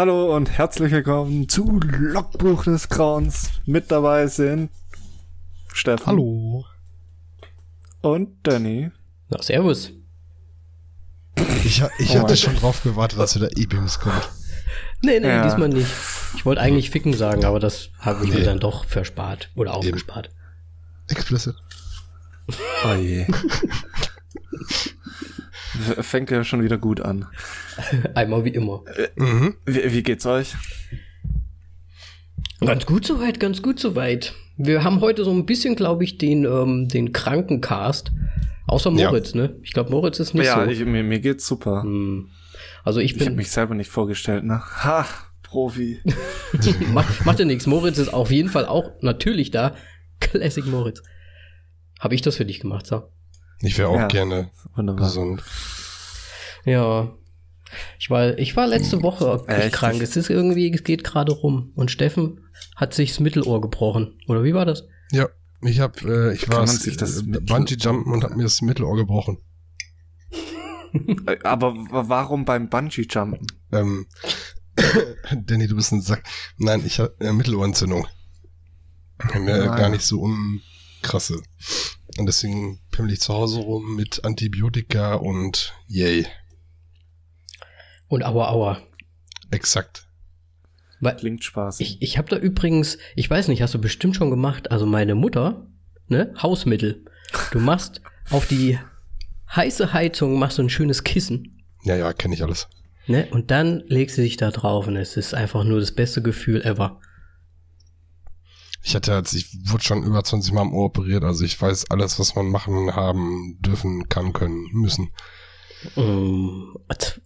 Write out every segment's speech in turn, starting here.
Hallo und herzlich willkommen zu Logbuch des Grauens. Mit dabei sind Stefan. Hallo. Und Danny. Na, servus. Ich, ich Oh hatte schon drauf gewartet, dass wieder E-Beams kommt. Nee, nee, Ja. diesmal nicht. Ich wollte eigentlich ficken sagen, aber das habe ich Nee. mir dann doch verspart oder aufgespart. Explicit. Oh je. Fängt ja schon wieder gut an. Einmal wie immer. Mhm. Wie, wie geht's euch? Ganz gut soweit, ganz gut soweit. Wir haben heute so ein bisschen, glaube ich, den, ähm, den Krankencast. Außer Ja. Moritz, ne? Ich glaube, Moritz ist nicht ja, so. ich, mir, mir geht's super. Hm. Also ich Ich habe bin. mich selber nicht vorgestellt, ne? Ha, Profi. macht, macht ja nichts. Moritz ist auf jeden Fall auch natürlich da. Classic Moritz. Habe ich das für dich gemacht, so? Ich wäre auch Ja. gerne Wunderbar. gesund. Ja. Ich war, ich war letzte Woche Echt? krank. Es ist irgendwie, es geht gerade rum. Und Steffen hat sich das Mittelohr gebrochen. Oder wie war das? Ja, ich hab, äh, ich war man sich das mit- Bungee Jumpen und hab mir das Mittelohr gebrochen. Äh, Aber warum beim Bungee Jumpen? Ähm, Danny, du bist ein Sack. Nein, ich hab äh, Mittelohrentzündung. Äh, Nein. gar nicht so unkrasse. Und deswegen pimmel ich zu Hause rum mit Antibiotika und yay. Und aua, aua. Exakt. Weil Klingt spaßig. ich, ich habe da übrigens, ich weiß nicht, hast du bestimmt schon gemacht, also meine Mutter, ne, Hausmittel. Du machst auf die heiße Heizung, machst du ein schönes Kissen, Ja, ja, kenne ich alles. ne, und dann legst du dich da drauf und es ist einfach nur das beste Gefühl ever. Ich hatte als ich wurde schon über 20 Mal am Ohr operiert, also ich weiß alles, was man machen, haben, dürfen, kann, können, müssen. Ähm,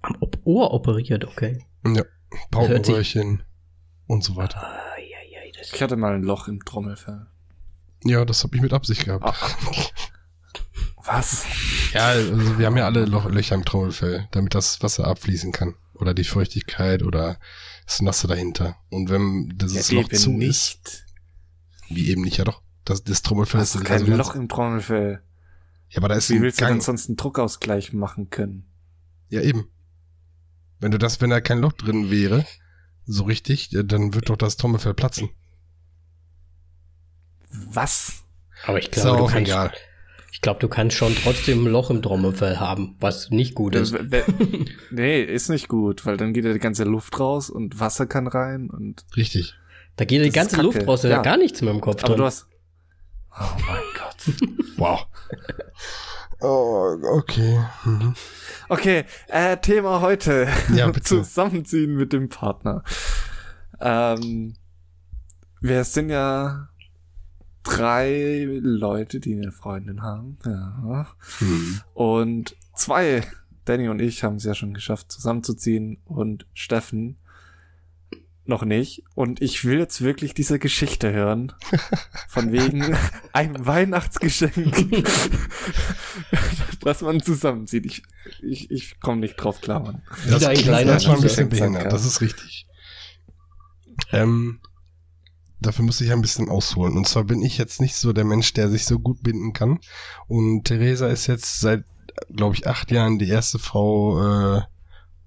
am Op- Ohr operiert, okay. Ja, Paukenröhrchen und so weiter. Ah, ja, ja, das Ich hatte mal ein Loch im Trommelfell. Ja, das habe ich mit Absicht gehabt. Was? Ja, also wir haben ja alle Loch Löcher im Trommelfell, damit das Wasser abfließen kann. Oder die Feuchtigkeit oder das Nasse dahinter. Und wenn dieses Ja, Loch zu ist, nicht. Wie eben nicht, ja doch, das, das Trommelfell Das ist ist kein also- Loch im Trommelfell. Ja, aber da ist Wie ein willst du denn Gang. sonst einen Druckausgleich machen können? Ja, eben. Wenn du das, wenn da kein Loch drin wäre, so richtig, dann wird doch das Trommelfell platzen. Was? Aber ich glaube, du kannst, egal. ich glaube, du kannst schon trotzdem ein Loch im Trommelfell haben, was nicht gut ist. Äh, nee, ist nicht gut, weil dann geht ja die ganze Luft raus und Wasser kann rein und. Richtig. Da geht ja die Das ist ganze. Luft raus, da Ja. ist gar nichts mehr im Kopf Aber drin. du hast. Oh mein Gott. Wow. oh, okay. Mhm. Okay, äh, Thema heute. Ja, bitte. Zusammenziehen mit dem Partner. Ähm, wir sind ja drei Leute, die eine Freundin haben. Ja. Hm. Und zwei, Danny und ich, haben es ja schon geschafft, zusammenzuziehen und Steffen noch nicht. Und ich will jetzt wirklich diese Geschichte hören. Von wegen ein Weihnachtsgeschenk, dass man zusammenzieht. Ich, ich, ich komme nicht drauf klar, Mann. Das Wieder ein kleiner erstmal ein bisschen behindert, das ist richtig. Ähm, dafür muss ich ein bisschen ausholen. Und zwar bin ich jetzt nicht so der Mensch, der sich so gut binden kann. Und Theresa ist jetzt seit, glaube ich, acht Jahren die erste Frau, äh,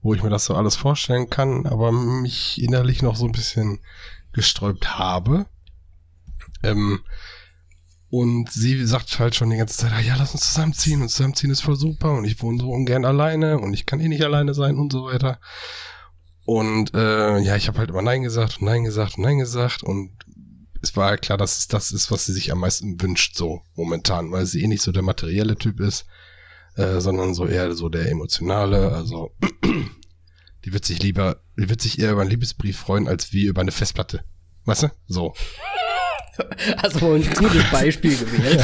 wo ich mir das so alles vorstellen kann, aber mich innerlich noch so ein bisschen gesträubt habe. Ähm, und sie sagt halt schon die ganze Zeit, ah, ja, lass uns zusammenziehen und zusammenziehen ist voll super und ich wohne so ungern alleine und ich kann eh nicht alleine sein und so weiter. Und äh, ja, ich habe halt immer Nein gesagt und Nein gesagt und Nein gesagt und es war halt klar, dass es das ist, was sie sich am meisten wünscht, so momentan, weil sie eh nicht so der materielle Typ ist, äh, sondern so eher so der emotionale, also die wird sich lieber, die wird sich eher über einen Liebesbrief freuen, als wie über eine Festplatte. Weißt du? So. Du ein gutes Beispiel gewählt.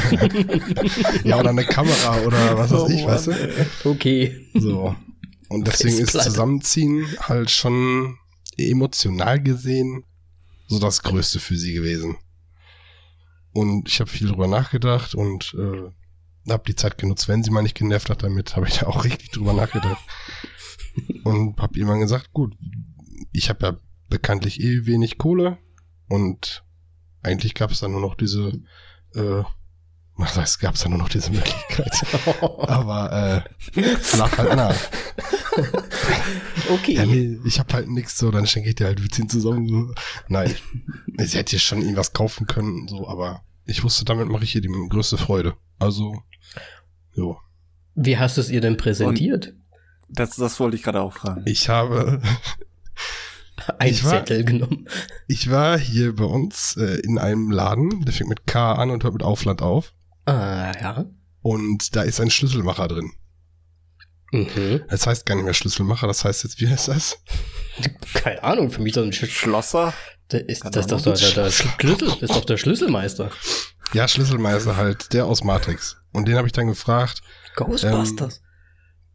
Ja, oder eine Kamera oder was weiß Oh ich, weißt du? Okay. So. Und deswegen ist Festplatte. Zusammenziehen halt schon emotional gesehen so das Größte für sie gewesen. Und ich habe viel drüber nachgedacht und äh, habe die Zeit genutzt, wenn sie mal nicht genervt hat damit, habe ich da auch richtig drüber nachgedacht. Und habe mal gesagt, gut, ich habe ja bekanntlich eh wenig Kohle und eigentlich gab es dann nur noch diese, äh, was heißt, gab es dann nur noch diese Möglichkeit. Aber äh, lag halt Hand. okay. Ja, nee, ich hab halt nix so, dann schenke ich dir halt, wir ziehen zusammen so. Nein, sie hätte schon irgendwas kaufen können, so, aber ich wusste, damit mache ich hier die größte Freude. Also, jo. Wie hast du es ihr denn präsentiert? Das, das wollte ich gerade auch fragen. Ich habe, Ein ich war- Zettel genommen. ich war hier bei uns äh, in einem Laden, der fängt mit K an und hört mit Aufland auf. Ah, ja. Und da ist ein Schlüsselmacher drin. Mhm. Das heißt gar nicht mehr Schlüsselmacher, das heißt jetzt, wie heißt das? Keine Ahnung, für mich ist das ein Sch Schlosser? Da ist Keine das ist doch der, der, der Schlüssel, das ist doch der Schlüsselmeister. Ja, Schlüsselmeister halt, der aus Matrix. Und den habe ich dann gefragt, Ghostbusters.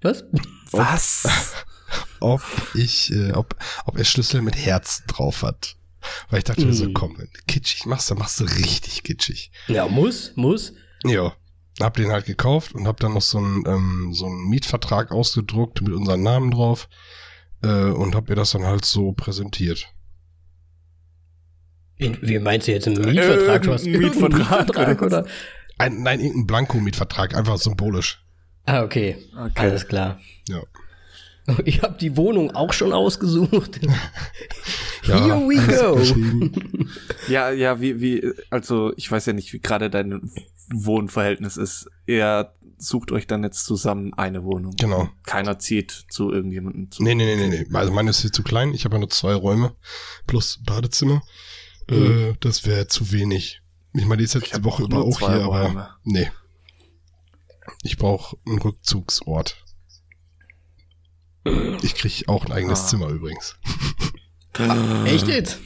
Was? Was? ob ich, äh, ob, ob er Schlüssel mit Herz drauf hat. Weil ich dachte mir so, Mm. komm, wenn du kitschig machst, dann machst du richtig kitschig. Ja, muss, muss. Ja. Hab den halt gekauft und hab dann noch so einen, ähm, so einen Mietvertrag ausgedruckt mit unseren Namen drauf äh, und hab ihr das dann halt so präsentiert. In, wie meinst du jetzt einen Mietvertrag? Du hast irgendeinen Mietvertrag, Mietvertrag, oder? oder? Ein, nein, irgendein Blanko-Mietvertrag, einfach symbolisch. Ah, okay. Okay. Alles klar. Ja. Ich habe die Wohnung auch schon ausgesucht. Ja, Here we go. Ja, ja, wie, wie, also ich weiß ja nicht, wie gerade dein Wohnverhältnis ist. Ihr sucht euch dann jetzt zusammen eine Wohnung. Genau. Keiner zieht zu irgendjemandem zu. Nee, nee, nee, nee, nee. Also meine ist viel zu klein. Ich habe ja nur zwei Räume plus Badezimmer. Mhm. Äh, das wäre zu wenig. Ich meine, die ist jetzt Ich die Woche über auch hier, aber Räume. nee. Ich brauche einen Rückzugsort. Ich krieg auch ein eigenes Ah. Zimmer übrigens. Echt jetzt?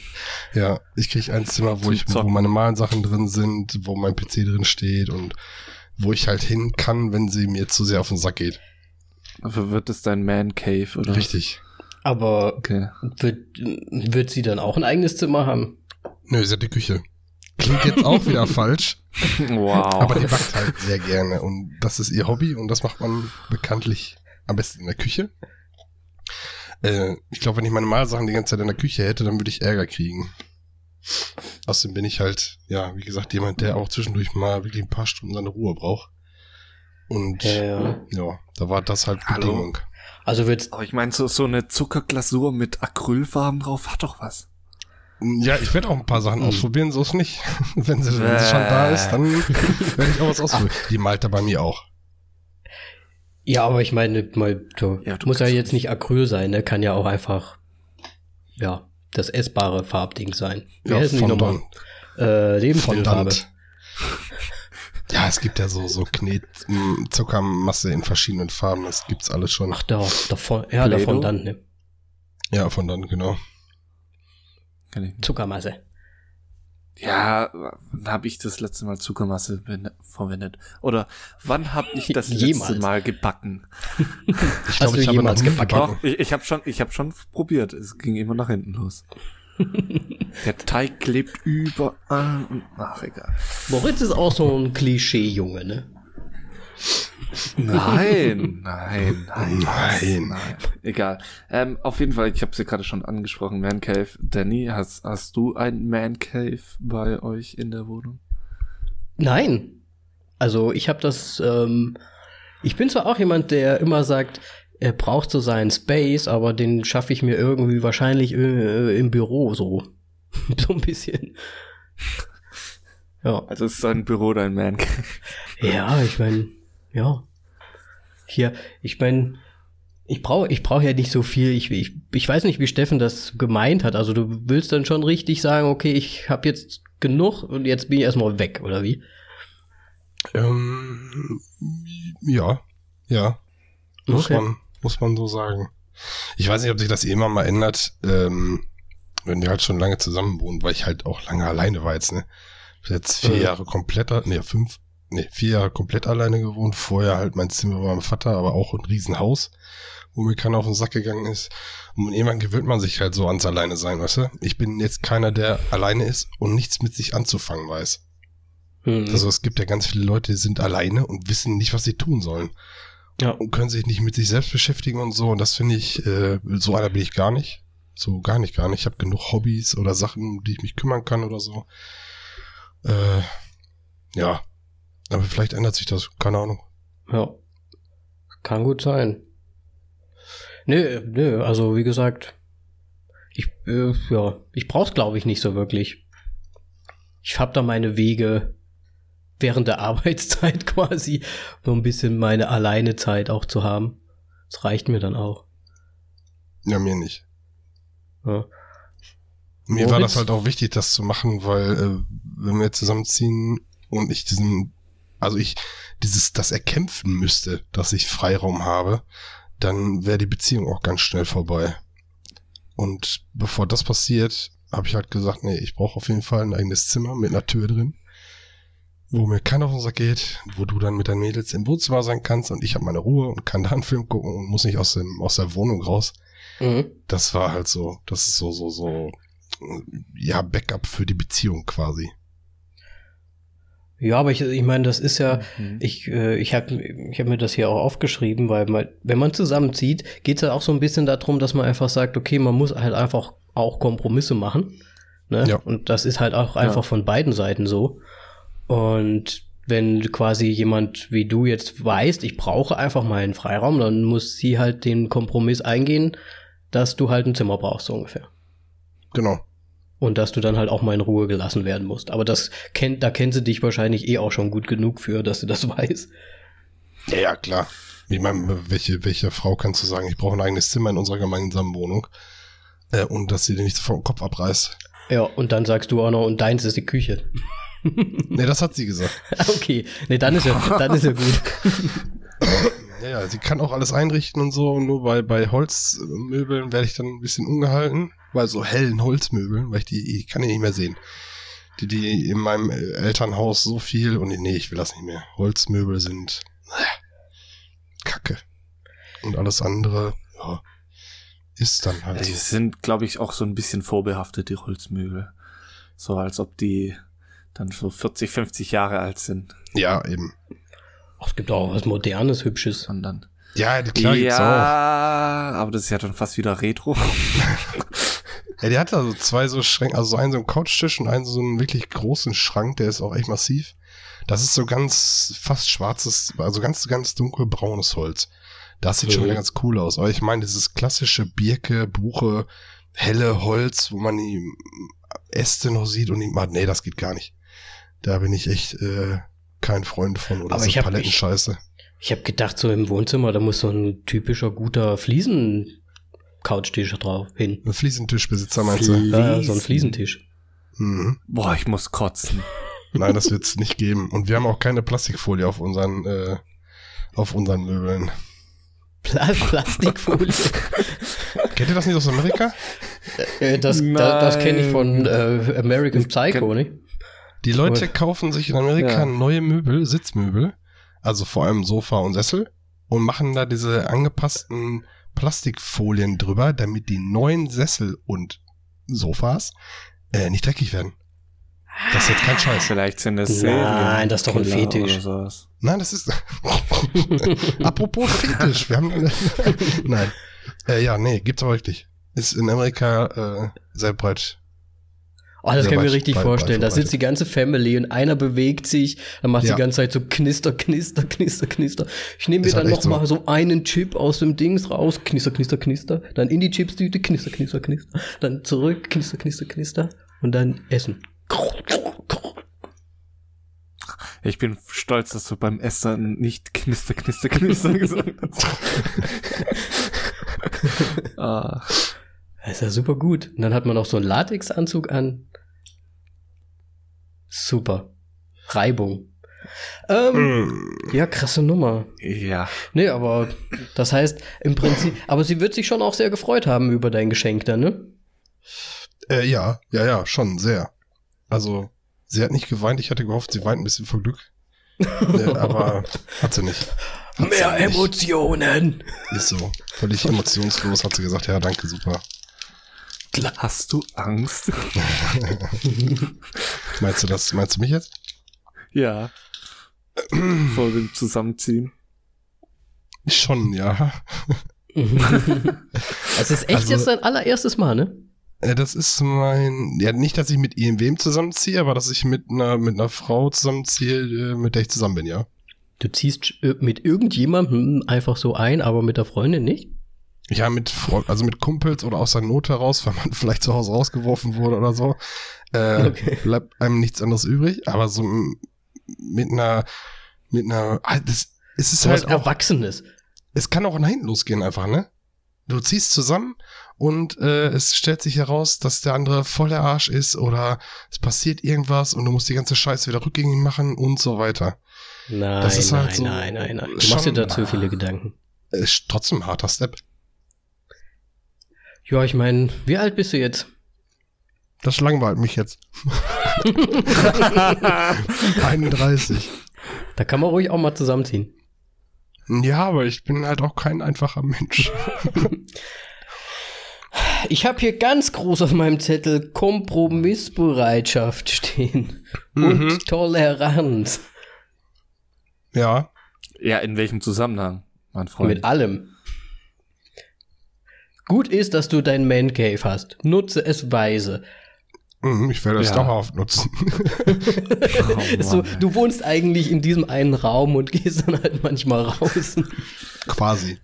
Ja, ich krieg ein Zimmer, wo ich, wo meine Malensachen drin sind, wo mein PC drin steht und wo ich halt hin kann, wenn sie mir zu sehr auf den Sack geht. Dafür wird es dein Man Cave, oder? Richtig. Aber Okay. wird, wird sie dann auch ein eigenes Zimmer haben? Nö, sie hat die Küche. Klingt jetzt auch wieder falsch, Wow. aber die backt halt sehr gerne und das ist ihr Hobby und das macht man bekanntlich am besten in der Küche. Äh, ich glaube, wenn ich meine Malsachen die ganze Zeit in der Küche hätte, dann würde ich Ärger kriegen. Außerdem bin ich halt, ja, wie gesagt, jemand, der auch zwischendurch mal wirklich ein paar Stunden seine Ruhe braucht. Und Ja, ja. ja, da war das halt Hallo? Bedingung. Also wird's. Aber ich meine, so, so eine Zuckerglasur mit Acrylfarben drauf hat doch was. Ja, ich werde auch ein paar Sachen Mhm. ausprobieren, so ist nicht. wenn, sie, wenn sie schon da ist, dann werde ich auch was ausprobieren. Die malt er bei mir auch. Ja, aber ich meine, mal, du, Ja, du muss ja jetzt nicht Acryl sein, ne? Kann ja auch einfach, ja, das essbare Farbding sein. Wie Ja, heißen die nochmal? Äh, Lebensmittelfarbe. Ja, es gibt ja so, so Knet, m, Zuckermasse in verschiedenen Farben, das gibt's alles schon. Ach, da, davon, ja, davon dann, ne? Ja, Fondant, genau. Kenn ich nicht. Zuckermasse. Ja, wann habe ich das letzte Mal Zuckermasse verwendet? Oder wann habe ich das letzte. Mal gebacken? Ich Hast glaube, ich habe noch gebacken? Doch, ich, ich habe schon, ich habe schon probiert. Es ging immer nach hinten los. Der Teig klebt überall. und- Ach, egal. Moritz ist auch so ein Klischee-Junge, ne? Nein, nein, nein, Nein. nein. Egal. Ähm, auf jeden Fall, ich habe sie gerade schon angesprochen, Man Cave. Danny, hast, hast du ein Man Cave bei euch in der Wohnung? Nein. Also ich habe das, ähm, ich bin zwar auch jemand, der immer sagt, er braucht so seinen Space, aber den schaffe ich mir irgendwie wahrscheinlich äh, im Büro so. so ein bisschen. Ja. Also ist dein Büro dein Man Cave? Ja, ich meine, ja. Hier, ich meine, ich brauche ich brauch ja nicht so viel. Ich, ich, ich weiß nicht, wie Steffen das gemeint hat. Also du willst dann schon richtig sagen, okay, ich habe jetzt genug und jetzt bin ich erstmal weg, oder wie? Ähm, ja, ja. Muss Okay. man, muss man so sagen. Ich weiß nicht, ob sich das eh immer mal ändert, ähm, wenn wir halt schon lange zusammen wohnen, weil ich halt auch lange alleine war jetzt, ne? Jetzt vier Mhm. Jahre komplett, ne, fünf, ne, vier Jahre komplett alleine gewohnt. Vorher halt mein Zimmer bei meinem Vater, aber auch ein Riesenhaus, wo mir keiner auf den Sack gegangen ist. Und irgendwann gewöhnt man sich halt so ans Alleine sein, weißt du? Ich bin jetzt keiner, der alleine ist und nichts mit sich anzufangen weiß. Hm. Also es gibt ja ganz viele Leute, die sind alleine und wissen nicht, was sie tun sollen. ja. Und können sich nicht mit sich selbst beschäftigen und so. Und das finde ich, äh, so einer bin ich gar nicht. So gar nicht, gar nicht. Ich habe genug Hobbys oder Sachen, um die ich mich kümmern kann oder so. Äh, ja. Aber vielleicht ändert sich das. Keine Ahnung. Ja. Kann gut sein. Nö, nö, also wie gesagt, ich, äh, ja, ich brauch's glaube ich nicht so wirklich. Ich hab da meine Wege während der Arbeitszeit quasi, so ein bisschen meine Alleinezeit auch zu haben. Das reicht mir dann auch. Ja, mir nicht. Ja. Mir Moritz? war das halt auch wichtig, das zu machen, weil äh, wenn wir zusammenziehen und ich diesen, also ich dieses, das erkämpfen müsste, dass ich Freiraum habe, dann wäre die Beziehung auch ganz schnell vorbei. Und bevor das passiert, habe ich halt gesagt, nee, ich brauche auf jeden Fall ein eigenes Zimmer mit einer Tür drin, wo mir keiner auf den Sack geht, wo du dann mit deinen Mädels im Wohnzimmer sein kannst und ich habe meine Ruhe und kann da einen Film gucken und muss nicht aus, dem, aus der Wohnung raus. Mhm. Das war halt so, das ist so, so, so, ja, Backup für die Beziehung quasi. Ja, aber ich, ich meine, das ist ja, Mhm. ich, äh, ich habe ich hab mir das hier auch aufgeschrieben, weil man, wenn man zusammenzieht, geht es ja auch so ein bisschen darum, dass man einfach sagt, okay, man muss halt einfach auch Kompromisse machen. Ne? Ja. Und das ist halt auch einfach Ja. von beiden Seiten so. Und wenn quasi jemand wie du jetzt weißt, ich brauche einfach mal einen Freiraum, dann muss sie halt den Kompromiss eingehen, dass du halt ein Zimmer brauchst, so ungefähr. Genau. Und dass du dann halt auch mal in Ruhe gelassen werden musst. Aber das kennt, da kennt sie dich wahrscheinlich eh auch schon gut genug für, dass du das weißt. Ja, ja, klar. Ich meine, welche, welche Frau kannst du sagen, ich brauche ein eigenes Zimmer in unserer gemeinsamen Wohnung äh, und dass sie dir nicht vom Kopf abreißt? Ja, und dann sagst du auch noch, und deins ist die Küche. Nee, das hat sie gesagt. okay, nee, dann ist ja, dann ist ja gut. Ja, ja, sie kann auch alles einrichten und so, nur bei, bei Holzmöbeln werde ich dann ein bisschen ungehalten, bei so hellen Holzmöbeln, weil ich die, ich kann die nicht mehr sehen. Die, die in meinem Elternhaus so viel und nee, ich will das nicht mehr. Holzmöbel sind äh, Kacke. Und alles andere, ja, ist dann halt Ja, die so. sind, glaube ich, auch so ein bisschen vorbehaftet, die Holzmöbel. So als ob die dann so 40, 50 Jahre alt sind. Ja, eben. Ach, es gibt auch was Modernes, Hübsches. Sondern. Ja, klar gibt's auch. ja, aber das ist ja dann fast wieder Retro. Ja, der hat da so zwei so Schränke, also so einen so einen Couchtisch und einen so einen wirklich großen Schrank, der ist auch echt massiv. Das ist so ganz fast schwarzes, also ganz, ganz dunkelbraunes Holz. Das sieht schon Mhm. wieder ganz cool aus. Aber ich meine, dieses klassische Birke, Buche, helle Holz, wo man die Äste noch sieht und die, ah, nee, das geht gar nicht. Da bin ich echt äh, kein Freund von oder Aber so ich hab- Palettenscheiße. Ich habe gedacht, so im Wohnzimmer, da muss so ein typischer guter Fliesen-Couchtisch drauf hin. Ein Fliesentischbesitzer meinst du? Ja, so ein Fliesen. Fliesentisch. Mhm. Boah, ich muss kotzen. Nein, das wird's nicht geben. Und wir haben auch keine Plastikfolie auf unseren, äh, auf unseren Möbeln. Pla Plastikfolie. Kennt ihr das nicht aus Amerika? äh, das da, das kenne ich von äh, American Psycho, ne? Die Leute kaufen sich in Amerika Ja. neue Möbel, Sitzmöbel, also vor allem Sofa und Sessel, und machen da diese angepassten Plastikfolien drüber, damit die neuen Sessel und Sofas äh, nicht dreckig werden. Das ist jetzt kein Scheiß. Vielleicht sind es Nein, das ist doch ein Serienkiller Fetisch. Oder sowas. Nein, das ist. Apropos Fetisch, wir haben. Nein. Äh, ja, nee, gibt's aber wirklich. Ist in Amerika äh, sehr breit. Oh, das Ja, kann ich mir richtig weit- vorstellen. weit Da sitzt die ganze Family und einer bewegt sich, dann macht Ja. die ganze Zeit so knister, knister, knister, knister. Ich nehme mir dann halt noch so. mal so einen Chip aus dem Dings raus, knister, knister, knister, dann in die Chipstüte, knister, knister, knister, dann zurück, knister, knister, knister und dann essen. Ich bin stolz, dass du beim Essen nicht knister, knister, knister gesagt hast. ah, Das ist ja super gut. Und dann hat man noch so einen Latexanzug an. Super. Reibung. Ähm, Mm. ja, krasse Nummer. ja. Nee, aber das heißt im Prinzip, aber sie wird sich schon auch sehr gefreut haben über dein Geschenk dann, ne? Äh, ja, ja, ja, schon sehr. Also, sie hat nicht geweint. Ich hatte gehofft, sie weint ein bisschen vor Glück. äh, aber hat sie nicht. Hat Mehr sie nicht. Emotionen. Ist so. Völlig emotionslos hat sie gesagt, ja, danke, super. Hast du Angst? Meinst du das, meinst du mich jetzt? ja. Vor dem Zusammenziehen. Schon, ja. Es ist echt Also- jetzt dein allererstes Mal, ne? Äh, Das ist mein, ja, nicht, dass ich mit irgendwem zusammenziehe, aber dass ich mit einer, mit einer Frau zusammenziehe, äh, mit der ich zusammen bin, ja. Du ziehst äh, mit irgendjemandem einfach so ein, aber mit der Freundin nicht? Ja, mit Freu also mit Kumpels oder aus der Not heraus, weil man vielleicht zu Hause rausgeworfen wurde oder so, äh, Okay. bleibt einem nichts anderes übrig. Aber so mit einer, mit einer, ah, das, es ist So was halt auch, Erwachsenes. es kann auch nach hinten losgehen einfach, ne? Du ziehst zusammen und äh, es stellt sich heraus, dass der andere voll der Arsch ist oder es passiert irgendwas und du musst die ganze Scheiße wieder rückgängig machen und so weiter. Nein, Das ist halt nein, so nein, nein, nein. Du machst dir dazu viele Gedanken. Ist trotzdem ein harter Step. Ja, ich meine, wie alt bist du jetzt? Das langweilt mich jetzt. 31. Da kann man ruhig auch mal zusammenziehen. Ja, aber ich bin halt auch kein einfacher Mensch. Ich habe hier ganz groß auf meinem Zettel Kompromissbereitschaft stehen. Und Mhm. Toleranz. Ja, Ja, in welchem Zusammenhang, mein Freund? Mit allem. Gut ist, dass du dein Man Cave hast. Nutze es weise. mhm, ich werde es Ja. dauerhaft nutzen. Oh, so, du wohnst eigentlich in diesem einen Raum und gehst dann halt manchmal raus. Quasi.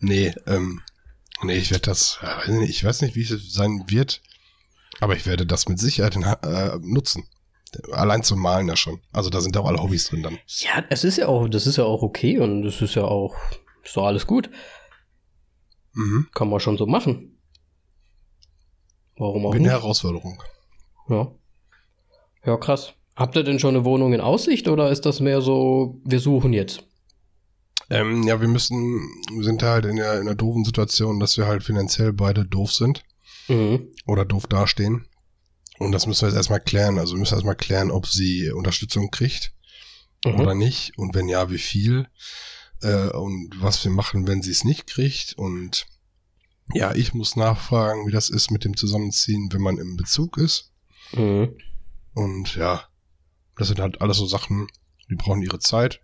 Nee, ähm, nee, ich werde das, ich weiß nicht, wie es sein wird, aber ich werde das mit Sicherheit in, äh, nutzen. Allein zum Malen ja schon. Also da sind ja auch alle Hobbys drin dann. Ja, es ist ja auch, das ist ja auch okay und das ist ja auch, ist doch alles gut. Mhm. Kann man schon so machen. Warum auch Bin eine nicht? Herausforderung. Ja. Ja, krass. Habt ihr denn schon eine Wohnung in Aussicht oder ist das mehr so, wir suchen jetzt? Ähm, ja, wir müssen, wir sind da halt in der, in der doofen Situation, dass wir halt finanziell beide doof sind Mhm. oder doof dastehen. Und das müssen wir jetzt erstmal klären. Also wir müssen erstmal klären, ob sie Unterstützung kriegt Mhm. oder nicht und wenn ja, wie viel äh, und was wir machen, wenn sie es nicht kriegt und ja, ich muss nachfragen, wie das ist mit dem Zusammenziehen, wenn man im Bezug ist Mhm. und ja, das sind halt alles so Sachen, die brauchen ihre Zeit.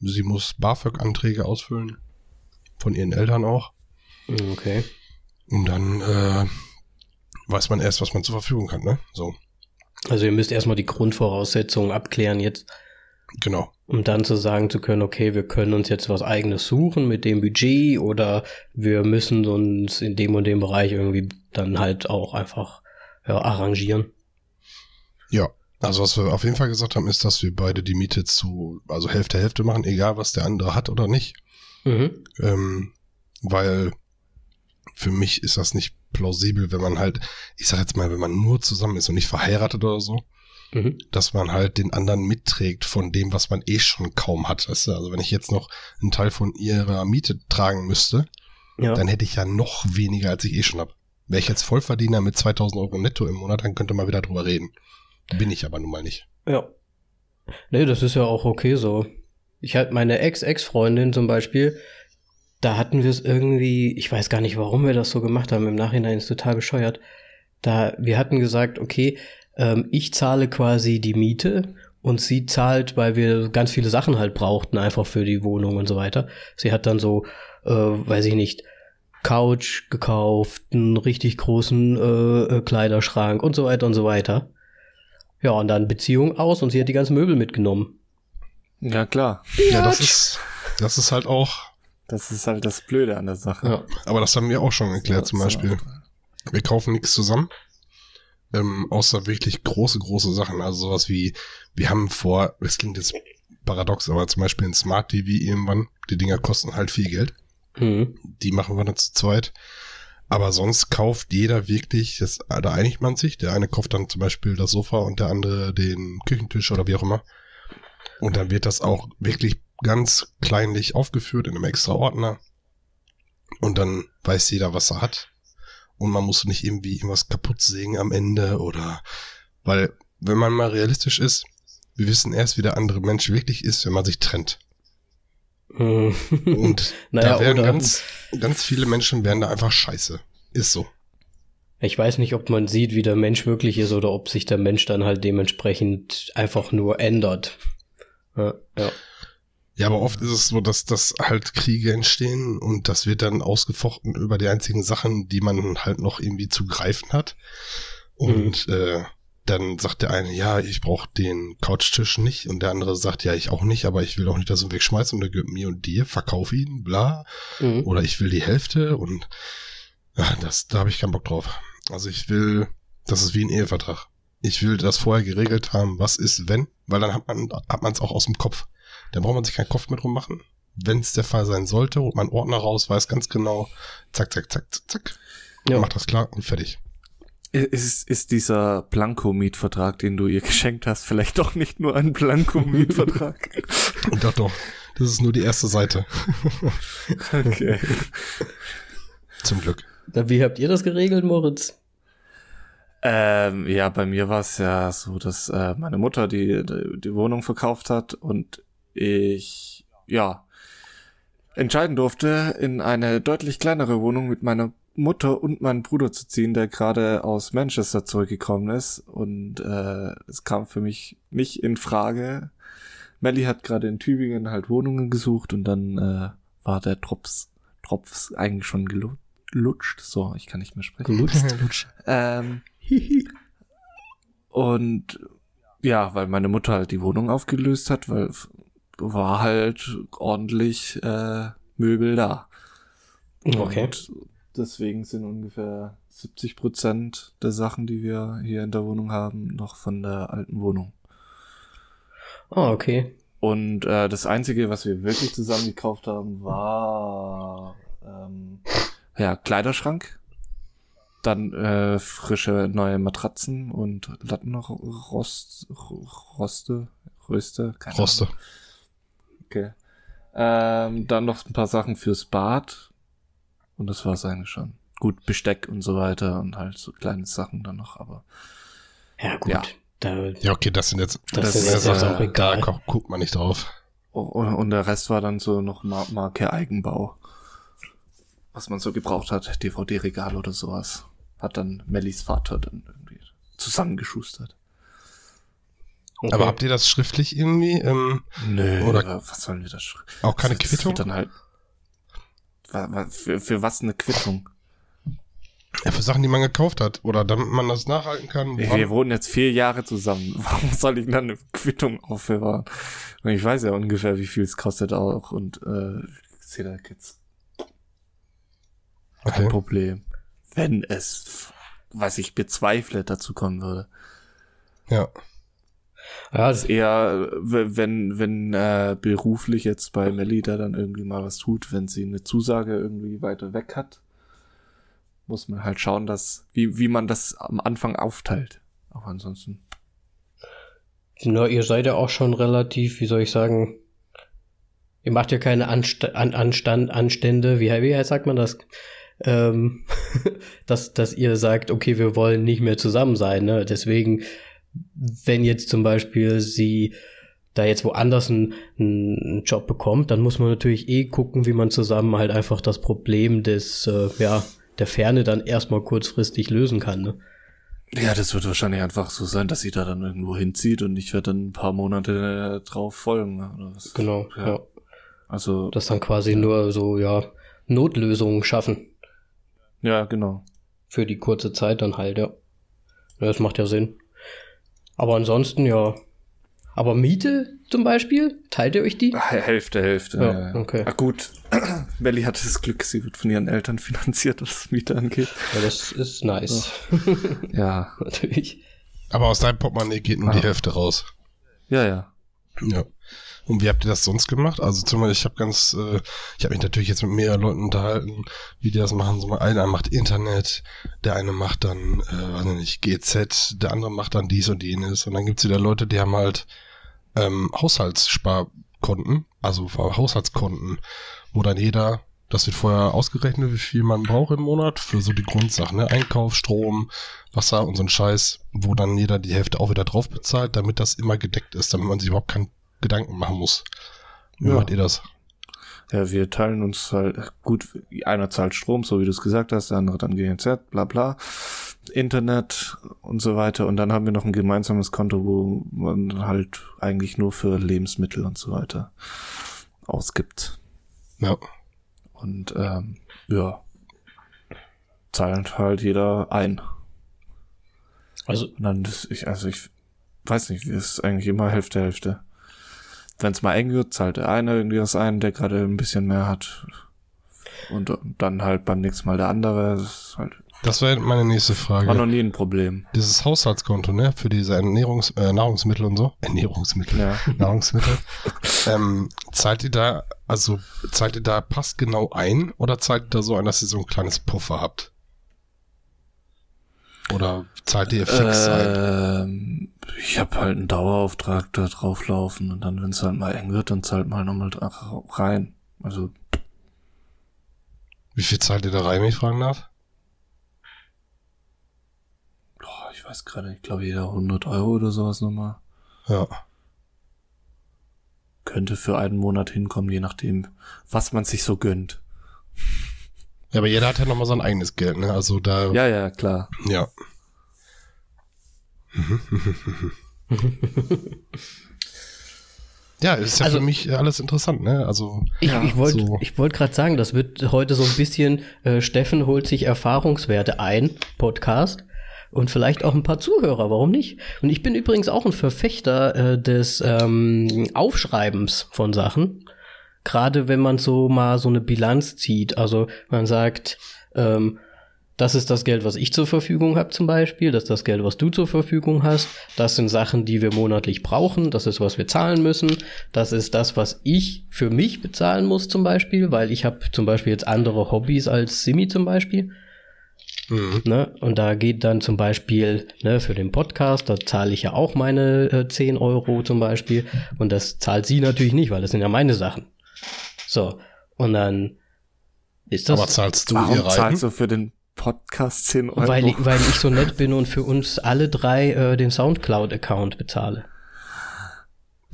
Sie muss BAföG-Anträge ausfüllen, von ihren Eltern auch Mhm, Okay. und dann äh, weiß man erst, was man zur Verfügung hat, ne? So, Also ihr müsst erstmal die Grundvoraussetzungen abklären jetzt, genau. um dann zu sagen zu können, okay, wir können uns jetzt was eigenes suchen mit dem Budget oder wir müssen uns in dem und dem Bereich irgendwie dann halt auch einfach ja, arrangieren. Ja, also was wir auf jeden Fall gesagt haben, ist, dass wir beide die Miete zu, also Hälfte Hälfte machen, egal was der andere hat oder nicht. Mhm. Ähm, weil für mich ist das nicht plausibel, wenn man halt, ich sag jetzt mal, wenn man nur zusammen ist und nicht verheiratet oder so, Mhm. dass man halt den anderen mitträgt von dem, was man eh schon kaum hat. Weißt du? Also wenn ich jetzt noch einen Teil von ihrer Miete tragen müsste, Ja. dann hätte ich ja noch weniger, als ich eh schon habe. Wäre ich jetzt Vollverdiener mit 2000 Euro netto im Monat, dann könnte man wieder drüber reden. Bin ich aber nun mal nicht. Ja. Nee, das ist ja auch okay so. Ich hatte meine Ex-Ex-Freundin zum Beispiel, da hatten wir es irgendwie, ich weiß gar nicht, warum wir das so gemacht haben, im Nachhinein ist total bescheuert. Da, wir hatten gesagt, okay, ähm, ich zahle quasi die Miete und sie zahlt, weil wir ganz viele Sachen halt brauchten, einfach für die Wohnung und so weiter. Sie hat dann so, äh, weiß ich nicht, Couch gekauft, einen richtig großen äh, äh, Kleiderschrank und so weiter und so weiter. Ja, und dann Beziehung aus und sie hat die ganzen Möbel mitgenommen. Ja, klar. Ja, das ist, das ist halt auch, Das ist halt das Blöde an der Sache. Ja. aber das haben wir auch schon geklärt zum So- Beispiel. Wir kaufen nichts zusammen. Ähm, außer wirklich große, große Sachen. Also sowas wie, wir haben vor, das klingt jetzt paradox, aber zum Beispiel ein Smart TV irgendwann, die Dinger kosten halt viel Geld. Mhm. Die machen wir dann zu zweit. Aber sonst kauft jeder wirklich, das, da einigt man sich. Der eine kauft dann zum Beispiel das Sofa und der andere den Küchentisch oder wie auch immer. Und dann wird das auch wirklich ganz kleinlich aufgeführt in einem extra Ordner. Und dann weiß jeder, was er hat. Und man muss nicht irgendwie irgendwas kaputt sägen am Ende oder, weil, wenn man mal realistisch ist, wir wissen erst, wie der andere Mensch wirklich ist, wenn man sich trennt. Mhm. Und Naja, da werden ganz, ganz viele Menschen werden da einfach scheiße. Ist so. Ich weiß nicht, ob man sieht, wie der Mensch wirklich ist oder ob sich der Mensch dann halt dementsprechend einfach nur ändert. Ja, ja. Ja, aber oft ist es so, dass das halt Kriege entstehen und das wird dann ausgefochten über die einzigen Sachen, die man halt noch irgendwie zu greifen hat. Und äh, dann sagt der eine, ja, ich brauche den Couchtisch nicht und der andere sagt, ja, ich auch nicht, aber ich will auch nicht, dass du wegschmeißt und der gehört mir und dir, verkauf ihn, bla. Mhm. Oder ich will die Hälfte und ja, das, da habe ich keinen Bock drauf. Also ich will, das ist wie ein Ehevertrag. Ich will das vorher geregelt haben, was ist, wenn, weil dann hat man hat man es auch aus dem Kopf. Dann braucht man sich keinen Kopf mehr drum machen. Wenn es der Fall sein sollte, holt man Ordner raus, weiß ganz genau, zack, zack, zack, zack, zack, Ja. macht das klar und fertig. Ist, ist dieser Blanko-Mietvertrag, den du ihr geschenkt hast, vielleicht doch nicht nur ein Blanko-Mietvertrag? Und doch, doch, das ist nur die erste Seite, okay. zum Glück. Da, Wie habt ihr das geregelt, Moritz? Ähm, ja, bei mir war es ja so, dass äh, meine Mutter die, die, die Wohnung verkauft hat und ich, ja, entscheiden durfte, in eine deutlich kleinere Wohnung mit meiner Mutter und meinem Bruder zu ziehen, der gerade aus Manchester zurückgekommen ist. Und äh, es kam für mich nicht in Frage. Melly hat gerade in Tübingen halt Wohnungen gesucht und dann äh, war der Drops, Drops eigentlich schon gelutscht. So, ich kann nicht mehr sprechen. Gelutscht. Ähm, und ja, weil meine Mutter halt die Wohnung aufgelöst hat, weil war halt ordentlich äh, Möbel da. Okay. Und deswegen sind ungefähr 70 Prozent der Sachen, die wir hier in der Wohnung haben, noch von der alten Wohnung. Ah, okay. Und äh, das Einzige, was wir wirklich zusammen gekauft haben, war ähm, ja Kleiderschrank. Dann äh, frische neue Matratzen und Lattenrost, Roste, Röste, keine Ahnung. Okay. Ähm, dann noch ein paar Sachen fürs Bad. Und das war's eigentlich schon. Gut, Besteck und so weiter und halt so kleine Sachen dann noch, aber Ja, gut. Ja. Da, Ja, okay, das sind jetzt, Das ist sind jetzt auch egal. Da gu- guckt man nicht drauf. und, und der Rest war dann so noch Mar Marke Eigenbau. Was man so gebraucht hat, DVD-Regal oder sowas. Hat dann Mellies Vater dann irgendwie zusammengeschustert. Okay. Aber habt ihr das schriftlich irgendwie? Ähm, Nö, Oder- oder was sollen wir da schreiben? auch keine Das Quittung? Dann halt, für, für was eine Quittung? Ja, für Sachen, die man gekauft hat. Oder damit man das nachhalten kann. Wir, wann- wir wohnen jetzt vier Jahre zusammen. Warum soll ich dann eine Quittung aufbewahren? Ich weiß ja ungefähr, wie viel es kostet auch. Und äh, ich sehe da jetzt kein Okay. Problem. Wenn es, was ich bezweifle, dazu kommen würde. Ja. Ja, ist eher, wenn, wenn äh, beruflich jetzt bei Melly da dann irgendwie mal was tut, wenn sie eine Zusage irgendwie weiter weg hat, muss man halt schauen, dass, wie, wie man das am Anfang aufteilt. Aber ansonsten. Na, ihr seid ja auch schon relativ, wie soll ich sagen, ihr macht ja keine Anst An Anstand Anstände, wie, wie sagt man das? Ähm, dass, dass ihr sagt, okay, wir wollen nicht mehr zusammen sein, ne? Deswegen, wenn jetzt zum Beispiel sie da jetzt woanders einen, einen Job bekommt, dann muss man natürlich eh gucken, wie man zusammen halt einfach das Problem des, äh, ja, der Ferne dann erstmal kurzfristig lösen kann, ne? Ja, das wird wahrscheinlich einfach so sein, dass sie da dann irgendwo hinzieht und ich werde dann ein paar Monate äh, drauf folgen. Oder was. Genau, Ja. ja. Also, Das dann quasi nur so, ja, Notlösungen schaffen. ja, genau. Für die kurze Zeit dann halt, ja. ja. Das macht ja Sinn. Aber ansonsten, ja. Aber Miete zum Beispiel, teilt ihr euch die? H- Hälfte, Hälfte. Ja, okay. Ah, gut. Melly hatte das Glück, sie wird von ihren Eltern finanziert, was Miete angeht. Ja, das ist nice. Ja. Natürlich. Aber aus deinem Portemonnaie geht nur die Ah. Hälfte raus. Ja, ja. Ja. Und wie habt ihr das sonst gemacht? Also zum Beispiel, ich habe ganz, äh, ich habe mich natürlich jetzt mit mehreren Leuten unterhalten, wie die das machen. So mal einer macht Internet, der eine macht dann, äh, weiß nicht, GZ, der andere macht dann dies und jenes. Und dann gibt's wieder Leute, die haben halt ähm, Haushaltssparkonten, also Haushaltskonten, wo dann jeder, das wird vorher ausgerechnet, wie viel man braucht im Monat für so die Grundsachen, ne? Einkauf, Strom, Wasser und so ein Scheiß, wo dann jeder die Hälfte auch wieder drauf bezahlt, damit das immer gedeckt ist, damit man sich überhaupt keinen Gedanken machen muss. Wie Ja. macht ihr das? Ja, wir teilen uns halt, gut, einer zahlt Strom, so wie du es gesagt hast, der andere dann GNZ, bla bla, Internet und so weiter. Und dann haben wir noch ein gemeinsames Konto, wo man halt eigentlich nur für Lebensmittel und so weiter ausgibt. Ja. Und ähm, ja, zahlt halt jeder ein. Also, Und dann das, ich, also ich weiß nicht, es ist eigentlich immer Hälfte, Hälfte. Wenn es mal eng wird, zahlt der eine irgendwie was ein, der gerade ein bisschen mehr hat. Und dann halt beim nächsten Mal der andere. Das halt, Das wäre meine nächste war noch Frage. nie ein Problem. Dieses Haushaltskonto, ne, für diese Ernährungs äh, Nahrungsmittel und so. Ernährungsmittel. Ja. Nahrungsmittel. ähm, zahlt ihr da, also zahlt ihr da passt genau ein oder zahlt ihr da so ein, dass ihr so ein kleines Puffer habt? Oder zahlt ihr fix? Ähm, ich habe halt einen Dauerauftrag da drauflaufen und dann, wenn es halt mal eng wird, dann zahlt mal nochmal rein. Also, Wie viel zahlt ihr da rein, wenn ich fragen darf? boah, ich weiß gerade, ich glaube jeder 100 Euro oder sowas nochmal. Ja. Könnte für einen Monat hinkommen, je nachdem, was man sich so gönnt. Ja, aber jeder hat ja nochmal sein eigenes Geld, ne? Also da, Ja, ja, klar. ja. ja, ist ja Also- für mich alles interessant, ne? Also, ich, Ja, ich wollte so. ich wollte gerade sagen, das wird heute so ein bisschen, äh, Steffen holt sich Erfahrungswerte ein, Podcast. Und vielleicht auch ein paar Zuhörer, warum nicht? Und ich bin übrigens auch ein Verfechter äh, des ähm, Aufschreibens von Sachen. Gerade wenn man so mal so eine Bilanz zieht. Also man sagt, ähm, das ist das Geld, was ich zur Verfügung habe zum Beispiel, das ist das Geld, was du zur Verfügung hast, das sind Sachen, die wir monatlich brauchen, das ist, was wir zahlen müssen, das ist das, was ich für mich bezahlen muss zum Beispiel, weil ich habe zum Beispiel jetzt andere Hobbys als Simi zum Beispiel. mhm. Ne? Und da geht dann zum Beispiel ne, für den Podcast, da zahle ich ja auch meine äh, 10 Euro zum Beispiel. Und das zahlt sie natürlich nicht, weil das sind ja meine Sachen. So, und dann ist das, aber zahlst du Warum zahlst du für den Podcast 10 Euro? weil, ich, weil ich so nett bin und für uns alle drei äh, den Soundcloud-Account bezahle.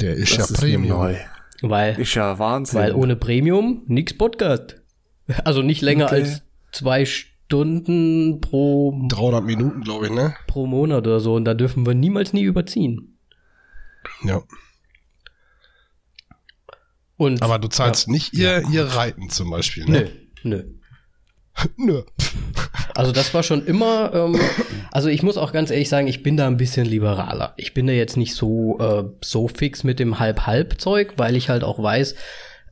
Der ist das ja ist Premium. neu. Weil, Ist ja Wahnsinn. weil ohne Premium nix Podcast. Also nicht länger Okay. als zwei Stunden pro 300 Minuten, glaube ich, ne? pro Monat oder so und da dürfen wir niemals nie überziehen. Ja. Und Aber du zahlst nicht ihr, ihr Reiten zum Beispiel, nö, ne? nö. Nö. Also das war schon immer, ähm, also ich muss auch ganz ehrlich sagen, ich bin da ein bisschen liberaler. Ich bin da jetzt nicht so, äh, so fix mit dem Halb-Halb-Zeug, weil ich halt auch weiß,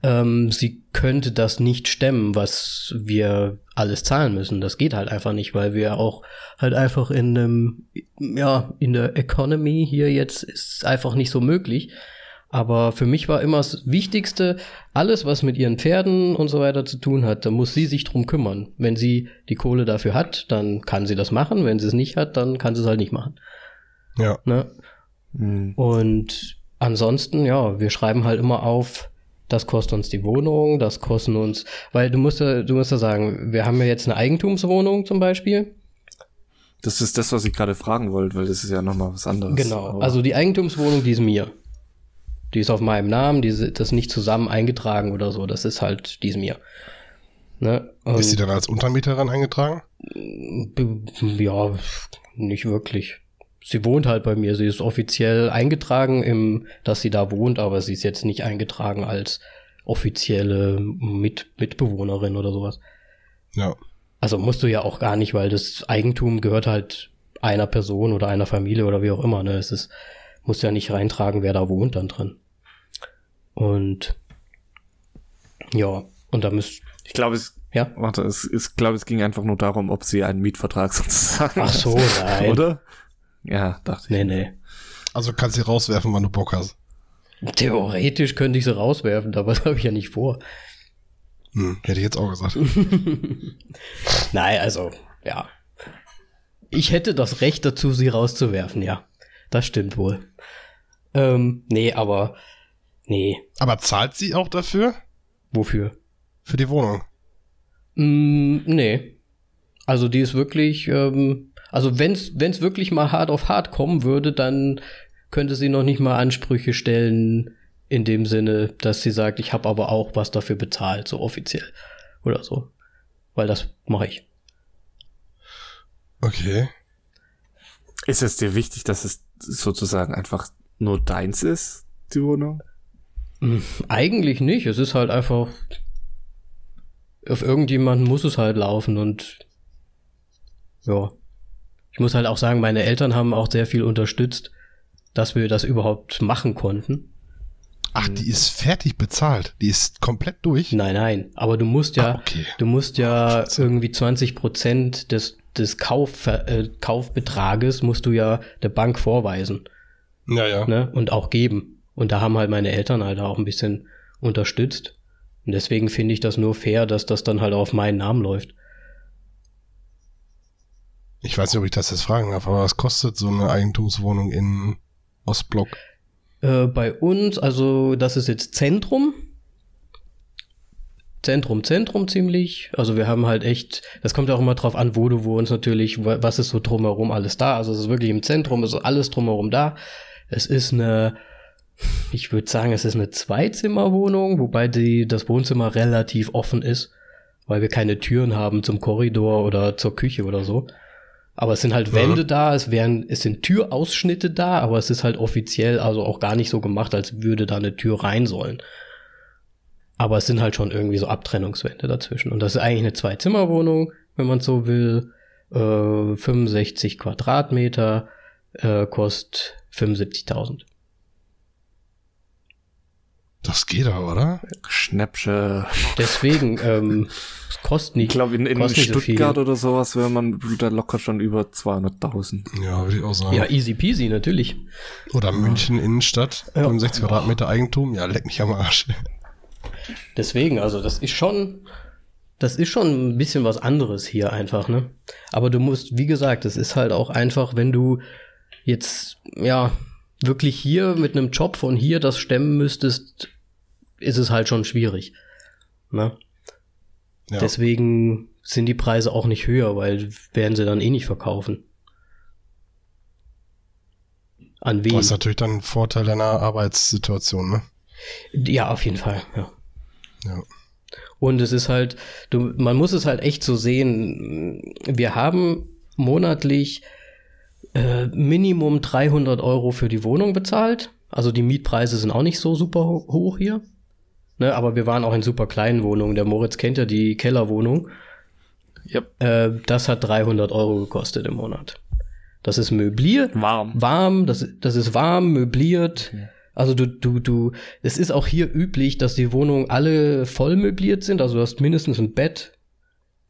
ähm, sie könnte das nicht stemmen, was wir alles zahlen müssen. Das geht halt einfach nicht, weil wir auch halt einfach in einem, ja, in der Economy hier jetzt ist einfach nicht so möglich. Aber für mich war immer das Wichtigste, alles, was mit ihren Pferden und so weiter zu tun hat, da muss sie sich drum kümmern. Wenn sie die Kohle dafür hat, dann kann sie das machen. Wenn sie es nicht hat, dann kann sie es halt nicht machen. Ja. Ne? Hm. Und ansonsten, ja, wir schreiben halt immer auf, das kostet uns die Wohnung, das kosten uns, weil du musst ja, du musst ja sagen, wir haben ja jetzt eine Eigentumswohnung zum Beispiel. Das ist das, was ich gerade fragen wollte, weil das ist ja nochmal was anderes. Genau. Aber- Also die Eigentumswohnung, die ist mir. Die ist auf meinem Namen, die ist, das nicht zusammen eingetragen oder so. Das ist halt, die ist mir. Ne? Ist sie dann als Untermieterin eingetragen? ja, nicht wirklich. Sie wohnt halt bei mir. Sie ist offiziell eingetragen, im, dass sie da wohnt, aber sie ist jetzt nicht eingetragen als offizielle Mit Mitbewohnerin oder sowas. Ja. Also musst du ja auch gar nicht, weil das Eigentum gehört halt einer Person oder einer Familie oder wie auch immer. Ne? Es ist, muss ja nicht reintragen, wer da wohnt dann drin. Und ja, und da müsst, ich glaube, es, ja. warte, es, ich glaube, es ging einfach nur darum, ob sie einen Mietvertrag sozusagen Ach so, nein. Oder? Ja, dachte ich. Nee, nee. Also kannst sie rauswerfen, wann du Bock hast. Theoretisch könnte ich sie rauswerfen, aber das habe ich ja nicht vor. Hm, hätte ich jetzt auch gesagt. Nein, also, ja. Ich hätte das Recht dazu, sie rauszuwerfen, ja. Das stimmt wohl. Ähm, nee, aber, nee. Aber zahlt sie auch dafür? Wofür? Für die Wohnung? Mm, nee. Also die ist wirklich, ähm, also wenn's wenn's wirklich mal hart auf hart kommen würde, dann könnte sie noch nicht mal Ansprüche stellen in dem Sinne, dass sie sagt, ich habe aber auch was dafür bezahlt, so offiziell oder so. Weil das mache ich. Okay. Ist es dir wichtig, dass es sozusagen einfach nur deins ist, die Wohnung? Hm, Eigentlich nicht. Es ist halt einfach. Auf irgendjemanden muss es halt laufen und. Ja. Ich muss halt auch sagen, meine Eltern haben auch sehr viel unterstützt, dass wir das überhaupt machen konnten. Ach, die ist fertig bezahlt. Die ist komplett durch. Nein, nein. Aber du musst ja, Ah, okay. du musst ja Scheiße. irgendwie 20 Prozent des, des Kauf, äh, Kaufbetrages musst du ja der Bank vorweisen. Ja, ja. ne? Und auch geben. Und da haben halt meine Eltern halt auch ein bisschen unterstützt. Und deswegen finde ich das nur fair, dass das dann halt auf meinen Namen läuft. Ich weiß nicht, ob ich das jetzt fragen darf, aber was kostet so eine Eigentumswohnung in Ostblock? Äh, bei uns, also das ist jetzt Zentrum. Zentrum, Zentrum ziemlich. Also wir haben halt echt, das kommt auch immer drauf an, wo du wohnst natürlich, wa- was ist so drumherum alles da. Also es ist wirklich im Zentrum, es ist alles drumherum da. Es ist eine, ich würde sagen, es ist eine Zweizimmerwohnung, wobei die, das Wohnzimmer relativ offen ist, weil wir keine Türen haben zum Korridor oder zur Küche oder so. Aber es sind halt Ja. Wände da, es wären, es sind Türausschnitte da, aber es ist halt offiziell also auch gar nicht so gemacht, als würde da eine Tür rein sollen. Aber es sind halt schon irgendwie so Abtrennungswände dazwischen. Und das ist eigentlich eine Zwei-Zimmer-Wohnung, wenn man so will. Äh, 65 Quadratmeter, äh, kostet 75.000. Das geht aber, oder? Schnäppsche. Deswegen, ähm, es kostet nicht. Ich glaube, in, in nicht so. Stuttgart oder sowas wäre man da locker schon über 200.000. Ja, würde ich auch sagen. Ja, easy peasy, natürlich. Oder München Innenstadt, Ja. 65 Quadratmeter Eigentum. Ja, leck mich am Arsch. Deswegen, also das ist schon, das ist schon ein bisschen was anderes hier einfach, ne? Aber du musst, wie gesagt, es ist halt auch einfach, wenn du jetzt, ja, wirklich hier mit einem Job von hier das stemmen müsstest, ist es halt schon schwierig. Ne? Ja. Deswegen sind die Preise auch nicht höher, weil werden sie dann eh nicht verkaufen. An wen? Was natürlich dann ein Vorteil deiner Arbeitssituation, ne? Ja, auf jeden Fall, ja. Ja. Und es ist halt, du, man muss es halt echt so sehen. Wir haben monatlich äh, Minimum 300 Euro für die Wohnung bezahlt. Also die Mietpreise sind auch nicht so super ho hoch hier. Ne, aber wir waren auch in super kleinen Wohnungen. Der Moritz kennt ja die Kellerwohnung. Yep. Äh, das hat 300 Euro gekostet im Monat. Das ist möbliert, Warm. warm, das, das ist warm, möbliert. Also du, du, du, es ist auch hier üblich, dass die Wohnungen alle voll möbliert sind. Also du hast mindestens ein Bett,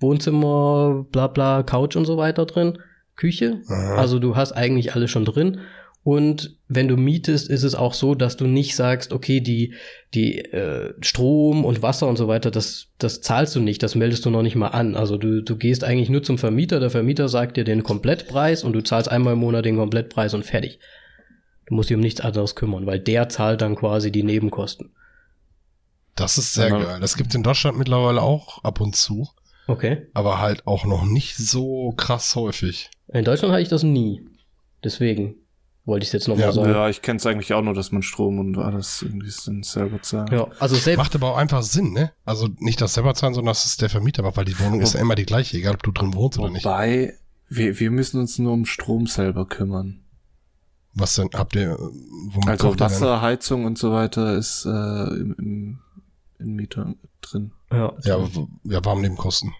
Wohnzimmer, bla bla, Couch und so weiter drin, Küche. Aha. Also du hast eigentlich alles schon drin. Und wenn du mietest, ist es auch so, dass du nicht sagst, okay, die, die äh, Strom und Wasser und so weiter, das, das zahlst du nicht, das meldest du noch nicht mal an. Also du, du gehst eigentlich nur zum Vermieter, der Vermieter sagt dir den Komplettpreis und du zahlst einmal im Monat den Komplettpreis und fertig. Du musst dich um nichts anderes kümmern, weil der zahlt dann quasi die Nebenkosten. Das ist sehr geil. Das gibt in Deutschland mittlerweile auch ab und zu, Okay. aber halt auch noch nicht so krass häufig. In Deutschland hatte ich das nie. Deswegen wollte ich es jetzt nochmal Ja, sagen. Ja, ich kenne es eigentlich auch nur, dass man Strom und alles irgendwie dann selber zahlt. Ja, also selbst. Macht aber auch einfach Sinn, ne? Also nicht das selber zahlen, sondern dass es der Vermieter macht, weil die Wohnung ist ja immer die gleiche, egal ob du drin wohnst oder nicht. Wobei, wir, wir müssen uns nur um Strom selber kümmern. Was denn, habt ihr, äh, womit Also kauft ihr denn? Wasser, Heizung und so weiter ist äh, im, im, im Mieter drin. Ja. Ja, aber ja, Warmnebenkosten.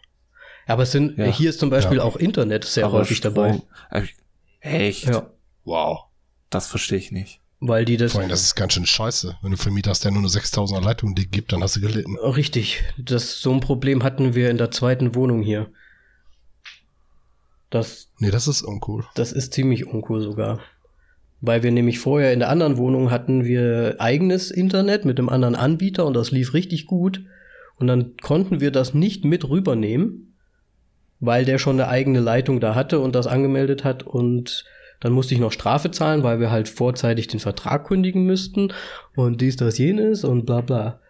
Aber es sind, Ja. hier ist zum Beispiel Ja. auch Internet sehr Aber häufig Strom- dabei. Äh, Echt? Ja. Wow. Das verstehe ich nicht. Weil die das. Vor allem, das ist ganz schön scheiße. Wenn du Vermieter hast, der nur eine 6000er Leitung dir gibt, dann hast du gelitten. Richtig. Das, so ein Problem hatten wir in der zweiten Wohnung hier. Das, Nee, das ist uncool. das ist ziemlich uncool sogar. Weil wir nämlich vorher in der anderen Wohnung hatten wir eigenes Internet mit einem anderen Anbieter und das lief richtig gut. Und dann konnten wir das nicht mit rübernehmen, weil der schon eine eigene Leitung da hatte und das angemeldet hat und dann musste ich noch Strafe zahlen, weil wir halt vorzeitig den Vertrag kündigen müssten und dies, das, jenes und bla bla.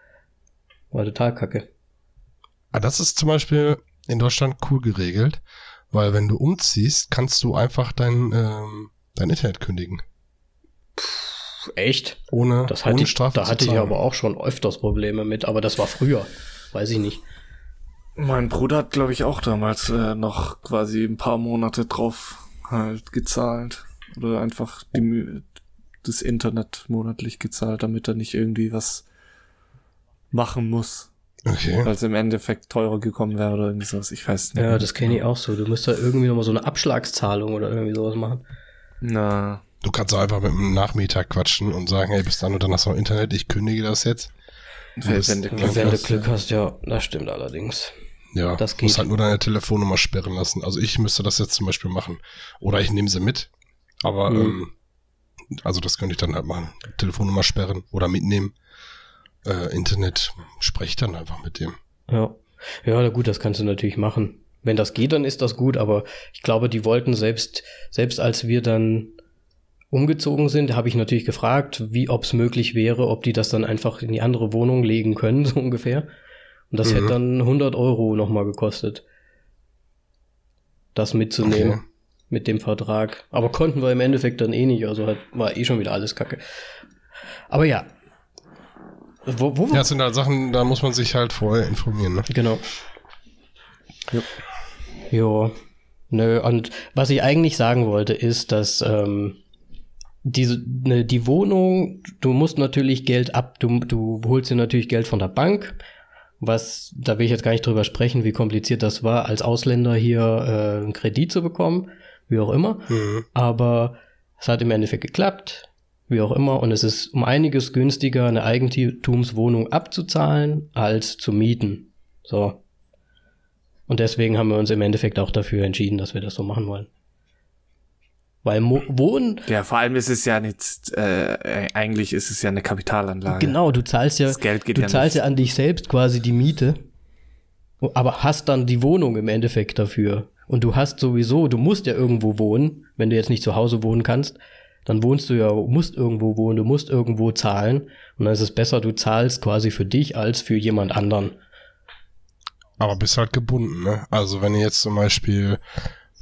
War total kacke. Ah, das ist zum Beispiel in Deutschland cool geregelt, weil wenn du umziehst, kannst du einfach dein, ähm, dein Internet kündigen. Echt? Ohne, Das hatte ohne ich, Strafe da zu hatte ich aber auch schon öfters Probleme mit, aber das war früher. Weiß ich nicht. Mein Bruder hat, glaube ich, auch damals äh, noch quasi ein paar Monate drauf halt gezahlt. Oder einfach die, Mü- das Internet monatlich gezahlt, damit er nicht irgendwie was machen muss. Okay. Weil es im Endeffekt teurer gekommen wäre oder irgendwie sowas. Ich weiß nicht. Ja, das kenne ich auch so. Du musst da irgendwie nochmal so eine Abschlagszahlung oder irgendwie sowas machen. Na, Du kannst auch einfach mit einem Nachmieter quatschen und sagen, hey, bis dann und dann hast du noch Internet, ich kündige das jetzt. wenn, bist- wenn du Ja, Glück Wenn du. Glück hast, ja, das stimmt allerdings. Ja, Das du musst geht. halt nur deine Telefonnummer sperren lassen. Also ich müsste das jetzt zum Beispiel machen. Oder ich nehme sie mit. Aber, Mhm. ähm, also das könnte ich dann halt machen. Telefonnummer sperren oder mitnehmen. Äh, Internet, sprech dann einfach mit dem. Ja. Ja, na gut, das kannst du natürlich machen. Wenn das geht, dann ist das gut, aber ich glaube, die wollten selbst, selbst als wir dann umgezogen sind, habe ich natürlich gefragt, wie, ob es möglich wäre, ob die das dann einfach in die andere Wohnung legen können, so ungefähr. Und das Mhm. hätte dann 100 Euro nochmal gekostet. Das mitzunehmen Okay. mit dem Vertrag. Aber konnten wir im Endeffekt dann eh nicht, also halt, war eh schon wieder alles kacke. Aber ja. Wo, wo Ja, das sind halt Sachen, da muss man sich halt vorher informieren. Ne? Genau. Ja. Jo. Nö, und was ich eigentlich sagen wollte, ist, dass ähm, diese, ne, die Wohnung, du musst natürlich Geld ab, du, du holst dir natürlich Geld von der Bank, was, da will ich jetzt gar nicht drüber sprechen, wie kompliziert das war, als Ausländer hier äh, einen Kredit zu bekommen, wie auch immer. Mhm. Aber es hat im Endeffekt geklappt, wie auch immer. Und es ist um einiges günstiger, eine Eigentumswohnung abzuzahlen, als zu mieten. So. Und deswegen haben wir uns im Endeffekt auch dafür entschieden, dass wir das so machen wollen. Weil Mo Wohnen, Ja, vor allem ist es ja nicht, äh, eigentlich ist es ja eine Kapitalanlage. genau, du zahlst ja, Das Geld geht du ja zahlst nicht. ja an dich selbst quasi die Miete, aber hast dann die Wohnung im Endeffekt dafür. Und du hast sowieso, du musst ja irgendwo wohnen, wenn du jetzt nicht zu Hause wohnen kannst, dann wohnst du ja, musst irgendwo wohnen, du musst irgendwo zahlen. Und dann ist es besser, du zahlst quasi für dich als für jemand anderen. Aber bist halt gebunden, ne? Also wenn ihr jetzt zum Beispiel,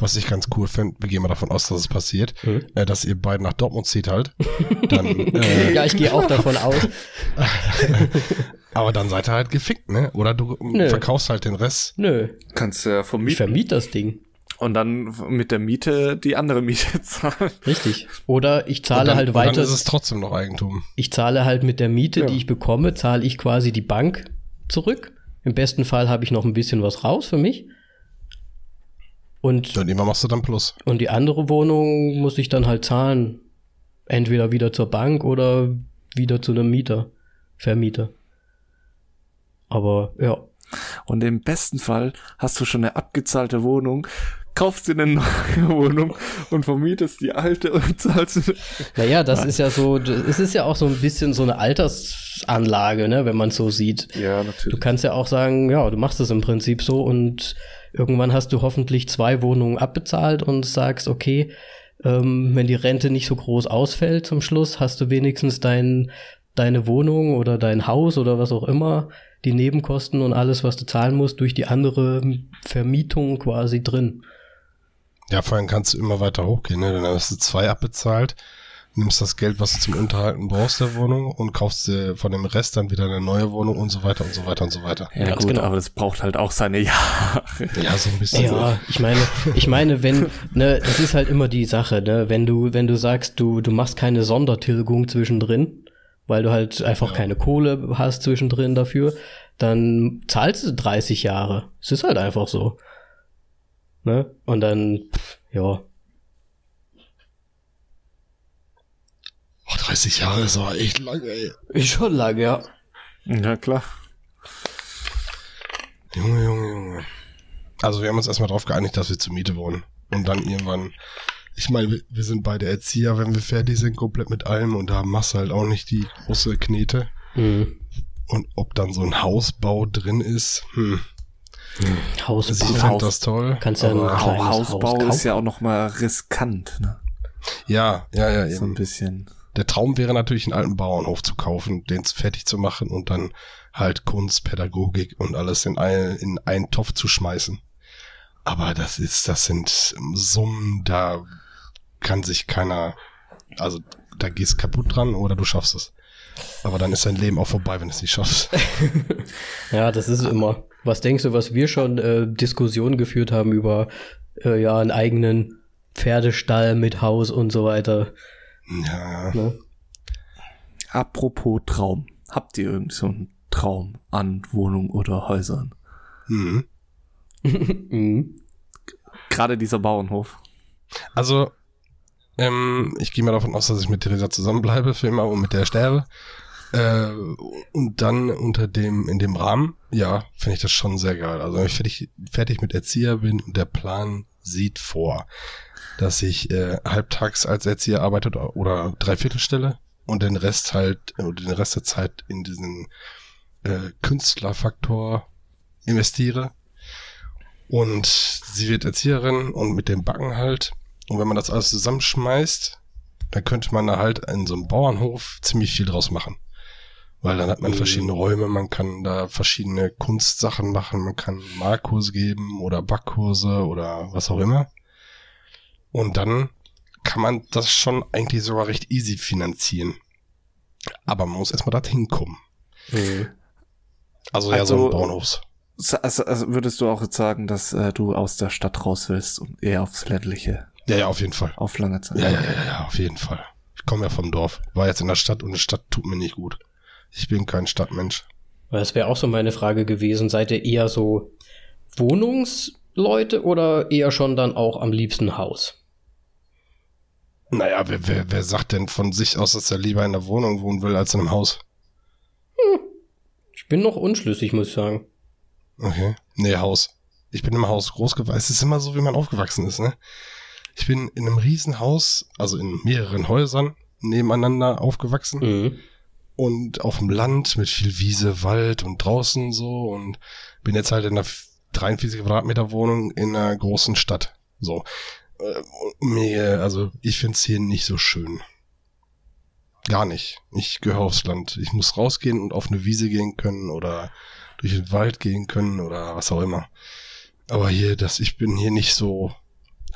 was ich ganz cool fände, wir gehen mal davon aus, dass es passiert, Mhm. äh, dass ihr beide nach Dortmund zieht halt, dann, äh, Ja, ich gehe auch davon aus. aber dann seid ihr halt gefickt, ne? Oder du Nö. verkaufst halt den Rest. Nö, Kannst du ja ich vermieten vermiete das Ding. und dann mit der Miete die andere Miete zahlen. Richtig. Oder ich und zahle dann, halt und dann weiter. ist es trotzdem noch Eigentum. ich zahle halt mit der Miete, Ja. die ich bekomme, zahle ich quasi die Bank zurück. Im besten Fall habe ich noch ein bisschen was raus für mich. Und, Und irgendwann machst du dann Plus. und die andere Wohnung muss ich dann halt zahlen. Entweder wieder zur Bank oder wieder zu einem Mieter, Vermieter. Aber ja, Und im besten Fall hast du schon eine abgezahlte Wohnung, kaufst dir eine neue Wohnung und vermietest die alte und zahlst. naja, das ist ja so, es ist ja auch so ein bisschen so eine Altersanlage, ne, wenn man es so sieht. Ja, Du natürlich. kannst ja auch sagen, ja, du machst es im Prinzip so und irgendwann hast du hoffentlich zwei Wohnungen abbezahlt und sagst, okay, ähm, wenn die Rente nicht so groß ausfällt zum Schluss, hast du wenigstens dein, deine Wohnung oder dein Haus oder was auch immer, die Nebenkosten und alles, was du zahlen musst, durch die andere Vermietung quasi drin. Ja, vor allem kannst du immer weiter hochgehen, ne? Dann hast du zwei abbezahlt, nimmst das Geld, was du zum Unterhalten brauchst der Wohnung und kaufst dir von dem Rest dann wieder eine neue Wohnung und so weiter und so weiter und so weiter. Ja, Ganz gut, genau. aber das braucht halt auch seine Jahre. Ja, so ein bisschen. Ja, ich meine, ich meine, wenn, ne, das ist halt immer die Sache, ne, wenn du, wenn du sagst, du, du machst keine Sondertilgung zwischendrin, weil du halt einfach Ja. keine Kohle hast zwischendrin dafür, dann zahlst du 30 Jahre. Es ist halt einfach so. Ne? Und dann, pff, ja. Oh, 30 Jahre ist aber echt lange, ey. Ist schon lange, ja. Ja, klar. Junge, Junge, Junge. Also wir haben uns erstmal darauf geeinigt, dass wir zur Miete wohnen. Und dann irgendwann, ich meine, wir, sind beide Erzieher, wenn wir fertig sind, komplett mit allem und da machst du halt auch nicht die große Knete. Hm. Und ob dann so ein Hausbau drin ist, hm. Haus, Also ich Haus- finde das toll. Kannst ja aber- ein Hausbau Haus ist ja auch noch mal riskant, ne? ja, ja, ja, So ein eben. bisschen. Der Traum wäre natürlich, einen alten Bauernhof zu kaufen, den fertig zu machen und dann halt Kunst, Pädagogik und alles in, ein, in einen Topf zu schmeißen. Aber das ist, das sind Summen, da kann sich keiner, also da gehst kaputt dran oder du schaffst es. Aber dann ist dein Leben auch vorbei, wenn du es nicht schaffst. Ja, das ist immer. Was denkst du, was wir schon äh, Diskussionen geführt haben über äh, ja einen eigenen Pferdestall mit Haus und so weiter. Ja, Ne? Apropos Traum. Habt ihr irgend so einen Traum an Wohnungen oder Häusern? Mhm. Mhm. Gerade dieser Bauernhof. Also, ähm, ich gehe mal davon aus, dass ich mit Theresa zusammenbleibe für immer und mit der sterbe. Äh, und dann unter dem, in dem Rahmen, ja, finde ich das schon sehr geil. Also wenn ich fertig, fertig mit Erzieher bin und der Plan sieht vor, dass ich äh, halbtags als Erzieher arbeite oder, oder Dreiviertelstelle und den Rest halt, oder den Rest der Zeit in diesen äh, Künstlerfaktor investiere. Und sie wird Erzieherin und mit dem Backen halt. Und wenn man das alles zusammenschmeißt, dann könnte man da halt in so einem Bauernhof ziemlich viel draus machen. Weil dann hat man Mhm. verschiedene Räume, man kann da verschiedene Kunstsachen machen, man kann Malkurse geben oder Backkurse oder was auch immer. Und dann kann man das schon eigentlich sogar recht easy finanzieren. Aber man muss erstmal dorthin kommen. Mhm. Also, ja, so Also- ein Bauernhofs. So, Also, also würdest du auch jetzt sagen, dass äh, du aus der Stadt raus willst und eher aufs ländliche Ja, ja, auf jeden Fall. auf lange Zeit? Ja, ja, ja, ja, auf jeden Fall. Ich komme ja vom Dorf. War jetzt in der Stadt und die Stadt tut mir nicht gut. Ich bin kein Stadtmensch. Das wäre auch so meine Frage gewesen. Seid ihr eher so Wohnungsleute oder eher schon dann auch am liebsten Haus? Naja, wer, wer, wer sagt denn von sich aus, dass er lieber in der Wohnung wohnen will als in einem Haus? Ich bin noch unschlüssig, muss ich sagen. Okay. Nee, Haus. Ich bin im Haus groß gewachsen. Es ist immer so, wie man aufgewachsen ist, ne? Ich bin in einem Riesenhaus, also in mehreren Häusern nebeneinander aufgewachsen Mhm. und auf dem Land mit viel Wiese, Wald und draußen so und bin jetzt halt in einer 43 Quadratmeter Wohnung in einer großen Stadt. So. Äh, Mir, also ich find's hier nicht so schön. Gar nicht. Ich gehöre aufs Land. Ich muss rausgehen und auf eine Wiese gehen können oder durch den Wald gehen können oder was auch immer. Aber hier, das, ich bin hier nicht so,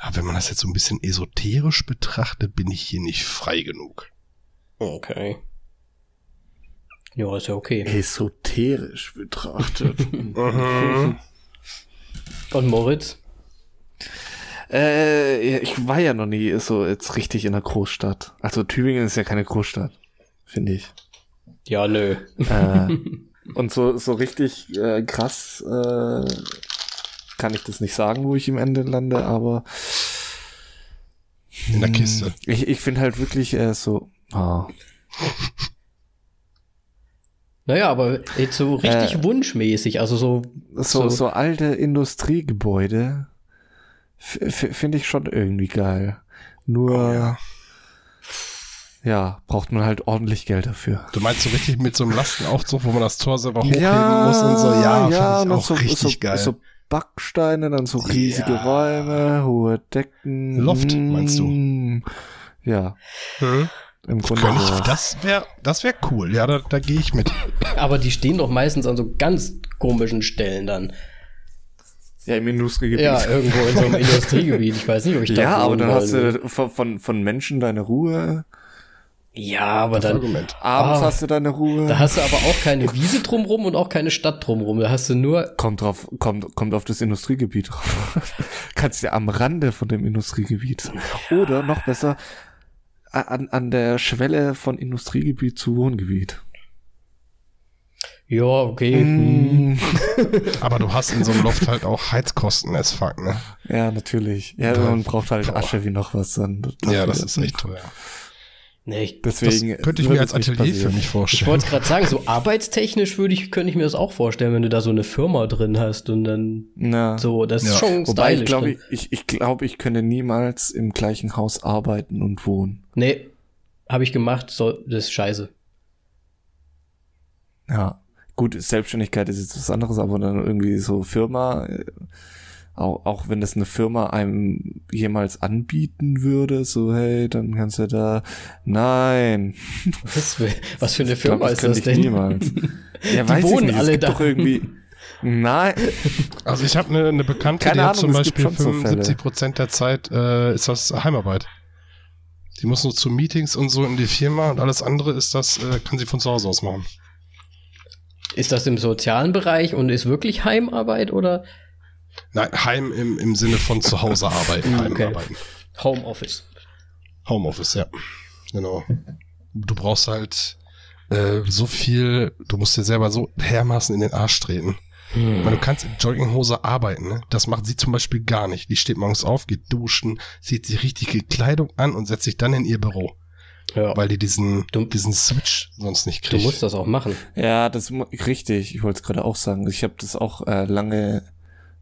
ja, wenn man das jetzt so ein bisschen esoterisch betrachtet, bin ich hier nicht frei genug. Okay. Ja, ist ja okay. Esoterisch betrachtet. Mhm. Und Moritz? Äh, ich war ja noch nie so jetzt richtig in einer Großstadt. Also Tübingen ist ja keine Großstadt, finde ich. Ja, nö. Äh, und so, so richtig äh, krass äh, kann ich das nicht sagen, wo ich im Ende lande, aber In der Kiste. ich, ich finde halt wirklich äh, so, ah, Naja, aber jetzt so richtig Äh, wunschmäßig, also so, so, So. so alte Industriegebäude finde ich schon irgendwie geil. Nur, Oh, ja. ja. braucht man halt ordentlich Geld dafür. Du meinst so richtig mit so einem Lastenaufzug, wo man das Tor selber hochheben muss und so? Ja, ja, fand ich auch so, richtig so, geil. so Backsteine, dann so riesige Ja. Räume, hohe Decken. Loft, meinst du? Mm, Ja, Hm? im Grunde ich, so. das wäre das wär cool. Ja, da, da gehe ich mit. aber die stehen doch meistens an so ganz komischen Stellen dann. Ja, im Industriegebiet. Ja, irgendwo in so einem Industriegebiet. Ich weiß nicht, ob ich da Ja, aber dann hast wollen du von, von, von Menschen deine Ruhe. Ja, aber Das dann. Argument. Abends Ah. hast du deine Ruhe. Da hast du aber auch keine Wiese drumrum und auch keine Stadt drumrum. Da hast du nur. kommt drauf, kommt, kommt auf das Industriegebiet drauf. Kannst ja am Rande von dem Industriegebiet. Oder noch besser, an, an der Schwelle von Industriegebiet zu Wohngebiet. Ja, okay. hm. Mm. Aber du hast in so einem Loft halt auch Heizkosten as fuck, ne? Ja, natürlich. Ja, Ja. man braucht halt Boah. Asche wie noch was dann. Ja, das ist echt teuer. Nee, ich, Deswegen das könnte ich mir als Atelier für passieren. mich ich vorstellen. wollte gerade sagen, so arbeitstechnisch würde ich, könnte ich mir das auch vorstellen, wenn du da so eine Firma drin hast und dann Na, so, das ist Ja. schon wobei ich stylisch. glaube, ich, ich, ich glaube, ich könnte niemals im gleichen Haus arbeiten und wohnen. Nee, habe ich gemacht, so, das ist scheiße. Ja. Gut, Selbstständigkeit ist jetzt was anderes, aber dann irgendwie so Firma, äh, auch, auch wenn das eine Firma einem jemals anbieten würde, so hey, dann kannst du da, nein. Was für, was für eine Ich glaub, Firma ist das ich denn? Niemals. Ja, Die weiß wohnen ich nicht. alle da. doch irgendwie, nein. Also ich habe eine, eine Bekannte, Keine die hat Ahnung, zum Beispiel schon so Fälle. 75 Prozent der Zeit äh, ist das Heimarbeit. Die muss nur zu Meetings und so in die Firma und alles andere ist das, äh, kann sie von zu Hause aus machen. Ist das im sozialen Bereich und ist wirklich Heimarbeit oder Nein, Heim im, im Sinne von zu Hause arbeiten, okay. Heimarbeiten. Homeoffice? Homeoffice, ja. Genau. Du brauchst halt äh, so viel, du musst dir selber so dermaßen in den Arsch treten. Hm. Weil du kannst in Jogginghose arbeiten, ne? Das macht sie zum Beispiel gar nicht. Die steht morgens auf, geht duschen, zieht sich richtige Kleidung an und setzt sich dann in ihr Büro. Ja, Weil die diesen, Du- diesen Switch sonst nicht du kriegt. musst das auch machen. Ja, das richtig. Ich wollte es gerade auch sagen. Ich habe das auch äh, lange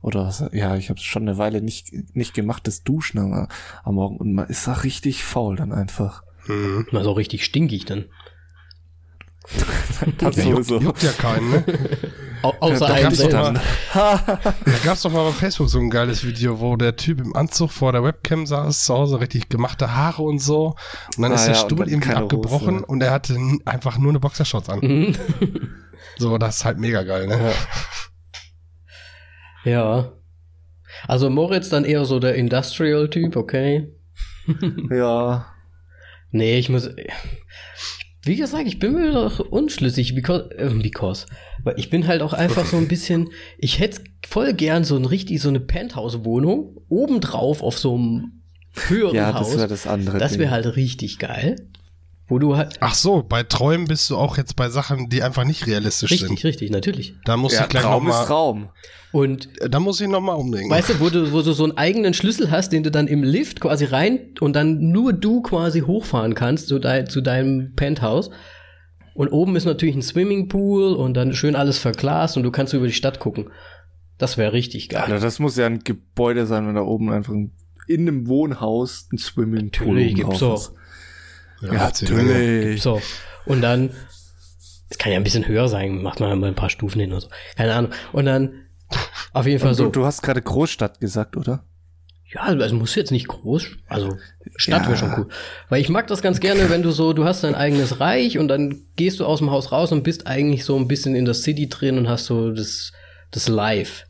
oder was- ja, ich habe es schon eine Weile nicht nicht gemacht, das Duschen am, am Morgen und man ist auch richtig faul dann einfach. Mhm. Mal so richtig stinkig dann. Das Ja, juckt, juckt ja keinen, ne? Au außer doch, einem gab's doch selber. mal- Da gab's doch mal bei Facebook so ein geiles Video, wo der Typ im Anzug vor der Webcam saß, zu Hause richtig gemachte Haare und so. Und dann Ah ist der ja, Stuhl irgendwie abgebrochen Hose. und er hatte einfach nur eine Boxershorts an. Mhm. So, das ist halt mega geil, ne? Ja. Also Moritz dann eher so der Industrial-Typ, okay. Ja. Nee, ich muss. Wie gesagt, ich bin mir doch unschlüssig, because, äh, because. Weil ich bin halt auch einfach so ein bisschen. Ich hätte voll gern so ein richtig, so eine Penthouse-Wohnung, obendrauf auf so einem höheren Ja, Haus. das wäre das andere. Das wäre halt richtig geil. Wo du halt. Ach so, bei Träumen bist du auch jetzt bei Sachen, die einfach nicht realistisch Richtig, sind. richtig, natürlich. Da muss ja, ich gleich Traum ist nochmal, Traum. Und da muss ich noch mal umdenken. weißt du, wo du, wo du so einen eigenen Schlüssel hast, den du dann im Lift quasi rein und dann nur du quasi hochfahren kannst zu, dein, zu deinem Penthouse. Und oben ist natürlich ein Swimmingpool und dann schön alles verglast und du kannst über die Stadt gucken. Das wäre richtig geil. Alter, das muss ja ein Gebäude sein, wenn da oben einfach ein, in einem Wohnhaus ein Swimmingpool Natürlich, oben gibt's auch. ist. Ja, natürlich. So. Und dann, es kann ja ein bisschen höher sein, macht man mal ein paar Stufen hin oder so. Keine Ahnung. Und dann, auf jeden Fall Und so. du, du hast gerade Großstadt gesagt, oder? Ja, also muss jetzt nicht groß, also Stadt Ja. wäre schon cool. Weil ich mag das ganz gerne, wenn du so, du hast dein eigenes Reich und dann gehst du aus dem Haus raus und bist eigentlich so ein bisschen in der City drin und hast so das, das Live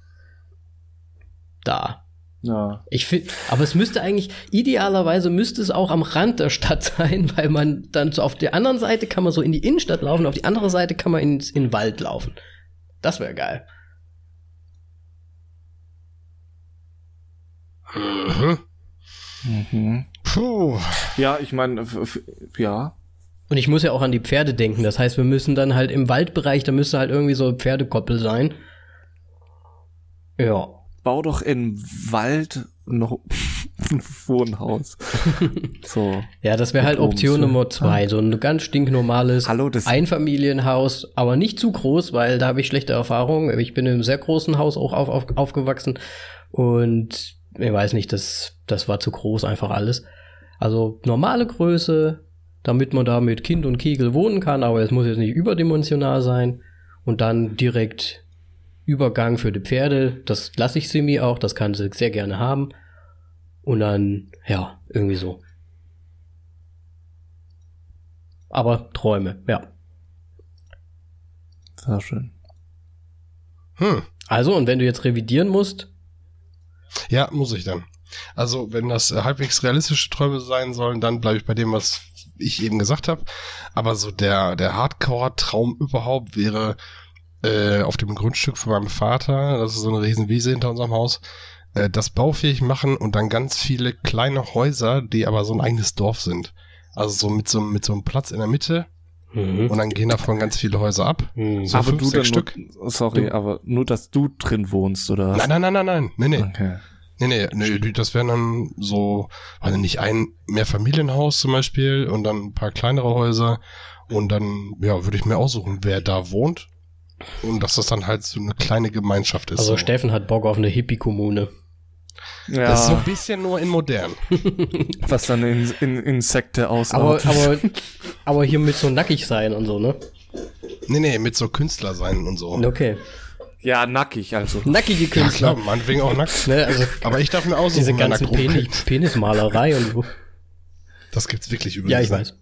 da. Ja. Ich finde, aber es müsste eigentlich, idealerweise müsste es auch am Rand der Stadt sein, weil man dann so auf der anderen Seite kann man so in die Innenstadt laufen, auf die andere Seite kann man ins, in den Wald laufen. Das wäre geil. Mhm. Mhm. Puh. Ja, ich meine, ja. Und ich muss ja auch an die Pferde denken. Das heißt, wir müssen dann halt im Waldbereich, da müsste halt irgendwie so Pferdekoppel sein. Ja. Bau doch im Wald noch ein Wohnhaus. so. Ja, das wäre halt Option oben Nummer zu- zwei. So ein ganz stinknormales Hallo, Einfamilienhaus, aber nicht zu groß, weil da habe ich schlechte Erfahrungen. Ich bin in einem sehr großen Haus auch auf, auf, aufgewachsen und ich weiß nicht, das, das war zu groß einfach alles. Also normale Größe, damit man da mit Kind und Kegel wohnen kann, aber es muss jetzt nicht überdimensional sein. Und dann direkt Übergang für die Pferde, das lasse ich Simi auch, das kann sie sehr gerne haben. Und dann, ja, irgendwie so. Aber Träume, ja. Sehr schön. Hm. Also, und wenn du jetzt revidieren musst, Ja, muss ich dann. Also, wenn das äh, halbwegs realistische Träume sein sollen, dann bleibe ich bei dem, was ich eben gesagt habe. Aber so der, der Hardcore-Traum überhaupt wäre äh, auf dem Grundstück von meinem Vater, das ist so eine riesen Wiese hinter unserem Haus, äh, das baufähig machen und dann ganz viele kleine Häuser, die aber so ein eigenes Dorf sind. Also so mit so, mit so einem Platz in der Mitte mhm. und dann gehen davon ganz viele Häuser ab. Mhm. So aber fünf, du sechs Stück. Nur, sorry, Du- aber nur, dass du drin wohnst, oder? Nein, nein, nein, nein, nein, nee, nee. Okay. Nee, nee, nee, das wären dann so, also nicht ein Mehrfamilienhaus zum Beispiel und dann ein paar kleinere Häuser und dann, ja, würde ich mir aussuchen, wer da wohnt und dass das dann halt so eine kleine Gemeinschaft ist. Also so. Steffen hat Bock auf eine Hippie-Kommune. Ja, Das ist so ein bisschen nur in modern. was dann in, in Insekte Aber, ausartet. aber, aber hier mit so nackig sein und so, ne? Nee, nee, mit so Künstler sein und so. Okay. ja, nackig, also. Nackige Ja, klar, Künstler. meinetwegen auch nackt. ne, also Aber ich darf mir aussuchen, diese ganze. Penis, Penismalerei und so. Das gibt's wirklich übrigens. Ja, ich weiß.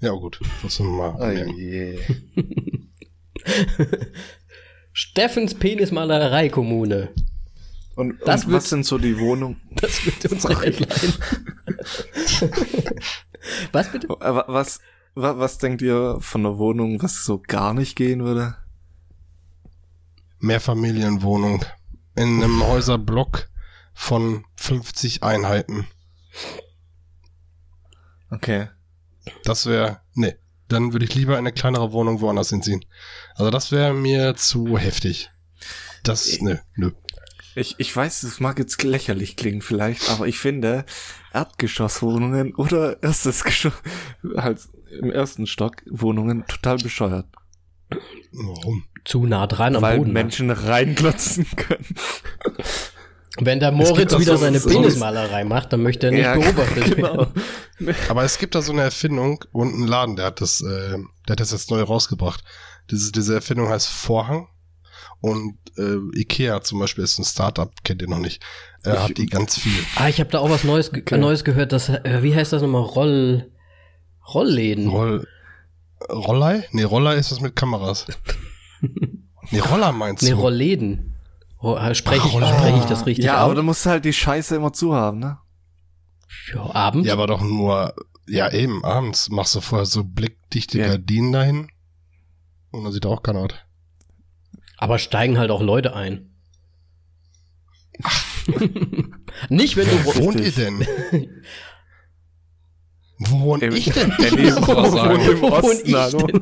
Ja, gut. Trotzdem mal. Oh merken. Steffens Penismalerei-Kommune. Und, Das und wird- was sind so die Wohnungen? Das wird unsere Headline. Was bitte? Was, was, was denkt ihr von der Wohnung, was so gar nicht gehen würde? Mehrfamilienwohnung. In einem Häuserblock von 50 Einheiten. Okay. Das wäre, nee. dann würde ich lieber in eine kleinere Wohnung woanders hinziehen. Also das wäre mir zu heftig. Das, nö, nö. Ich, ich weiß, es mag jetzt lächerlich klingen vielleicht, aber ich finde Erdgeschosswohnungen oder erstes Geschoss, halt im ersten Stock Wohnungen total bescheuert. Warum? Zu nah dran am weil Boden. ne? Menschen reinglotzen können. Wenn der Moritz wieder so- seine so- Penismalerei macht, dann möchte er nicht beobachtet genau. werden. Aber es gibt da so eine Erfindung und ein Laden, der hat das, äh, der hat das jetzt neu rausgebracht. Diese, diese Erfindung heißt Vorhang. Und äh, Ikea zum Beispiel ist ein Startup, kennt ihr noch nicht. Er Ich- hat die ganz viel. Ah, ich habe da auch was Neues, ge- Okay. Neues gehört. Das, äh, wie heißt das nochmal? Roll, Rollläden. Roll, Rollei? Nee, Roller ist das mit Kameras. Nee, Roller meinst nee, du? Rollläden. Ro äh, Spreche ich, Roller. sprech ich das richtig Ja, aber du musst halt die Scheiße immer zu haben, ne? Ja, Abend. Ja, aber doch nur, ja eben, abends machst du vorher so blickdichte Ja. Gardinen dahin. Und dann sieht auch keiner aus. Aber steigen halt auch Leute ein. Nicht, wenn du Wo wohnt ihr denn? Wo wohne ich denn? Der Ich müsste sowas sagen. im Wo wohn Osten, ich denn?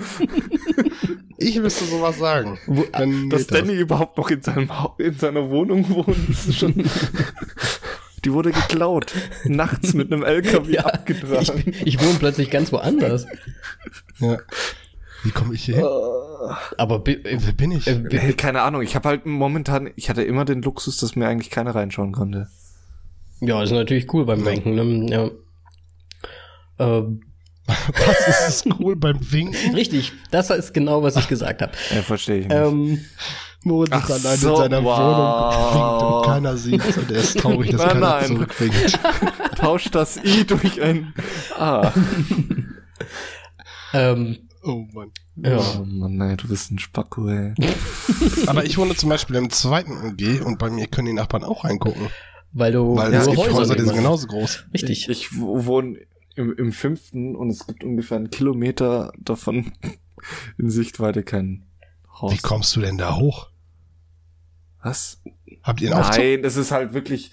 Ich müsste sowas sagen. Dann Dass geht das. Danny überhaupt noch in, seinem, in seiner Wohnung wohnt, ist schon. Die wurde geklaut. Nachts mit einem LKW Ja, ich, abgetragen. bin- ich wohne plötzlich ganz woanders. Ja. Wie komme ich hier hin? Aber bi- äh, Wer bin ich? äh, Äh, Keine Ahnung, ich habe halt momentan, ich hatte immer den Luxus, dass mir eigentlich keiner reinschauen konnte. ja, ist natürlich cool beim Banken. Ne? Ja. Ähm, Was ist das cool beim Winken? richtig, das ist genau, was ich gesagt habe. Ja, verstehe ich nicht. Ähm, Moritz Ach ist allein so, in seiner wow. Wohnung winkt und keiner sieht und er ist traurig, dass Nein, keiner nein. zurückwinkt. Tausch das I durch ein A. ähm, Oh Mann. ja. Oh Mann, ey, du bist ein Spacko, ey. Aber ich wohne zum Beispiel im zweiten UG und bei mir können die Nachbarn auch reingucken. Weil du Weil nur es gibt Häuser Häuser, die sind genauso groß. Richtig. Ich, ich wo- wohne im, im fünften und es gibt ungefähr einen Kilometer davon in Sichtweite kein Haus. Wie kommst du denn da hoch? Was? Habt ihr einen Aufzug? Nein, das ist halt wirklich.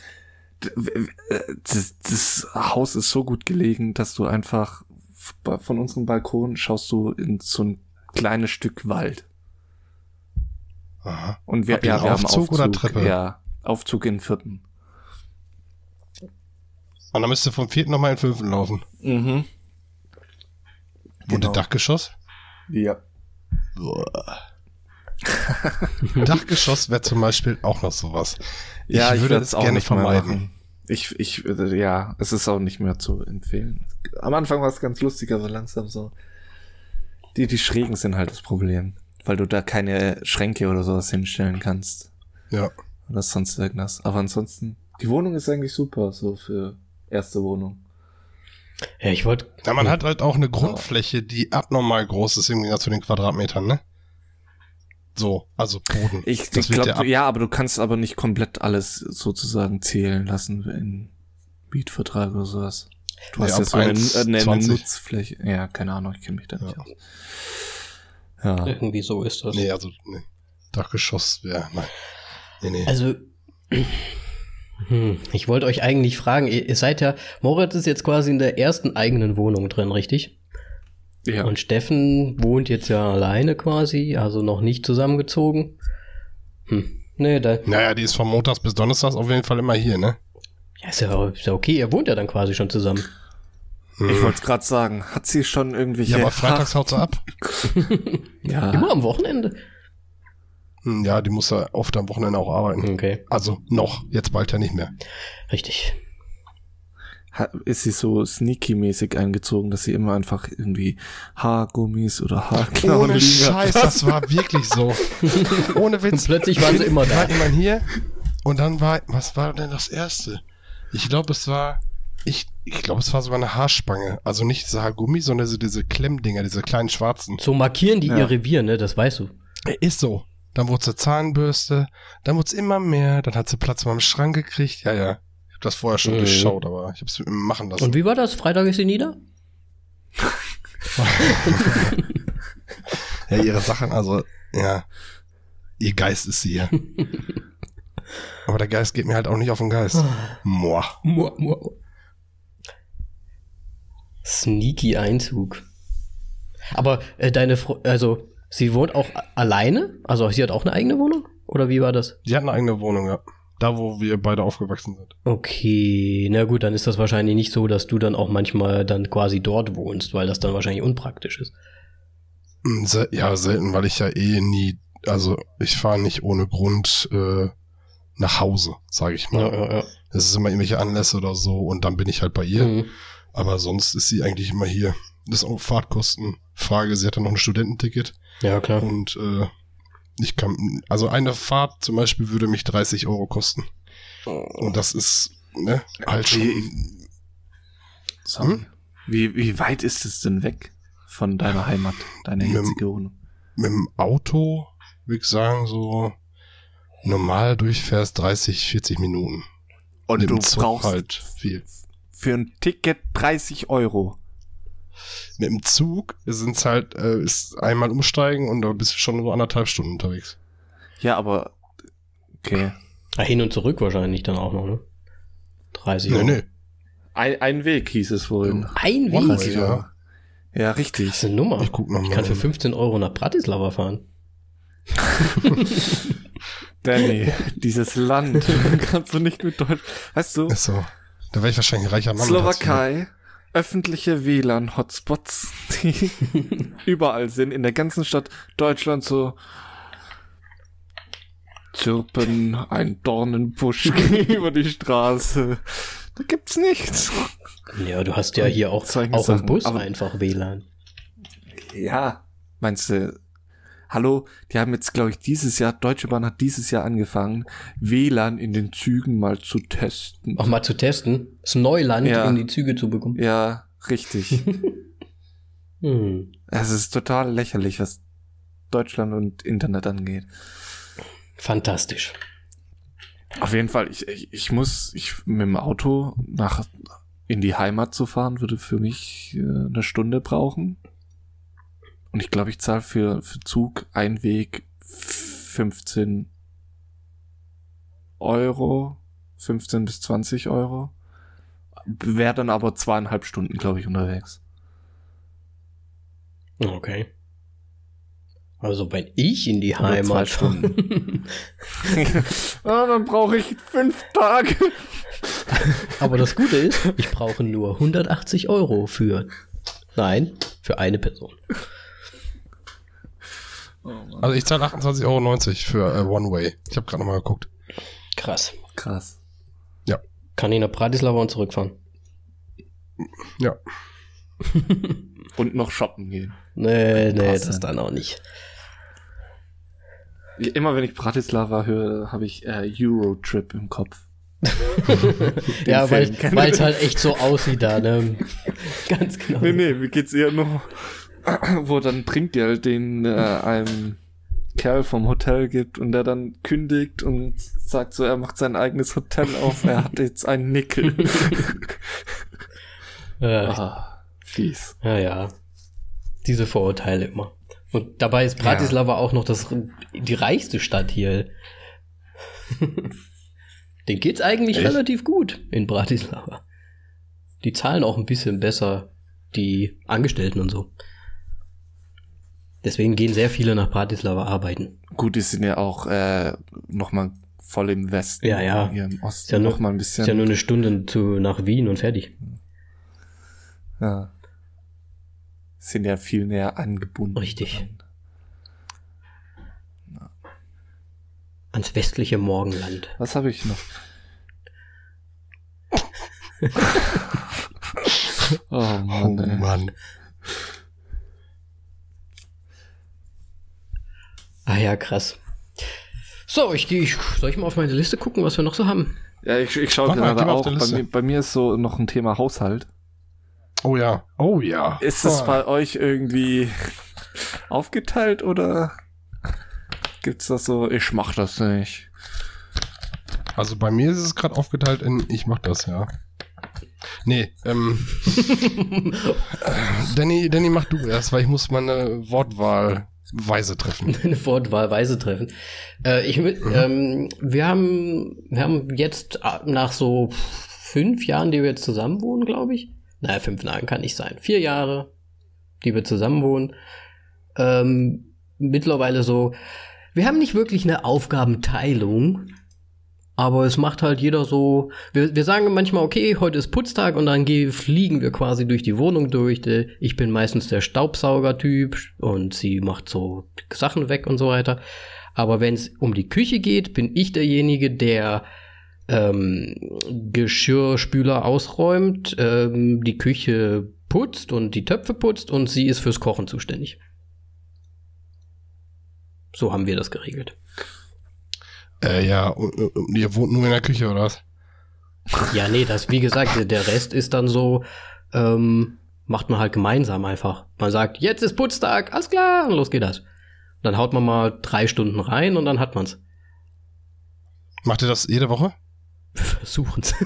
w- Das, das Haus ist so gut gelegen, dass du einfach von unserem Balkon schaust du in so ein kleines Stück Wald. Aha. Und wir, ja, wir haben Aufzug Aufzug oder Treppe? Ja, Aufzug in den vierten. Und dann müsst ihr vom vierten nochmal in den fünften laufen. Mhm. Und Genau. das Dachgeschoss? Ja. Dachgeschoss wäre zum Beispiel auch noch sowas. Ja, ich, würde auch gerne vermeiden. Ich, ich, äh, ja, es ist auch nicht mehr zu empfehlen. Am Anfang war es ganz lustig, aber langsam so. Die, die Schrägen sind halt das Problem. Weil du da keine Schränke oder sowas hinstellen kannst. Ja. Oder sonst irgendwas. Aber ansonsten, die Wohnung ist eigentlich super, so für erste Wohnung. Ja, ich wollte. Ja, man hat halt auch eine Grundfläche, die abnormal groß ist im Gegensatz zu den Quadratmetern, ne? So, also Boden. Ich, ich glaube, ja ab- ja, aber du kannst aber nicht komplett alles sozusagen zählen lassen in Mietvertrag oder sowas. Du Nee, hast ja so eine, 1,20. eine, eine Nutzfläche. Ja, keine Ahnung, ich kenne mich da nicht Ja. aus. Ja. Irgendwie so ist das. Nee, also, nee. Dachgeschoss wäre, nein. Nee, nee. Also, hm, ich wollte euch eigentlich fragen, ihr, ihr seid ja, Moritz ist jetzt quasi in der ersten eigenen Wohnung drin, richtig? Ja. Und Steffen wohnt jetzt ja alleine quasi, also noch nicht zusammengezogen. Hm, nee, da naja, die ist von Montags bis Donnerstags auf jeden Fall immer hier, ne? ja, ist, ja, ist ja okay, ihr wohnt ja dann quasi schon zusammen. Ich wollte es gerade sagen, hat sie schon irgendwelche... Ja, aber freitags haut sie ab. ja. Immer am Wochenende? Hm, Ja, die muss ja oft am Wochenende auch arbeiten. Okay, Also noch, jetzt bald ja nicht mehr. richtig. Ist sie so sneaky-mäßig eingezogen, dass sie immer einfach irgendwie Haargummis oder Haarklauen Ohne hat? Scheiß, das war wirklich so. Ohne Witz. Und plötzlich waren sie immer da. War jemand hier und dann war, was war denn das erste? Ich glaube, es war, ich, ich glaube, es war sogar eine Haarspange. Also nicht diese Haargummi, sondern so diese Klemmdinger, diese kleinen schwarzen. So markieren die Ja. ihr Revier, ne? Das weißt du. Ist so. Dann wurde sie Zahnbürste, dann wurde es immer mehr, dann hat sie Platz in meinem Schrank gekriegt. Ja, ja. Das vorher schon Mhm. durchschaut, aber ich habe es machen lassen. Und wie war das? Freitag ist sie nieder? Ja, ihre Sachen, also, ja. Ihr Geist ist sie ja. Aber der Geist geht mir halt auch nicht auf den Geist. Moa. Mua, mua. Sneaky Einzug. Aber äh, deine, Fro also sie wohnt auch alleine? Also sie hat auch eine eigene Wohnung? Oder wie war das? Die hat eine eigene Wohnung, ja. Da, wo wir beide aufgewachsen sind. Okay, na gut, dann ist das wahrscheinlich nicht so, dass du dann auch manchmal dann quasi dort wohnst, weil das dann wahrscheinlich unpraktisch ist. Hm, ja, selten, weil ich ja eh nie, also ich fahre nicht ohne Grund äh, nach Hause, sage ich mal. Ja, ja, ja. Es ist immer irgendwelche Anlässe oder so und dann bin ich halt bei ihr. Mhm. Aber sonst ist sie eigentlich immer hier. Das ist auch Fahrtkostenfrage. Sie hat dann noch ein Studententicket Ja, klar. und äh, ich kann, also eine Fahrt zum Beispiel würde mich 30 Euro kosten. Und das ist, ne, halt schon. Wie, sorry. Hm? wie, wie weit ist es denn weg von deiner Heimat, deine Mit dem- jetzige Wohnung? Mit dem Auto, würde ich sagen, so normal durchfährst 30, 40 Minuten. Und Mit du Zug brauchst halt viel. für ein Ticket 30 Euro. Mit dem Zug sind es halt, äh, ist einmal umsteigen und da bist du schon so anderthalb Stunden unterwegs. Ja, aber okay. Ah, hin und zurück wahrscheinlich dann auch noch, ne? 30 Nee, Euro. nee. Ein, ein Weg hieß es wohl. Ein Weg? One Das way, Ja, ja. ja richtig. ist eine Nummer. Ich guck noch Ich mal. kann für 15 Euro nach Bratislava fahren. Danny, dieses Land kannst du nicht mit Deutsch. Weißt du, Ist so. Da wäre ich wahrscheinlich ein reicher Mann. Slowakei, öffentliche WLAN-Hotspots, die überall sind, in der ganzen Stadt Deutschland so zirpen, ein Dornenbusch über die Straße. Da gibt's nichts. Ja, du hast ja hier auch, auch im. Bus Aber- einfach WLAN. Ja, meinst du, hallo, die haben jetzt, glaube ich, dieses Jahr, Deutsche Bahn hat dieses Jahr angefangen, WLAN in den Zügen mal zu testen. Auch mal zu testen, das Neuland Ja. in die Züge zu bekommen. Ja, richtig. Hm. es ist total lächerlich, was Deutschland und Internet angeht. Fantastisch. Auf jeden Fall, ich, ich, ich muss, ich mit dem Auto nach in die Heimat zu fahren, würde für mich äh, eine Stunde brauchen. Und ich glaube, ich zahle für, für Zug Einweg 15 Euro, 15 bis 20 Euro. Wäre dann aber zweieinhalb Stunden, glaube ich, unterwegs. Okay. Also wenn ich in die Oder Heimat zwei ah, dann brauche ich fünf Tage. Aber das Gute ist, ich brauche nur 180 Euro für. Nein, für eine Person. Also ich zahle 28,90 Euro für äh, One Way. Ich habe gerade nochmal geguckt. Krass. Krass. Kann ich nach Bratislava und zurückfahren? Ja. Und noch shoppen gehen. Nee, nee, Krass, das ja. dann auch nicht. Immer wenn ich Bratislava höre, habe ich äh, Eurotrip im Kopf. ja, weil Film kennen. weil es halt echt so aussieht da, ne? Ganz genau. Nee, nee, mir geht's eher nur, wo dann Trinkgeld den äh, einem Kerl vom Hotel gibt und der dann kündigt und sagt so, er macht sein eigenes Hotel auf, er hat jetzt einen Nickel. Ja, ah, fies. ja, ja. Diese Vorurteile immer. Und dabei ist Bratislava auch noch das, die reichste Stadt hier. Den geht's eigentlich Echt? relativ gut in Bratislava. Die zahlen auch ein bisschen besser die Angestellten und so. Deswegen gehen sehr viele nach Bratislava arbeiten. Gut, die sind ja auch äh, nochmal voll im Westen. Ja, ja. Hier im Osten Ist ja nur- noch mal ein bisschen. Ist ja nur eine Stunde zu, nach Wien und fertig. ja. Sind ja viel näher angebunden. Richtig. Ans westliche Morgenland. Was habe ich noch? oh Mann, ey. Mann. Ah ja, krass. So, ich, ich soll ich mal auf meine Liste gucken, was wir noch so haben? Ja, ich, ich schaue gerade auch. Bei mir, bei mir ist so noch ein Thema Haushalt. Oh ja. Oh ja. Ist es Ah. bei euch irgendwie aufgeteilt oder gibt's das so, ich mach das nicht? Also bei mir ist es gerade aufgeteilt in ich mach das, ja. Nee, ähm. äh, Danny, Danny, mach du erst, weil ich muss meine Wortwahl weise treffen. Eine Wortwahlweise treffen. Äh, ich, mit- ähm, wir haben, wir haben jetzt äh, nach so fünf Jahren, die wir jetzt zusammen wohnen, glaube ich. Naja, fünf Jahren kann nicht sein. Vier Jahre die wir zusammen wohnen, ähm, mittlerweile so, wir haben nicht wirklich eine Aufgabenteilung, aber es macht halt jeder so. Wir, wir sagen manchmal, okay, heute ist Putztag und dann geh, fliegen wir quasi durch die Wohnung durch. Ich bin meistens der Staubsauger-Typ und sie macht so Sachen weg und so weiter. Aber wenn es um die Küche geht, bin ich derjenige, der ähm, Geschirrspüler ausräumt, ähm, die Küche putzt und die Töpfe putzt und sie ist fürs Kochen zuständig. So haben wir das geregelt. Äh, ja, und, und ihr wohnt nur in der Küche, oder was? Ja, nee, das, wie gesagt, der Rest ist dann so, ähm, macht man halt gemeinsam einfach. Man sagt, jetzt ist Putztag, alles klar, und los geht das. Dann haut man mal drei Stunden rein und dann hat man's. Macht ihr das jede Woche? Wir versuchen's.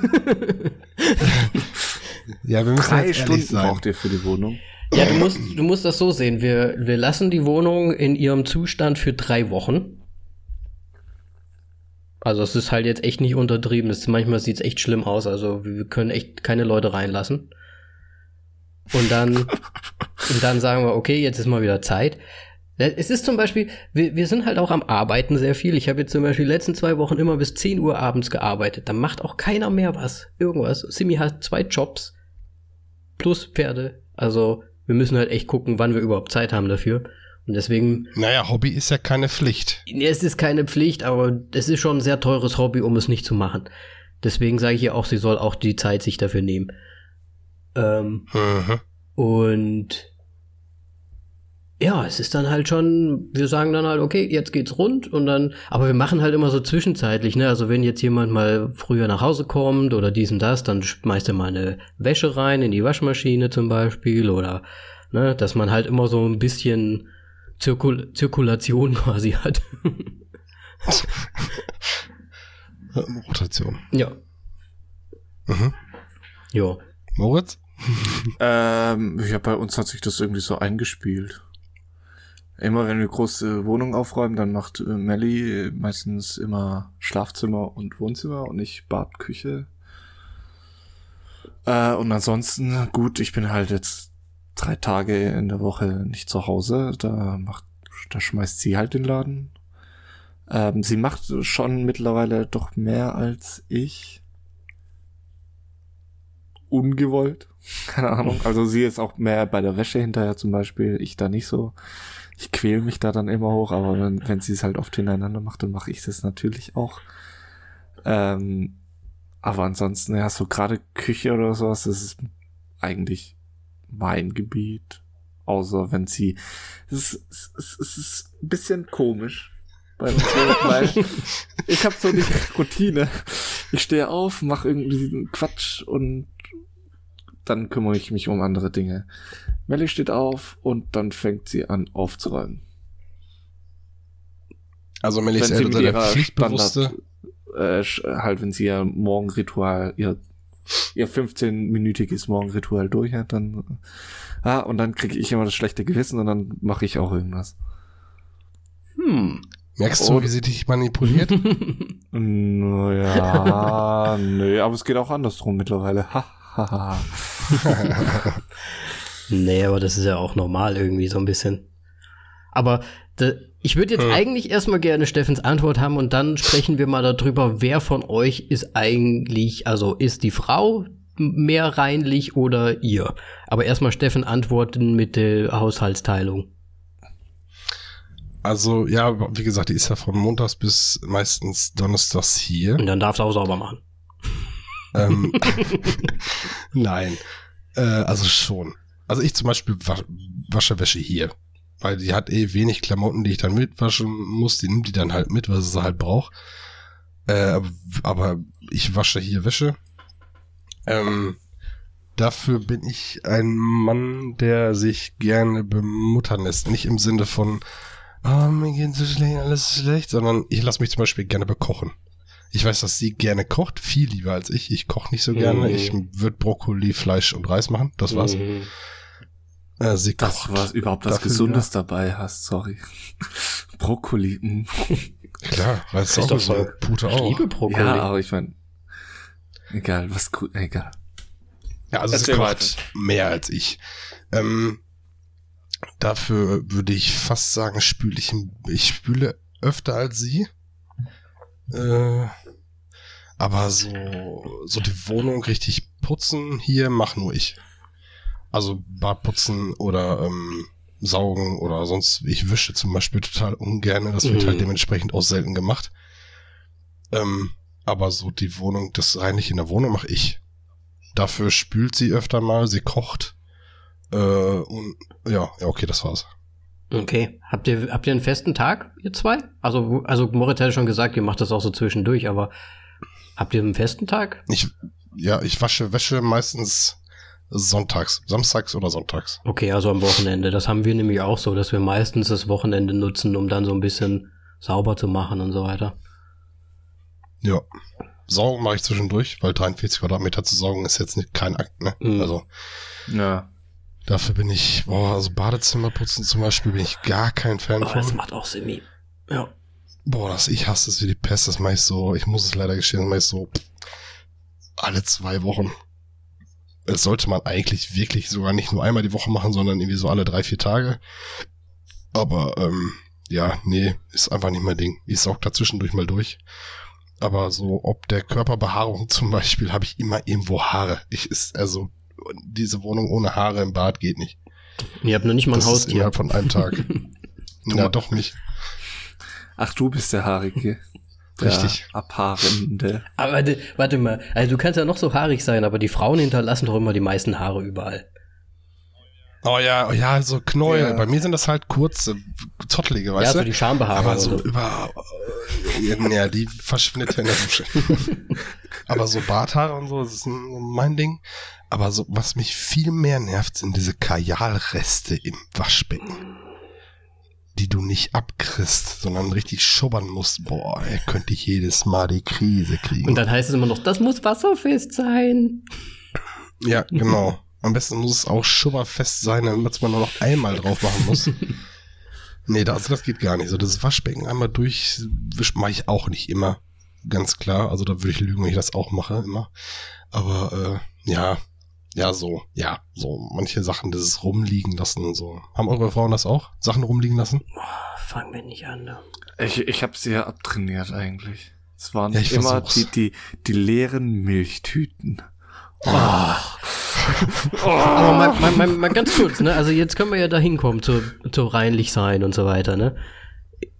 ja, wir müssen drei Stunden sein. braucht ihr für die Wohnung. Ja, du musst, du musst das so sehen. Wir, wir lassen die Wohnung in ihrem Zustand für drei Wochen. Also es ist halt jetzt echt nicht untertrieben. Das, manchmal sieht es echt schlimm aus. Also wir können echt keine Leute reinlassen. Und dann, und dann sagen wir, okay, jetzt ist mal wieder Zeit. Es ist zum Beispiel, wir, wir sind halt auch am Arbeiten sehr viel. Ich habe jetzt zum Beispiel die letzten zwei Wochen immer bis 10 Uhr abends gearbeitet. Da macht auch keiner mehr was. Irgendwas. Simi hat zwei Jobs. Plus Pferde. Also wir müssen halt echt gucken, wann wir überhaupt Zeit haben dafür. Und deswegen. Naja, Hobby ist ja keine Pflicht. Es ist keine Pflicht, aber es ist schon ein sehr teures Hobby, um es nicht zu machen. Deswegen sage ich ihr auch, sie soll auch die Zeit sich dafür nehmen. Ähm, mhm. Und ja, es ist dann halt schon, wir sagen dann halt, okay, jetzt geht's rund und dann, aber wir machen halt immer so zwischenzeitlich, ne? Also wenn jetzt jemand mal früher nach Hause kommt oder dies und das, dann schmeißt er mal eine Wäsche rein in die Waschmaschine zum Beispiel oder, ne, dass man halt immer so ein bisschen Zirkul Zirkulation quasi hat. Rotation. Ja. Mhm. Ja. Moritz? ähm, ja, bei uns hat sich das irgendwie so eingespielt. Immer wenn wir große Wohnungen aufräumen, dann macht äh, Melly meistens immer Schlafzimmer und Wohnzimmer und nicht Bad, Küche. Äh, und ansonsten, gut, ich bin halt jetzt drei Tage in der Woche nicht zu Hause. Da macht, da schmeißt sie halt den Laden. Ähm, sie macht schon mittlerweile doch mehr als ich. Ungewollt. Keine Ahnung. Also sie ist auch mehr bei der Wäsche hinterher zum Beispiel. Ich da nicht so ich quäl mich da dann immer hoch, aber wenn, wenn sie es halt oft hintereinander macht, dann mache ich das natürlich auch. Ähm, aber ansonsten, ja, so gerade Küche oder sowas, das ist eigentlich mein Gebiet. Außer wenn sie. Es ist, es, es ist ein bisschen komisch. Bei uns, weil ich habe so die Routine. Ich stehe auf, mache irgendwie Quatsch und dann kümmere ich mich um andere Dinge. Melly steht auf und dann fängt sie an aufzuräumen. Also Melly ist eher der pflichtbewusste... Äh, halt, wenn sie ihr Morgenritual, ihr, ihr 15-minütiges Morgenritual durch hat, dann... Ah, und dann kriege ich immer das schlechte Gewissen und dann mache ich auch irgendwas. Hm. Merkst du, wie sie dich manipuliert? naja, nö, aber es geht auch andersrum mittlerweile. Ha, ha, ha. Nee, aber das ist ja auch normal irgendwie so ein bisschen. Aber ich würde jetzt hm. eigentlich erstmal gerne Steffens Antwort haben und dann sprechen wir mal darüber, wer von euch ist eigentlich, also ist die Frau mehr reinlich oder ihr? Aber erstmal Steffen antworten mit der Haushaltsteilung. Also, ja, wie gesagt, die ist ja von montags bis meistens donnerstags hier. Und dann darfst du auch sauber machen. Ähm, Nein. Äh, also schon. Also ich zum Beispiel wasche Wäsche hier. Weil die hat eh wenig Klamotten, die ich dann mitwaschen muss. Die nimmt die dann halt mit, was sie halt braucht. Äh, aber ich wasche hier Wäsche. Ähm, dafür bin ich ein Mann, der sich gerne bemuttern lässt. Nicht im Sinne von, oh, mir geht so schlecht, alles schlecht, sondern ich lasse mich zum Beispiel gerne bekochen. Ich weiß, dass sie gerne kocht, viel lieber als ich. Ich koche nicht so gerne. Mhm. Ich würde Brokkoli, Fleisch und Reis machen. Das war's. Mhm. Äh, sie Dass du was, überhaupt was Dafür, Gesundes ja. dabei hast, sorry. Brokkoli. Mh. Klar, weil es auch so Pute auch. Ich liebe Brokkoli. Ja, aber ich meine, egal, was egal. Ja, also Erzähl sie kocht mehr als ich. Ähm, Dafür würde ich fast sagen, spüle ich, ich spüle öfter als sie. Äh, aber so, so die Wohnung richtig putzen hier mach nur ich. Also Bad putzen oder ähm, saugen oder sonst, ich wische zum Beispiel total ungern, das wird Mhm. halt dementsprechend auch selten gemacht. Ähm, aber so die Wohnung, das reinlich in der Wohnung mache ich. Dafür spült sie öfter mal, sie kocht. Äh, und ja, ja, okay, das war's. Okay. Habt ihr, habt ihr einen festen Tag, ihr zwei? Also, also Moritz hat schon gesagt, ihr macht das auch so zwischendurch, aber habt ihr einen festen Tag? Ich, ja, ich wasche Wäsche meistens sonntags, samstags oder sonntags. Okay, also am Wochenende. Das haben wir nämlich auch so, dass wir meistens das Wochenende nutzen, um dann so ein bisschen sauber zu machen und so weiter. Ja. Saugen mache ich zwischendurch, weil 43 Quadratmeter zu saugen ist jetzt nicht kein Akt, ne? Mhm. Also Ja. dafür bin ich, boah, also Badezimmer putzen zum Beispiel bin ich gar kein Fan Aber das von. macht auch Simi. Ja. Boah, das, ich hasse es wie die Pest, das mache ich so, ich muss es leider gestehen, das mache ich so alle zwei Wochen. Das sollte man eigentlich wirklich sogar nicht nur einmal die Woche machen, sondern irgendwie so alle drei, vier Tage. Aber ähm, ja, nee, ist einfach nicht mein Ding. Ich saug da zwischendurch mal durch. Aber so, ob der Körperbehaarung zum Beispiel, habe ich immer irgendwo Haare. Ich ist, also, diese Wohnung ohne Haare im Bad geht nicht. Und ihr habt noch nicht mal ein Das ist Haustier. innerhalb von einem Tag. Na, doch nicht. Ach, du bist der Haarige. Richtig. Abhaarende. Aber warte, mal, also du kannst ja noch so haarig sein, aber die Frauen hinterlassen doch immer die meisten Haare überall. Oh ja, oh ja, so Knäuel. Ja. Bei mir sind das halt kurze, zottelige, ja, weißt so du? die Schambehaarung. Aber so so. über, äh, ja, die verschwindet ja in der Dusche. Aber so Barthaare und so, das ist ein- mein Ding. Aber so, was mich viel mehr nervt, sind diese Kajalreste im Waschbecken. Die du nicht abkriegst, sondern richtig schubbern musst. Boah, ey, könnte ich jedes Mal die Krise kriegen. Und dann heißt es immer noch, das muss wasserfest sein. Ja, genau. Am besten muss es auch schubberfest sein, damit man nur noch einmal drauf machen muss. nee, da, also das geht gar nicht. So das Waschbecken einmal durchwischen mache ich auch nicht immer. Ganz klar. Also da würde ich lügen, wenn ich das auch mache, immer. Aber äh, ja, ja, so, ja, so manche Sachen, dieses rumliegen lassen und so. Haben eure Frauen das auch? Sachen rumliegen lassen? Fangen wir nicht an. Ne? Ich, ich habe sie ja abtrainiert eigentlich. Es waren Ja, ich immer versuch's. die, die, die leeren Milchtüten. Aber mal, mal, mal, mal ganz kurz, ne? Also jetzt können wir ja da hinkommen zu, zu reinlich sein und so weiter, ne?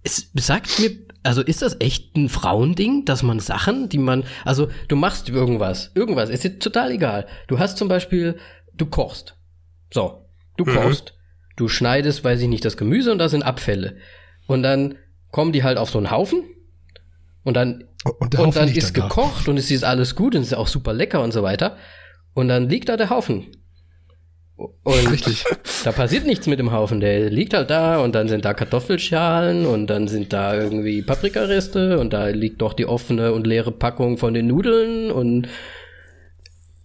Es sagt mir, also ist das echt ein Frauending, dass man Sachen, die man, also du machst irgendwas, irgendwas, ist jetzt total egal. Du hast zum Beispiel, du kochst. So, du Mhm. kochst, du schneidest, weiß ich nicht, das Gemüse und da sind Abfälle. Und dann kommen die halt auf so einen Haufen und dann Und und dann ist da. gekocht und es ist alles gut und es ist auch super lecker und so weiter. Und dann liegt da der Haufen. Und Richtig. da passiert nichts mit dem Haufen. Der liegt halt da und dann sind da Kartoffelschalen und dann sind da irgendwie Paprikareste und da liegt noch die offene und leere Packung von den Nudeln und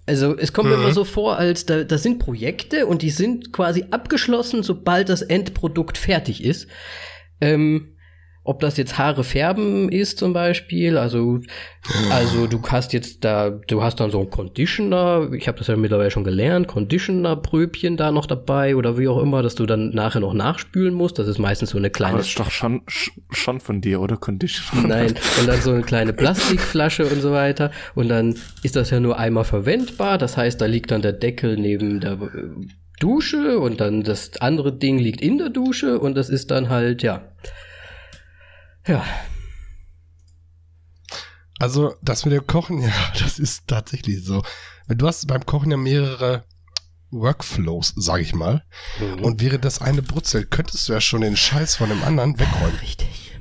also es kommt mir Mhm. immer so vor, als da, das sind Projekte und die sind quasi abgeschlossen, sobald das Endprodukt fertig ist. Ähm, ob das jetzt Haare färben ist zum Beispiel, also also du hast jetzt da, du hast dann so einen Conditioner, ich habe das ja mittlerweile schon gelernt, Conditioner-Pröbchen da noch dabei oder wie auch immer, dass du dann nachher noch nachspülen musst. Das ist meistens so eine Aber kleine das ist doch schon, sch- schon von dir, oder? Condition. Nein, und dann so eine kleine Plastikflasche und so weiter. Und dann ist das ja nur einmal verwendbar. Das heißt, da liegt dann der Deckel neben der äh, Dusche und dann das andere Ding liegt in der Dusche und das ist dann halt, ja. Ja, Also, das mit dem Kochen, ja, das ist tatsächlich so. Du hast beim Kochen ja mehrere Workflows, sag ich mal. Und wäre das eine brutzelt, könntest du ja schon den Scheiß von dem anderen wegräumen. richtig.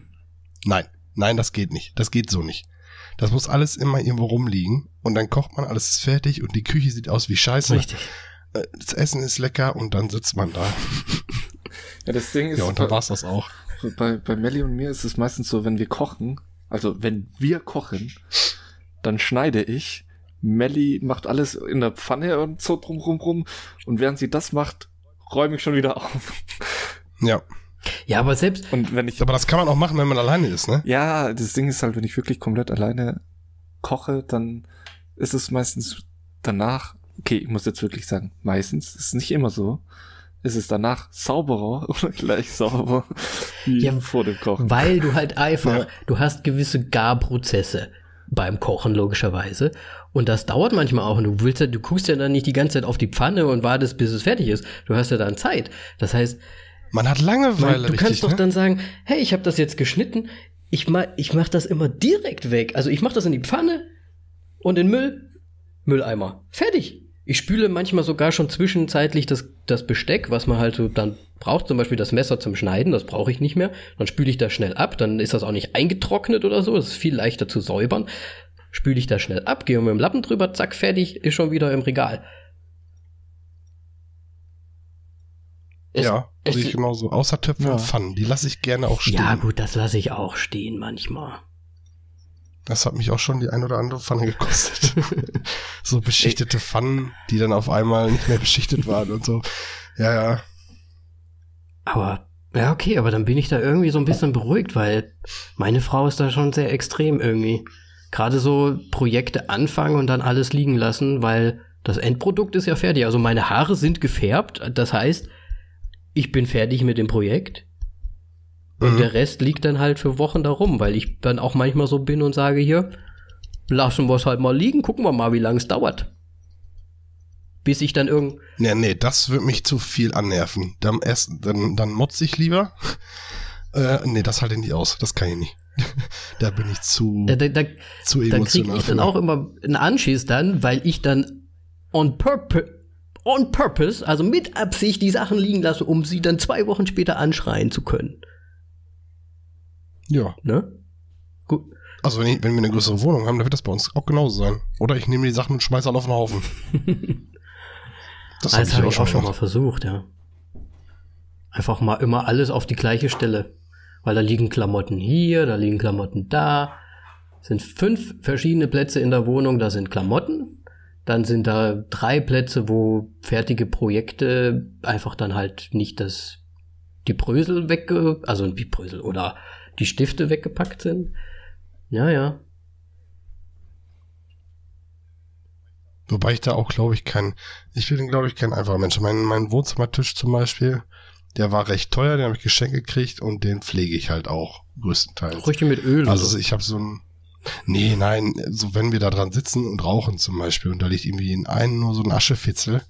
Nein, nein, das geht nicht. Das geht so nicht. Das muss alles immer irgendwo rumliegen und dann kocht man, alles ist fertig und die Küche sieht aus wie Scheiße. Richtig. Äh, Das Essen ist lecker und dann sitzt man da. Ja, das Ding ist, Ja, und dann war's das auch. Bei, bei Melly und mir ist es meistens so, wenn wir kochen, also wenn wir kochen, dann schneide ich. Melly macht alles in der Pfanne und so drum rum rum. Und während sie das macht, räume ich schon wieder auf. Ja, Ja, aber selbst, Und wenn ich, aber das kann man auch machen, wenn man alleine ist, ne? ja, das Ding ist halt, wenn ich wirklich komplett alleine koche, dann ist es meistens danach, okay, ich muss jetzt wirklich sagen, meistens, ist nicht immer so, ist es danach sauberer oder gleich sauber wie Ja, vor dem Kochen? Weil du halt einfach, Ja. du hast gewisse Garprozesse beim Kochen logischerweise. Und das dauert manchmal auch. Und du willst ja, du guckst ja dann nicht die ganze Zeit auf die Pfanne und wartest, bis es fertig ist. Du hast ja dann Zeit. Das heißt, Man hat man, Langeweile, du richtig, kannst doch ne? dann sagen, hey, ich habe das jetzt geschnitten. Ich mach, ich mach das immer direkt weg. Also ich mach das in die Pfanne und in Müll, Mülleimer. Fertig. Ich spüle manchmal sogar schon zwischenzeitlich das, das Besteck, was man halt so dann braucht, zum Beispiel das Messer zum Schneiden, das brauche ich nicht mehr. Dann spüle ich das schnell ab, dann ist das auch nicht eingetrocknet oder so, das ist viel leichter zu säubern. Spüle ich das schnell ab, gehe mit dem Lappen drüber, zack, fertig, ist schon wieder im Regal. Es- ja, es- sehe ich genauso. Außer Töpfe Ja. und Pfannen, die lasse ich gerne auch stehen. Ja, gut, das lasse ich auch stehen manchmal. Das hat mich auch schon die ein oder andere Pfanne gekostet. so beschichtete Pfannen, die dann auf einmal nicht mehr beschichtet waren und so. Ja, ja. Aber, ja, okay, aber dann bin ich da irgendwie so ein bisschen beruhigt, weil meine Frau ist da schon sehr extrem irgendwie. Gerade so Projekte anfangen und dann alles liegen lassen, weil das Endprodukt ist ja fertig. Also meine Haare sind gefärbt, das heißt, ich bin fertig mit dem Projekt. Und Mhm. der Rest liegt dann halt für Wochen da rum, weil ich dann auch manchmal so bin und sage hier, lassen wir es halt mal liegen, gucken wir mal, wie lange es dauert. Bis ich dann irgend, Nee, nee, das wird mich zu viel annerven. Dann, erst, dann, dann motze ich lieber. Äh, nee, das halte ich nicht aus. Das kann ich nicht. da bin ich zu, da, da, da, zu da kriege emotional. ich dann auch immer einen Anschiss dann, weil ich dann on purpose, on purpose, also mit Absicht die Sachen liegen lasse, um sie dann zwei Wochen später anschreien zu können. Ja. Ne? Gut. Also wenn, ich, wenn wir eine größere Wohnung haben, dann wird das bei uns auch genauso sein. Oder ich nehme die Sachen und schmeiße alle auf den Haufen. Das, Das, hab habe ich auch schon mal versucht, ja. Einfach mal immer alles auf die gleiche Stelle. Weil da liegen Klamotten hier, da liegen Klamotten da. Sind fünf verschiedene Plätze in der Wohnung, da sind Klamotten. Dann sind da drei Plätze, wo fertige Projekte einfach dann halt nicht das, die Brösel wegge, also die Brösel oder die Stifte weggepackt sind. Ja, ja. Wobei ich da auch, glaube ich, kein, ich bin, glaube ich, kein einfacher Mensch. Mein, mein Wohnzimmertisch zum Beispiel, der war recht teuer, den habe ich geschenkt gekriegt und den pflege ich halt auch größtenteils. Richtig mit Öl. Also ich habe so ein, nee, nein, so wenn wir da dran sitzen und rauchen zum Beispiel und da liegt irgendwie in einem nur so ein Aschefitzel.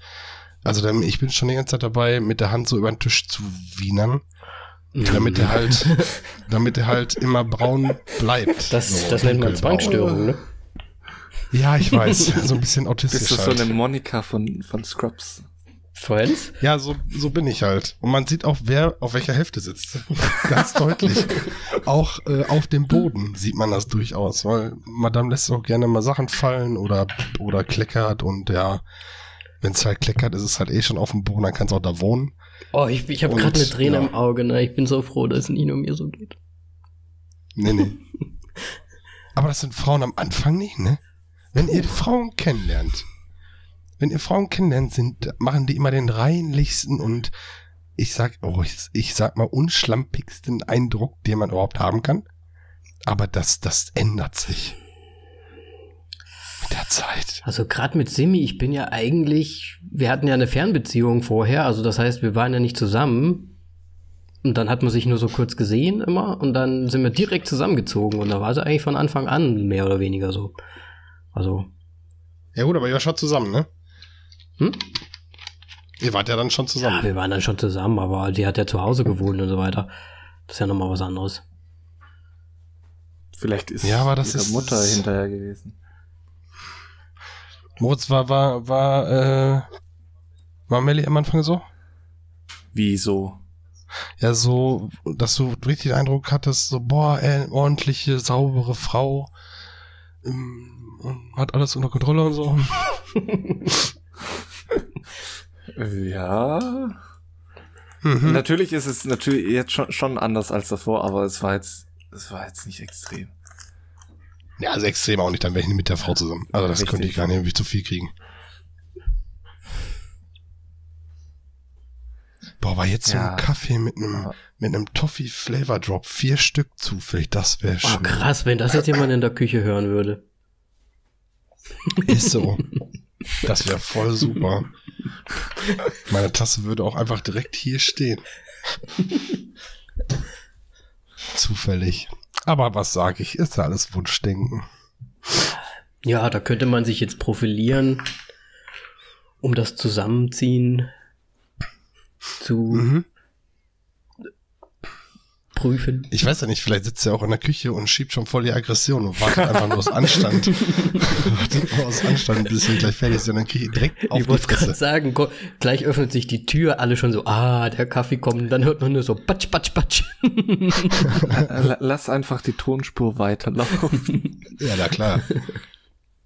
Also dann, ich bin schon die ganze Zeit dabei, mit der Hand so über den Tisch zu wienern, damit der halt, damit der halt immer braun bleibt. das, So das nennt man. Zwangsstörung, ne? Ja, ich weiß, so ein bisschen autistisch Bist du so halt. eine Monika von, von Scrubs? Friends? Ja, so, so bin ich halt. Und man sieht auch, wer auf welcher Hälfte sitzt. Ganz deutlich. Auch äh, auf dem Boden sieht man das durchaus, weil Madame lässt auch gerne mal Sachen fallen oder, oder kleckert und ja, wenn es halt kleckert, ist es halt eh schon auf dem Boden, dann kann es auch da wohnen. Oh, ich, ich habe gerade eine Träne ja. im Auge, ne? Ich bin so froh, dass es nicht nur mir so geht. Nee, nee. Aber das sind Frauen am Anfang nicht, ne? Wenn ihr Frauen kennenlernt, wenn ihr Frauen kennenlernt, sind, machen die immer den reinlichsten und ich sag, oh, ich, ich sag mal unschlampigsten Eindruck, den man überhaupt haben kann. Aber das, das ändert sich. Zeit. Also gerade mit Simi, ich bin ja eigentlich, wir hatten ja eine Fernbeziehung vorher, also das heißt, wir waren ja nicht zusammen. Und dann hat man sich nur so kurz gesehen immer und dann sind wir direkt zusammengezogen und da war sie eigentlich von Anfang an mehr oder weniger so. Also, Ja gut, aber ihr wart schon zusammen, ne? hm? Ihr wart ja dann schon Ja, zusammen. wir waren dann schon zusammen, aber sie hat ja zu Hause gewohnt und so weiter. Das ist ja nochmal was anderes. Vielleicht ist Ja, aber das ihre ist- Mutter hinterher gewesen. Moritz war, war, war, äh, war Melly am Anfang so? Wieso? Ja, so, dass du richtig den Eindruck hattest, so, boah, ey, ordentliche, saubere Frau, ähm, hat alles unter Kontrolle und so. Ja. Mhm. Natürlich ist es natürlich jetzt schon, schon anders als davor, aber es war jetzt, es war jetzt nicht extrem. Ja, also extrem auch nicht, dann wäre ich nicht mit der Frau zusammen. Also das Richtig. könnte ich gar nicht irgendwie zu viel kriegen. Boah, aber jetzt so Ja. ein Kaffee mit einem, mit einem Toffee Flavor Drop, vier Stück zufällig, das wäre Oh, schön. krass, wenn das jetzt jemand in der Küche hören würde. Ist so. Das wäre voll super. Meine Tasse würde auch einfach direkt hier stehen. Zufällig. Aber was sage ich? Ist ja alles Wunschdenken. Ja, da könnte man sich jetzt profilieren, um das Zusammenziehen zu Mhm. Prüfen. Ich weiß ja nicht, vielleicht sitzt er auch in der Küche und schiebt schon voll die Aggression und wartet einfach nur aus Anstand. wartet nur aus Anstand, bis wir gleich fertig sind. Dann kriege ich direkt auf Ich die wollte gerade sagen, gleich öffnet sich die Tür, alle schon so, ah, der Kaffee kommt, und dann hört man nur so patsch, patsch, patsch. Lass einfach die Tonspur weiterlaufen. Ja, na klar.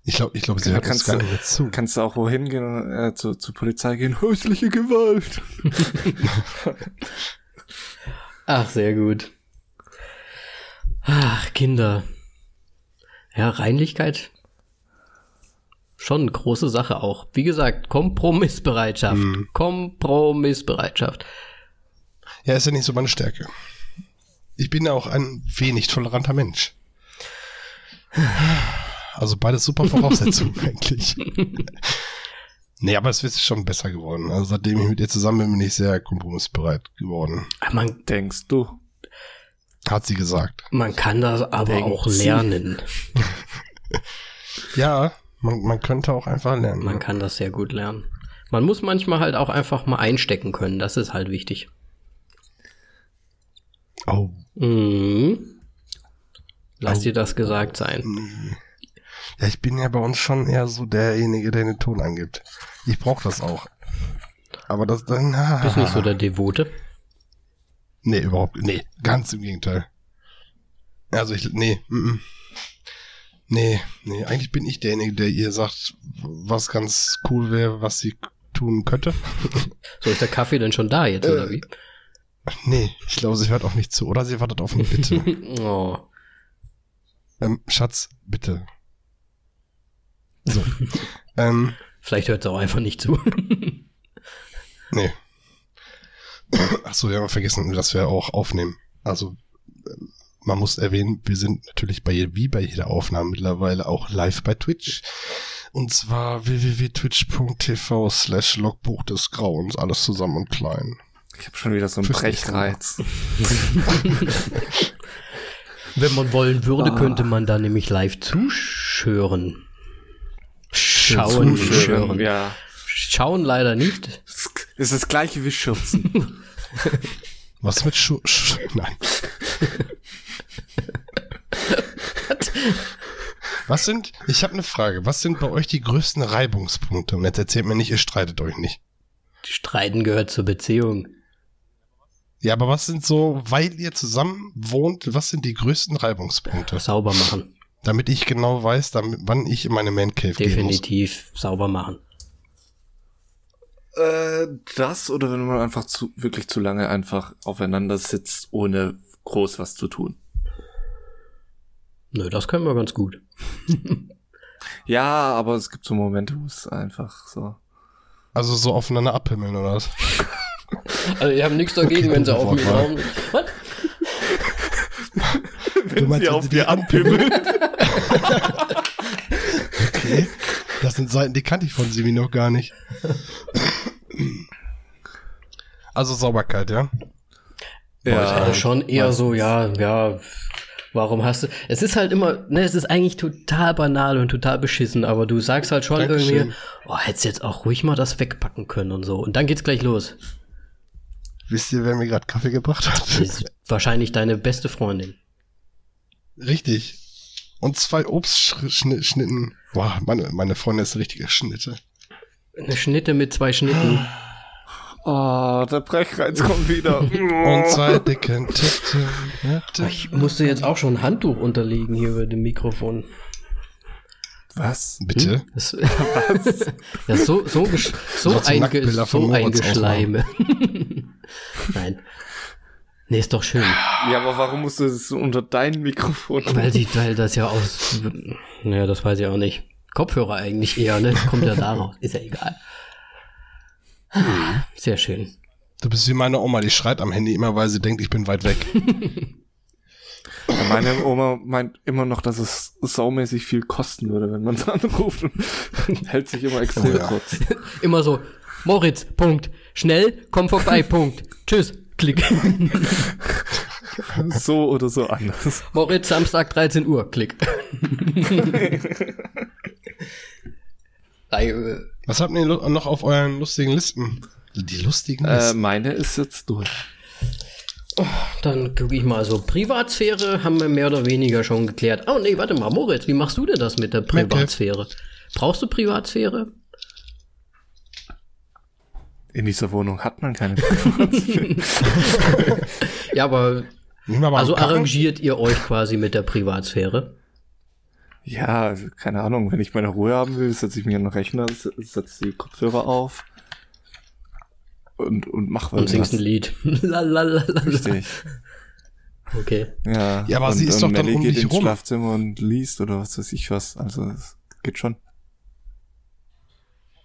Ich glaube, ich glaube, sie hört uns kannst gar du- nicht mehr zu. Kannst du auch wohin gehen, äh, zu, zur Polizei gehen? Häusliche Gewalt. Ach, sehr gut. Ach, Kinder. Ja, Reinlichkeit. Schon eine große Sache auch. Wie gesagt, Kompromissbereitschaft. Mhm. Kompromissbereitschaft. Ja, ist ja nicht so meine Stärke. Ich bin ja auch ein wenig toleranter Mensch. Also beides super Voraussetzungen eigentlich. Nee, aber es ist schon besser geworden. Also seitdem ich mit ihr zusammen bin, bin ich sehr kompromissbereit geworden. Ah, Man, Denkst du? Hat sie gesagt. man kann das aber Denkt auch lernen. Ja, man, man könnte auch einfach lernen. Man kann das sehr gut lernen. Man muss manchmal halt auch einfach mal einstecken können. Das ist halt wichtig. Oh, Mhm. Lass Oh. dir das gesagt sein. nee. Ja, ich bin ja bei uns schon eher so derjenige, der den Ton angibt. Ich brauche das auch. Aber das dann. Ah, Bist nicht so der Devote. Nee, überhaupt. Nee, ganz im Gegenteil. Also ich. Nee, mm. Nee, nee, eigentlich bin ich derjenige, der ihr sagt, was ganz cool wäre, was sie tun könnte. So ist der Kaffee denn schon da jetzt, Äh. oder wie? Nee, ich glaube, sie hört auf mich zu. Oder sie wartet auf eine Bitte. Oh. ähm, Schatz, bitte. So. ähm, Vielleicht hört sie auch einfach nicht zu. nee. Ach so, wir haben vergessen, dass wir auch aufnehmen. Also, ähm, man muss erwähnen, wir sind natürlich bei, wie bei jeder Aufnahme mittlerweile auch live bei Twitch. Und zwar www.twitch.tv slash Logbuch des Grauens, alles zusammen und klein. Ich habe schon wieder so einen. Brechreiz. Wenn man wollen würde, Ah. könnte man da nämlich live zuschören. Schauen, hören. Ja. Schauen leider nicht. Ist das gleiche wie Schürzen. Was mit Schu... Sch Nein. Was sind, ich habe eine Frage, was sind bei euch die größten Reibungspunkte? Und jetzt erzählt mir nicht, ihr streitet euch nicht. Streiten gehört zur Beziehung. Ja, aber was sind so, weil ihr zusammen wohnt, was sind die größten Reibungspunkte? Sauber machen. Damit ich genau weiß, damit, wann ich in meine Man Cave gehen muss. Definitiv sauber machen. äh, das oder wenn man einfach zu, wirklich zu lange einfach aufeinander sitzt, ohne groß was zu tun. Nö, das können wir ganz gut. Ja, aber es gibt so Momente, wo es einfach so. Also so aufeinander abhimmeln oder was? Also ich habe nichts dagegen, wenn sie auf mich raum. Was? Wenn meinst, sie auf dir anpimmelt. Okay. Das sind Seiten, die kannte ich von Simi noch gar nicht. Also Sauberkeit, ja? Also schon eher meistens. so, ja, ja. Warum hast du. Es ist halt immer, ne, es ist eigentlich total banal und total beschissen, aber du sagst halt schon Dankeschön. irgendwie, oh, hättest jetzt auch ruhig mal das wegpacken können und so. Und dann geht's gleich los. Wisst ihr, wer mir gerade Kaffee gebracht hat? Das ist wahrscheinlich deine beste Freundin. Richtig. Und zwei Obstschnitten. Boah, meine, meine Freundin ist eine richtige Schnitte. Eine Schnitte mit zwei Schnitten. Oh, der Brechreiz kommt wieder. Und zwei dicken Titten. Ich musste jetzt auch schon ein Handtuch unterlegen hier über dem Mikrofon. Was? Bitte? Das, ja, so, so, so, du einge, so eingeschleime. Nein. Nee, ist doch schön. Ja, aber warum musst du das so unter dein Mikrofon? Weil, die, weil das ja aus. Naja, das weiß ich auch nicht. Kopfhörer eigentlich eher, ne? Das kommt ja daraus. Ist ja egal. Sehr schön. Du bist wie meine Oma, die schreit am Handy immer, weil sie denkt, ich bin weit weg. Meine Oma meint immer noch, dass es saumäßig viel kosten würde, wenn man es anruft und hält sich immer extrem Oh ja. kurz. Immer so, Moritz, Punkt. Schnell, komm vorbei, Punkt. Tschüss, Klick. So oder so anders. Moritz, Samstag 13 Uhr, Klick. Äh, Was habt ihr noch auf euren lustigen Listen? Die lustigen Äh, Listen? meine ist jetzt durch. Dann gucke ich mal so. Privatsphäre haben wir mehr oder weniger schon geklärt. Oh nee, warte mal, Moritz, wie machst du denn das mit der Privatsphäre? Brauchst du Privatsphäre? In dieser Wohnung hat man keine. Ja, aber Nehmen wir mal also einen arrangiert ihr euch quasi mit der Privatsphäre? ja, also, keine Ahnung. Wenn ich meine Ruhe haben will, setze ich mich an den Rechner, se- setze die Kopfhörer auf und, und mach was. Und singst ein Lied. Lalalala. Richtig. Okay. Ja, Ja, aber und, sie ist doch dann Melly um geht dich ins rum. Schlafzimmer und liest oder was weiß ich was. Also, es geht schon.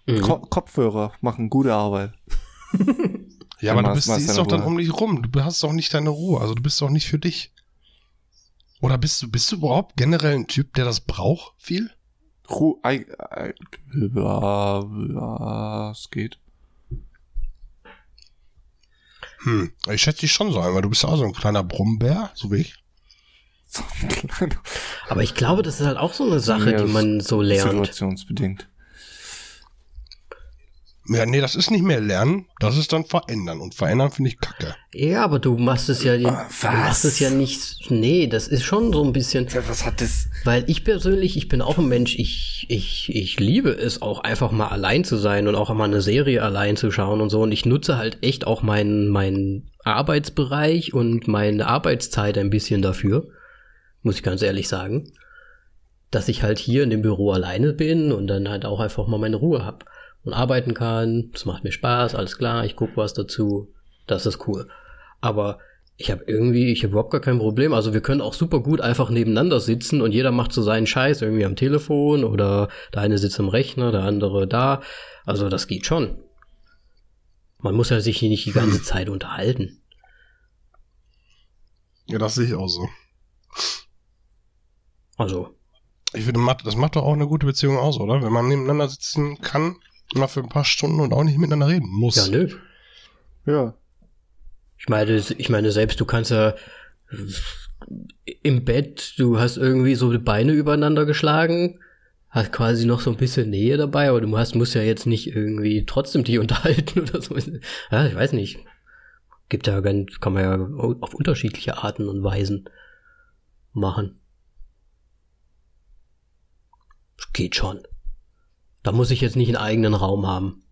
Mhm. Ko Kopfhörer machen gute Arbeit. Ja, aber du bist, machst sie ist deine doch dann um dich rum. Du hast doch nicht deine Ruhe. Also du bist doch nicht für dich. Oder bist du, bist du überhaupt generell ein Typ, der das braucht, viel? Ruhe, ja, ja, es geht. Hm, ich schätze dich schon so ein, weil du bist ja auch so ein kleiner Brummbär, so wie ich. So ein kleiner- Aber ich glaube, das ist halt auch so eine Sache, Ja, die man so lernt. Situationsbedingt. Ja, nee, das ist nicht mehr lernen, das ist dann verändern. Und verändern finde ich kacke. Ja, aber du machst es ja, du was? machst es ja nicht. Nee, das ist schon so ein bisschen. Ja, was hat das? Weil ich persönlich, ich bin auch ein Mensch, ich, ich, ich liebe es auch einfach mal allein zu sein und auch mal eine Serie allein zu schauen und so. Und ich nutze halt echt auch meinen, meinen Arbeitsbereich und meine Arbeitszeit ein bisschen dafür. Muss ich ganz ehrlich sagen. Dass ich halt hier in dem Büro alleine bin und dann halt auch einfach mal meine Ruhe hab und arbeiten kann. Das macht mir Spaß, alles klar, ich guck was dazu. Das ist cool. Aber ich habe irgendwie, ich habe überhaupt gar kein Problem. Also wir können auch super gut einfach nebeneinander sitzen und jeder macht so seinen Scheiß irgendwie am Telefon oder der eine sitzt am Rechner, der andere da. Also das geht schon. Man muss ja sich hier nicht die ganze Zeit unterhalten. Ja, das sehe ich auch so. Also, Ich finde, das macht doch auch eine gute Beziehung aus, oder? Wenn man nebeneinander sitzen kann, mal für ein paar Stunden und auch nicht miteinander reden muss. ja, nö. Ja. Ich meine, ich meine, selbst du kannst ja im Bett, du hast irgendwie so die Beine übereinander geschlagen, hast quasi noch so ein bisschen Nähe dabei, aber du hast, musst ja jetzt nicht irgendwie trotzdem die unterhalten oder so. Ja, ich weiß nicht. Gibt ja ganz, kann man ja auf unterschiedliche Arten und Weisen machen. Geht schon. Da muss ich jetzt nicht einen eigenen Raum haben.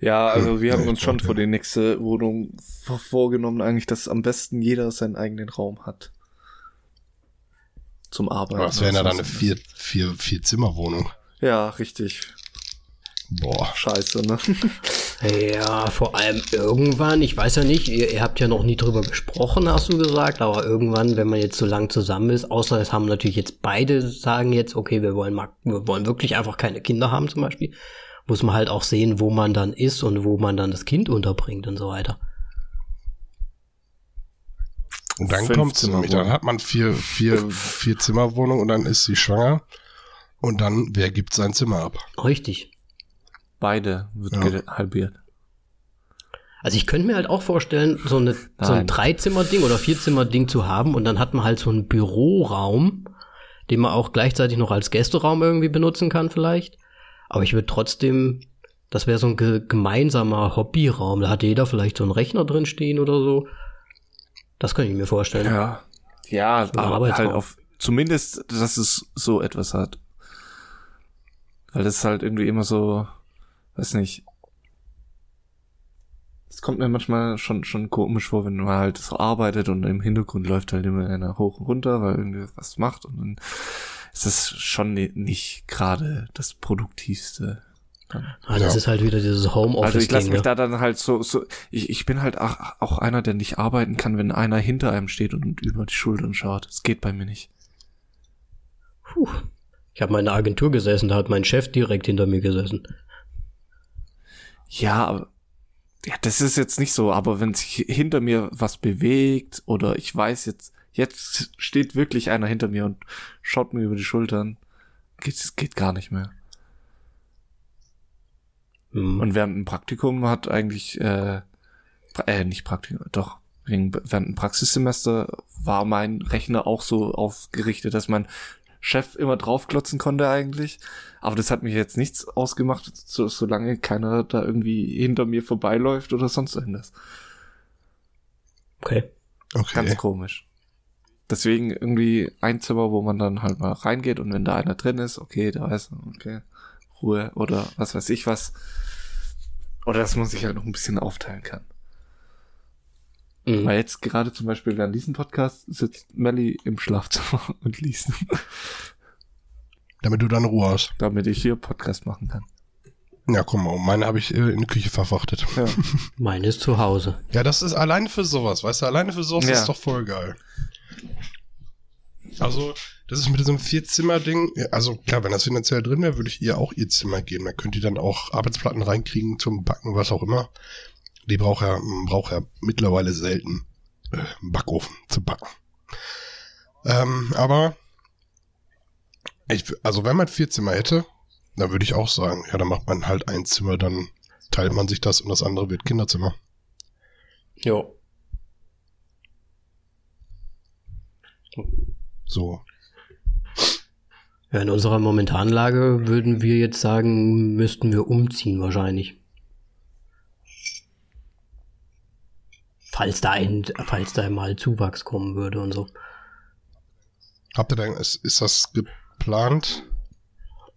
Ja, also wir haben uns schon für ja. die nächste Wohnung vor- vorgenommen, eigentlich, dass am besten jeder seinen eigenen Raum hat. Zum Arbeiten. Aber das wäre ja dann eine sonst vier, vier. Ja, richtig. Boah. Scheiße, ne? Ja, vor allem irgendwann, ich weiß ja nicht, ihr, ihr habt ja noch nie drüber gesprochen, hast du gesagt, aber irgendwann, wenn man jetzt so lang zusammen ist, außer es haben natürlich jetzt beide sagen jetzt, okay, wir wollen mal, wir wollen wirklich einfach keine Kinder haben zum Beispiel, muss man halt auch sehen, wo man dann ist und wo man dann das Kind unterbringt und so weiter. Und dann Fünf kommt's nämlich. Dann hat man vier, vier, vier Zimmerwohnung und dann ist sie schwanger. Und dann, wer gibt sein Zimmer ab? Richtig. Beide wird Ja. halbiert. Also ich könnte mir halt auch vorstellen, so, eine, so ein. Dreizimmer-Ding oder Vierzimmer-Ding zu haben und dann hat man halt so einen Büroraum, den man auch gleichzeitig noch als Gästeraum irgendwie benutzen kann vielleicht. Aber ich würde trotzdem, das wäre so ein ge gemeinsamer Hobbyraum. Da hat jeder vielleicht so einen Rechner drin stehen oder so. Das könnte ich mir vorstellen. Ja. Ja, ein aber halt auf, zumindest, dass es so etwas hat. Weil das halt irgendwie immer so, weiß nicht. Es kommt mir manchmal schon, schon komisch vor, wenn man halt so arbeitet und im Hintergrund läuft halt immer einer hoch und runter, weil irgendwie was macht und dann ist das schon ni- nicht gerade das Produktivste. Ah, das Ja. ist halt wieder dieses Also ich lasse mich da dann halt so, so ich, ich bin halt auch, auch einer, der nicht arbeiten kann, wenn einer hinter einem steht und über die Schultern schaut. Das geht bei mir nicht. Puh. Ich habe mal in der Agentur gesessen, da hat mein Chef direkt hinter mir gesessen. Ja, aber Ja, das ist jetzt nicht so, aber wenn sich hinter mir was bewegt oder ich weiß jetzt, jetzt steht wirklich einer hinter mir und schaut mir über die Schultern, geht, geht gar nicht mehr. Mhm. Und während dem Praktikum hat eigentlich, äh, äh nicht Praktikum, doch, während dem Praxissemester war mein Rechner auch so aufgerichtet, dass mein Chef immer draufklotzen konnte eigentlich. Aber das hat mich jetzt nichts ausgemacht, so, solange keiner da irgendwie hinter mir vorbeiläuft oder sonst irgendwas. Okay. Okay. Ganz komisch. Deswegen irgendwie ein Zimmer, wo man dann halt mal reingeht und wenn da einer drin ist, okay, da ist er, okay, Ruhe oder was weiß ich was. Oder dass man sich halt noch ein bisschen aufteilen kann. Mhm. Weil jetzt gerade zum Beispiel während diesem Podcast sitzt Melly im Schlafzimmer und liest, Damit du dann Ruhe hast. damit ich hier Podcast machen kann. Ja, guck mal, meine habe ich äh, in die Küche verfrachtet. Ja. Meine ist zu Hause. Ja, das ist alleine für sowas, weißt du, alleine für sowas Ja. ist doch voll geil. Also, das ist mit diesem Vierzimmer-Ding, also klar, wenn das finanziell drin wäre, würde ich ihr auch ihr Zimmer geben. Da könnt ihr dann auch Arbeitsplatten reinkriegen zum Backen, was auch immer. Die braucht m, braucht ja mittlerweile selten äh, Backofen zu backen. Ähm, aber ich, also wenn man vier Zimmer hätte, dann würde ich auch sagen, ja, dann macht man halt ein Zimmer, dann teilt man sich das und das andere wird Kinderzimmer. Jo. So. Ja, in unserer momentanen Lage würden wir jetzt sagen, müssten wir umziehen wahrscheinlich. Falls da ein, falls da mal Zuwachs kommen würde und so. Habt ihr denn, ist, ist das geplant?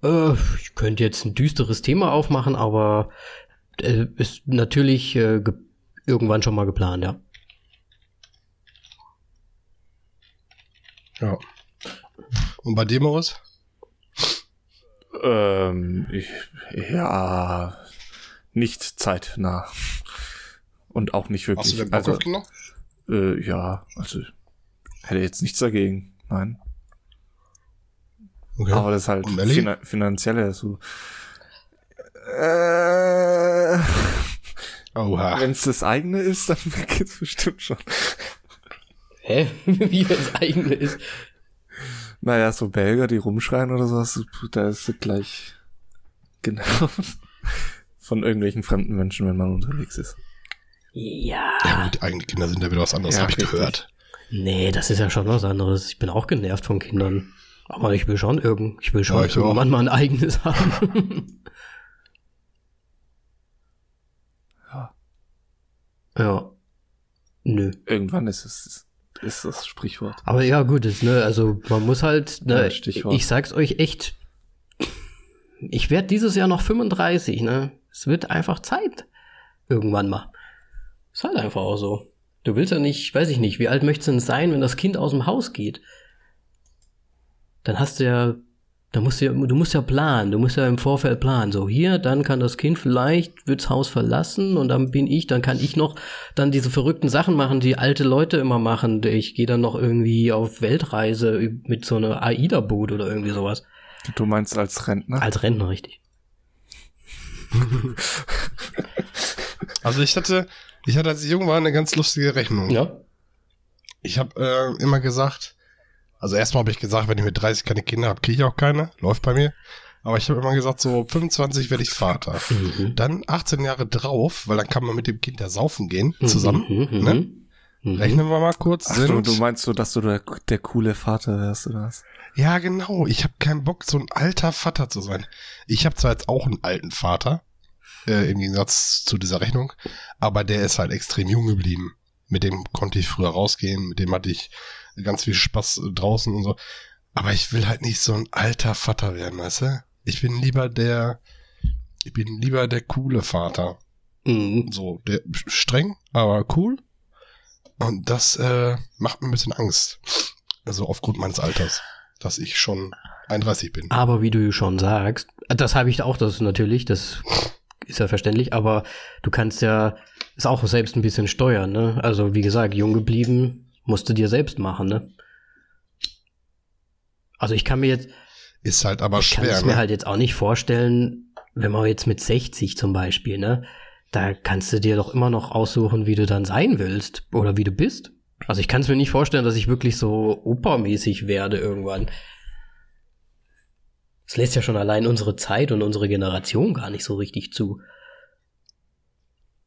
Äh, ich könnte jetzt ein düsteres Thema aufmachen, aber äh, ist natürlich äh, ge irgendwann schon mal geplant, ja. Ja. Und bei dir, Moritz? Ähm, ich, ja, nicht zeitnah. Und auch nicht wirklich. Hast du denn Bock also, auf Kinder? äh, ja, also hätte jetzt nichts dagegen. Nein. Okay. Aber das ist halt Und Melli? fina finanzielle so. Äh, Oha. Wenn es das eigene ist, dann geht's bestimmt schon. Hä? Wie das eigene ist. Naja, so Belgier, die rumschreien oder sowas, da ist es gleich genau von irgendwelchen fremden Menschen, wenn man unterwegs ist. Ja. Ja, gut, eigene Kinder sind ja wieder was anderes, Ja, habe ich richtig. gehört. Nee, das ist ja schon was anderes. Ich bin auch genervt von Kindern. Aber ich will schon irgend, ich will schon Ja, ich auch. irgendwann mal ein eigenes haben. Ja. ja. Nö. Irgendwann ist es ist das Sprichwort. Aber ja, gut, ist, ne, also man muss halt, ne, Ja, Stichwort. ich sag's euch echt, ich werde dieses Jahr noch 35, ne? Es wird einfach Zeit. Irgendwann mal. Ist halt einfach auch so. Du willst ja nicht, weiß ich nicht, wie alt möchtest du denn sein, wenn das Kind aus dem Haus geht? Dann hast du ja, da musst du ja, du musst ja planen, du musst ja im Vorfeld planen. So hier, dann kann das Kind vielleicht, wird's Haus verlassen und dann bin ich, dann kann ich noch dann diese verrückten Sachen machen, die alte Leute immer machen. Ich gehe dann noch irgendwie auf Weltreise mit so einer AIDA-Boot oder irgendwie sowas. Du meinst als Rentner? Als Rentner, richtig. Also ich hatte, ich hatte, als ich jung war, eine ganz lustige Rechnung. Ja. Ich habe äh, immer gesagt, also erstmal habe ich gesagt, wenn ich mit 30 keine Kinder habe, kriege ich auch keine. Läuft bei mir. Aber ich habe immer gesagt, so 25 werde ich Vater. Mhm. Dann 18 Jahre drauf, weil dann kann man mit dem Kind ja saufen gehen, zusammen. Mhm, mhm, ne? mhm. Rechnen wir mal kurz. Ach, du, du meinst so, dass du der, der coole Vater wärst, oder was? ja, genau. Ich habe keinen Bock, so ein alter Vater zu sein. Ich habe zwar jetzt auch einen alten Vater, äh, im Gegensatz zu dieser Rechnung, aber der ist halt extrem jung geblieben. Mit dem konnte ich früher rausgehen, mit dem hatte ich ganz viel Spaß draußen und so. Aber ich will halt nicht so ein alter Vater werden, weißt du? Ich bin lieber der, ich bin lieber der coole Vater. Mhm. So, der streng, aber cool. Und das äh, macht mir ein bisschen Angst. Also aufgrund meines Alters, dass ich schon 31 bin. Aber wie du schon sagst, das habe ich auch, das ist natürlich, das ist ja verständlich, aber du kannst ja es auch selbst ein bisschen steuern, ne? Also wie gesagt, jung geblieben, musst du dir selbst machen, ne? Also ich kann mir jetzt, Ist halt aber ich kann schwer. es mir Ne? halt jetzt auch nicht vorstellen, wenn man jetzt mit 60 zum Beispiel, ne? da kannst du dir doch immer noch aussuchen, wie du dann sein willst oder wie du bist. Also ich kann es mir nicht vorstellen, dass ich wirklich so opermäßig werde irgendwann. Das lässt ja schon allein unsere Zeit und unsere Generation gar nicht so richtig zu.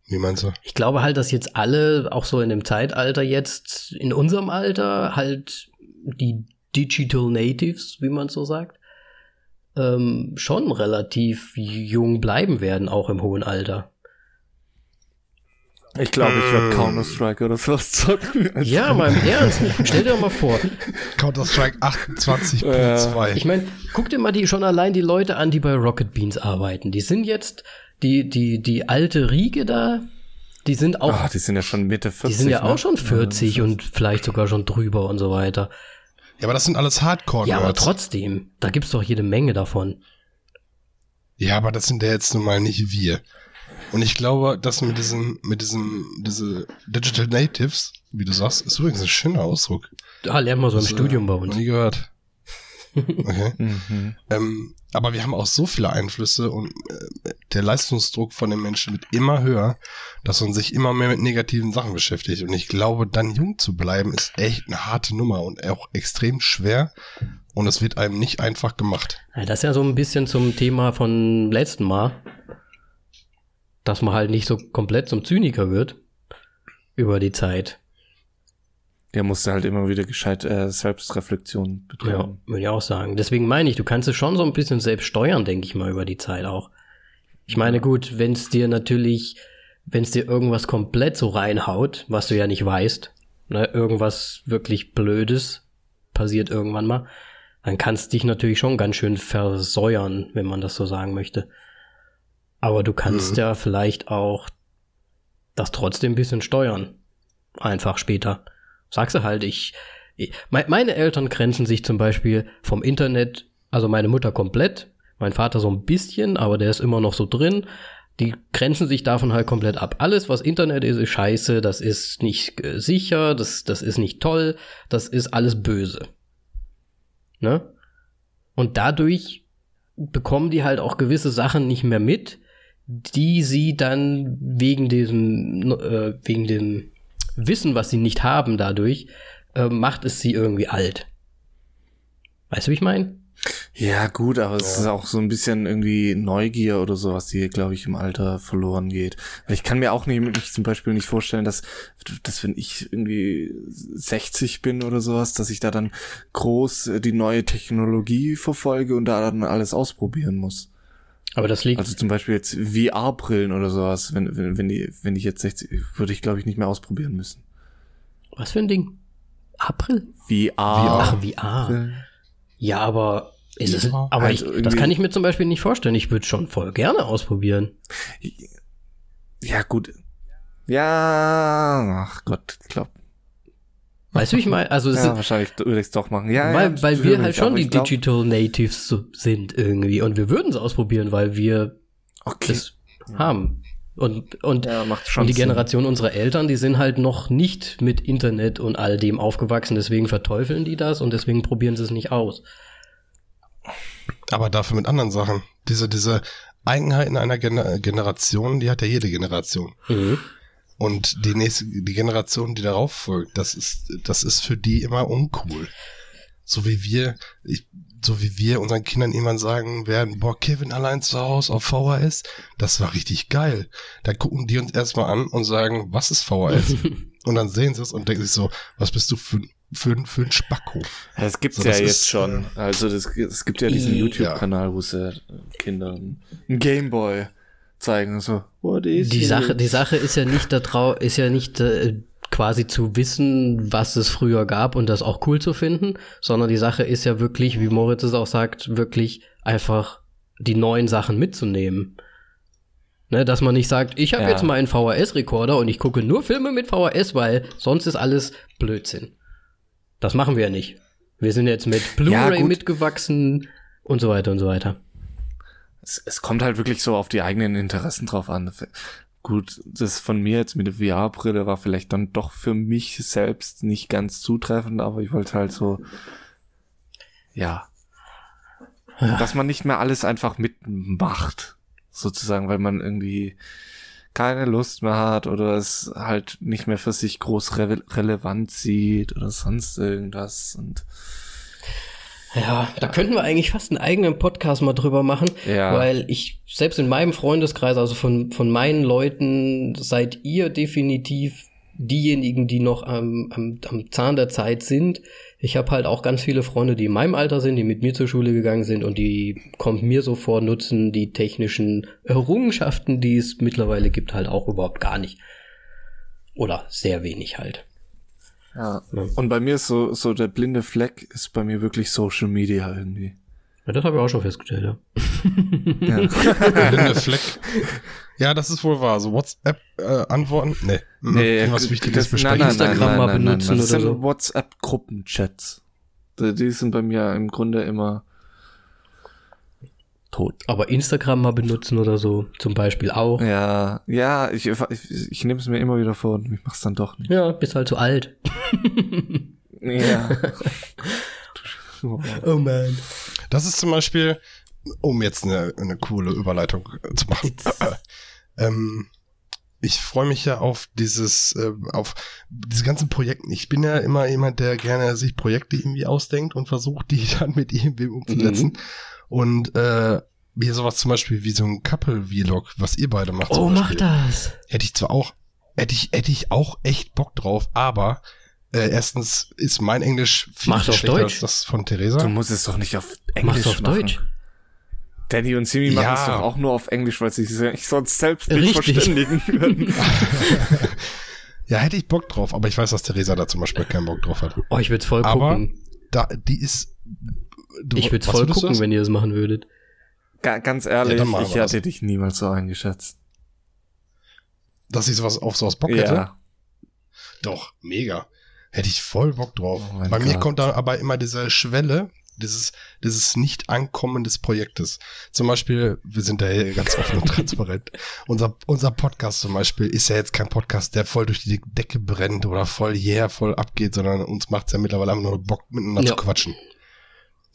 Wie meinst du? Ich glaube halt, dass jetzt alle, auch so in dem Zeitalter jetzt, in unserem Alter, halt die Digital Natives, wie man so sagt, ähm, schon relativ jung bleiben werden, auch im hohen Alter. Ich glaube, ich werde Mm. Counter-Strike oder sowas zocken. Ja, mal im Ernst. Stell dir mal vor. Counter-Strike 28.2. Ich meine, guck dir mal die schon allein die Leute an, die bei Rocket Beans arbeiten. Die sind jetzt die die die alte Riege da. Die sind auch, Ah, die sind ja schon Mitte 40. die sind ja ne? auch schon 40 und vielleicht sogar schon drüber und so weiter. Ja, aber das sind alles hardcore Ja, aber trotzdem, da gibt's doch jede Menge davon. Ja, aber das sind ja jetzt nun mal nicht wir. Und ich glaube, dass mit diesem, mit diesem, diese Digital Natives, wie du sagst, ist übrigens ein schöner Ausdruck. Da lernen wir so im äh, Studium bei Noch uns. nie gehört. Okay. Mhm. ähm, aber wir haben auch so viele Einflüsse und äh, der Leistungsdruck von den Menschen wird immer höher, dass man sich immer mehr mit negativen Sachen beschäftigt. Und ich glaube, dann jung zu bleiben, ist echt eine harte Nummer und auch extrem schwer. Und es wird einem nicht einfach gemacht. Ja, das ist ja so ein bisschen zum Thema von letzten Mal, dass man halt nicht so komplett zum Zyniker wird über die Zeit. Der musste halt immer wieder gescheit äh, Selbstreflexion Ja, betreiben. würde ich auch sagen. Deswegen meine ich, du kannst es schon so ein bisschen selbst steuern, denke ich mal, über die Zeit auch. Ich meine, gut, wenn es dir natürlich, wenn es dir irgendwas komplett so reinhaut, was du ja nicht weißt, ne, irgendwas wirklich Blödes passiert irgendwann mal, dann kannst dich natürlich schon ganz schön versäuern, wenn man das so sagen möchte. Aber du kannst Mhm. ja vielleicht auch das trotzdem ein bisschen steuern. Einfach später. Sagst du halt, ich, ich me- meine Eltern grenzen sich zum Beispiel vom Internet, also meine Mutter komplett, mein Vater so ein bisschen, aber der ist immer noch so drin. Die grenzen sich davon halt komplett ab. Alles, was Internet ist, ist scheiße, das ist nicht äh, sicher, das, das ist nicht toll, das ist alles böse. Ne? Und dadurch bekommen die halt auch gewisse Sachen nicht mehr mit, die sie dann wegen diesem, äh, wegen dem Wissen, was sie nicht haben dadurch, äh, macht es sie irgendwie alt. Weißt du, wie ich meine? Ja, gut, aber es Ja. ist auch so ein bisschen irgendwie Neugier oder sowas, die, glaube ich, im Alter verloren geht. Weil ich kann mir auch nicht, mich zum Beispiel nicht vorstellen, dass, dass wenn ich irgendwie 60 bin oder sowas, dass ich da dann groß äh, die neue Technologie verfolge und da dann alles ausprobieren muss. Aber das liegt. Also zum Beispiel jetzt VR-Brillen oder sowas, wenn, wenn, wenn die, wenn ich jetzt 60, würde ich, glaube ich, nicht mehr ausprobieren müssen. was für ein Ding? April? VR. Ach, VR. Ja, aber ist es, aber halt ich, das kann ich mir zum Beispiel nicht vorstellen. Ich würde schon voll gerne ausprobieren. Ja, gut. Ja, ach Gott, ich glaube. Weißt du, wie ich meine? Also, es Ja, ist, wahrscheinlich würde ich es doch machen. Ja, weil, ja, weil wir halt schon die glaub- Digital Natives so sind irgendwie. Und wir würden es ausprobieren, weil wir Okay. das haben. Und, und, ja, macht schon und die Sinn. Generation unserer Eltern, die sind halt noch nicht mit Internet und all dem aufgewachsen. Deswegen verteufeln die das und deswegen probieren sie es nicht aus. Aber dafür mit anderen Sachen. Diese, diese Eigenheiten einer Gener Generation, die hat ja jede Generation. Mhm. Und die nächste, die Generation, die darauf folgt, das ist, das ist für die immer uncool. So wie wir, ich, so wie wir unseren Kindern irgendwann sagen werden, boah, Kevin allein zu Hause auf VHS, das war richtig geil. Da gucken die uns erstmal an und sagen, was ist VHS? und dann sehen sie es und denken sich so, was bist du für, ein- für, ein- für ein Spacko? Ja, Das gibt's So, ja das jetzt ist, schon. Also das, es gibt ja diesen Ja. YouTube-Kanal, wo sie äh, Kindern einen Gameboy zeigen. So, what is Die it? Sache, die Sache ist ja nicht da drau ist ja nicht äh, quasi zu wissen, was es früher gab und das auch cool zu finden, sondern die Sache ist ja wirklich, wie Moritz es auch sagt, wirklich einfach die neuen Sachen mitzunehmen. Ne, dass man nicht sagt, ich habe Ja. jetzt mal einen VHS-Rekorder und ich gucke nur Filme mit VHS, weil sonst ist alles Blödsinn. Das machen wir ja nicht. Wir sind jetzt mit Ja, Blu-ray gut. mitgewachsen und so weiter und so weiter. Es, es kommt halt wirklich so auf die eigenen Interessen drauf an. Gut, das von mir jetzt mit der VR-Brille war vielleicht dann doch für mich selbst nicht ganz zutreffend, aber ich wollte halt so, ja, dass man nicht mehr alles einfach mitmacht, sozusagen, weil man irgendwie, keine Lust mehr hat oder es halt nicht mehr für sich groß re relevant sieht oder sonst irgendwas und ja, da könnten wir eigentlich fast einen eigenen Podcast mal drüber machen, Ja. weil ich selbst in meinem Freundeskreis, also von, von meinen Leuten, seid ihr definitiv diejenigen, die noch am, am, am Zahn der Zeit sind. Ich habe halt auch ganz viele Freunde, die in meinem Alter sind, die mit mir zur Schule gegangen sind und die kommt mir so vor, nutzen die technischen Errungenschaften, die es mittlerweile gibt, halt auch überhaupt gar nicht. Oder sehr wenig halt. Ja. Und bei mir ist so, so der blinde Fleck ist bei mir wirklich Social Media irgendwie. Ja, das habe ich auch schon festgestellt, ja. Ja. Blinde Fleck. Ja, das ist wohl wahr. So WhatsApp-Antworten? nee. Nee, Irgendwas Wichtiges das- besprechen. nein, nein, Instagram nein, nein, mal nein, nein, benutzen Das oder sind so. WhatsApp-Gruppenchats. Die sind bei mir im Grunde immer tot. Aber Instagram mal benutzen oder so, zum Beispiel auch. Ja, ja, ich, ich, ich nehme es mir immer wieder vor und ich mach's dann doch nicht. Ja, bist halt zu alt. Ja. Oh man. Das ist zum Beispiel, um jetzt eine, eine coole Überleitung zu machen. ähm, ich freue mich ja auf dieses, äh, auf diese ganzen Projekte. Ich bin ja immer jemand, der gerne sich Projekte irgendwie ausdenkt und versucht, die dann mit irgendwem umzusetzen. Und äh, hier sowas zum Beispiel wie so ein Couple-Vlog, was ihr beide macht. Oh, mach das. Hätte ich zwar auch, hätte ich, hätte ich auch echt Bock drauf, aber äh, erstens ist mein Englisch viel Mach's auf schlechter Deutsch. als das von Theresa. Du musst es doch nicht auf Mach's Englisch auf machen. Deutsch. Danny und Simi machen es Ja. doch auch nur auf Englisch, weil sie sich sonst selbst nicht Richtig. verständigen würden. Ja, hätte ich Bock drauf, aber ich weiß, dass Theresa da zum Beispiel keinen Bock drauf hat. Oh, ich würde voll Aber gucken. Da, die ist. Du, Ich würde voll gucken, das? wenn ihr das machen würdet. Ga- Ganz ehrlich, Ja, ich das. hätte dich niemals so eingeschätzt. Dass ich sowas auf sowas Bock hätte? Ja. Doch, mega. Hätte ich voll Bock drauf. Oh Bei mir Gott. kommt da aber immer diese Schwelle, dieses, dieses Nicht-Ankommen des Projektes. Zum Beispiel, wir sind da hier ganz offen und transparent. Unser, unser Podcast zum Beispiel ist ja jetzt kein Podcast, der voll durch die Decke brennt oder voll yeah, voll abgeht, sondern uns macht's ja mittlerweile einfach nur Bock, miteinander Ja. zu quatschen.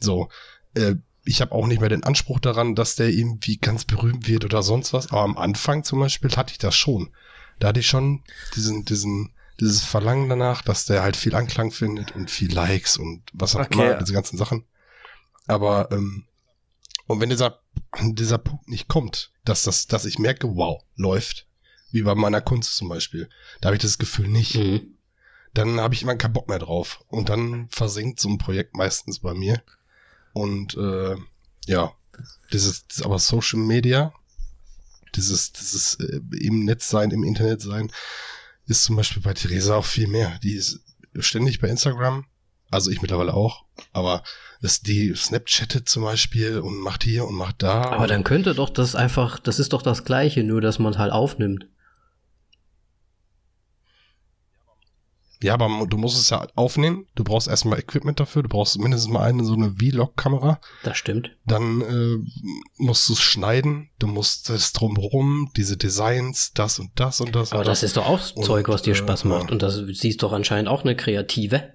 So, äh, ich habe auch nicht mehr den Anspruch daran, dass der irgendwie ganz berühmt wird oder sonst was. Aber am Anfang zum Beispiel hatte ich das schon. Da hatte ich schon diesen, diesen, dieses Verlangen danach, dass der halt viel Anklang findet und viel Likes und was auch Okay. immer, diese ganzen Sachen. Aber, ähm, und wenn dieser, dieser Punkt nicht kommt, dass das, dass ich merke, wow, läuft, wie bei meiner Kunst zum Beispiel, da habe ich das Gefühl nicht Mhm. dann habe ich immer keinen Bock mehr drauf. Und dann versinkt so ein Projekt meistens bei mir. Und äh, ja, dieses, dieses aber Social Media, dieses, dieses äh, im Netz sein, im Internet sein, ist zum Beispiel bei Theresa auch viel mehr. Die ist ständig bei Instagram, also ich mittlerweile auch, aber das, die Snapchattet zum Beispiel und macht hier und macht da. Aber dann könnte doch das einfach, das ist doch das Gleiche, nur dass man es halt aufnimmt. Ja, aber du musst es ja aufnehmen. Du brauchst erstmal Equipment dafür. Du brauchst mindestens mal eine so eine Vlog-Kamera. Das stimmt. Dann äh, musst du es schneiden, du musst es drumherum, diese Designs, das und das und das. Aber und das ist doch auch Und, Zeug, was dir äh, Spaß macht. ja. Und das siehst doch anscheinend auch eine Kreative.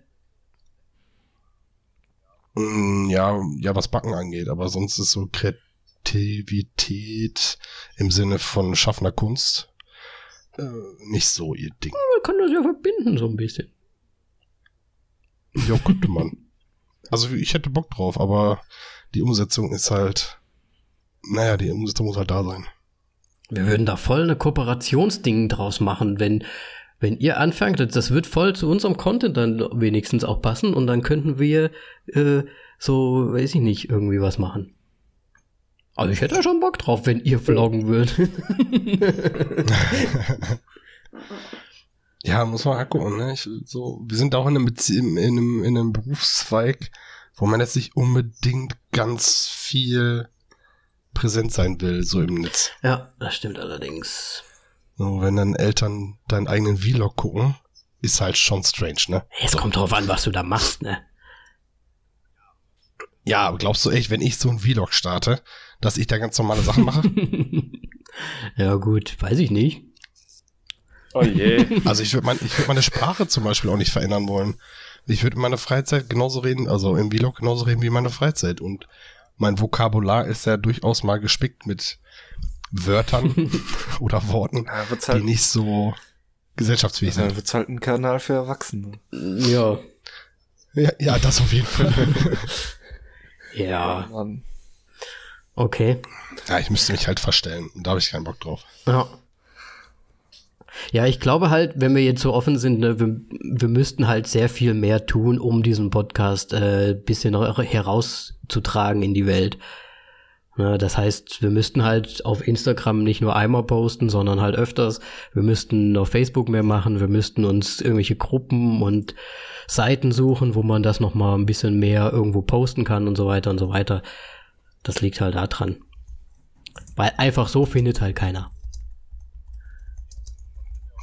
Mm, ja, ja, was Backen angeht, aber sonst ist so Kreativität im Sinne von schaffender Kunst äh, nicht so ihr Ding. Kann das ja verbinden, so ein bisschen. Ja, könnte man. Also ich hätte Bock drauf, aber die Umsetzung ist halt, naja, die Umsetzung muss halt da sein. Wir würden da voll eine Kooperationsding draus machen, wenn, wenn ihr anfangt, das- das wird voll zu unserem Content dann wenigstens auch passen und dann könnten wir äh, so, weiß ich nicht, irgendwie was machen. Also ich hätte da schon Bock drauf, wenn ihr vloggen würdet. Ja, muss man gucken, ne? Ich, so, wir sind auch in einem, Bezie in einem, in einem Berufszweig, wo man jetzt nicht unbedingt ganz viel präsent sein will, so im Netz. ja, das stimmt allerdings. So, wenn dann Eltern deinen eigenen Vlog gucken, ist halt schon strange, ne? Es kommt drauf an, was du da machst, ne? Ja, aber glaubst du echt, wenn ich so einen Vlog starte, dass ich da ganz normale Sachen mache? ja, gut, weiß ich nicht. Oh je. Also ich würde mein, ich würd meine Sprache zum Beispiel auch nicht verändern wollen. Ich würde in meiner Freizeit genauso reden, also im Vlog genauso reden wie in meiner Freizeit. Und mein Vokabular ist ja durchaus mal gespickt mit Wörtern oder Worten, Ja, wird's die halt, nicht so gesellschaftsfähig sind. ja, wird's halt ein Kanal für Erwachsene. Ja. Ja, ja, das auf jeden Fall. Ja. Mann. Okay. ja, ich müsste mich halt verstellen. Da habe ich keinen Bock drauf. Ja. Ja, ich glaube halt, wenn wir jetzt so offen sind, ne, wir, wir müssten halt sehr viel mehr tun, um diesen Podcast äh, bisschen herauszutragen in die Welt. Ne, das heißt, wir müssten halt auf Instagram nicht nur einmal posten, sondern halt öfters. Wir müssten auf Facebook mehr machen. Wir müssten uns irgendwelche Gruppen und Seiten suchen, wo man das noch mal ein bisschen mehr irgendwo posten kann und so weiter und so weiter. Das liegt halt da dran. Weil einfach so findet halt keiner.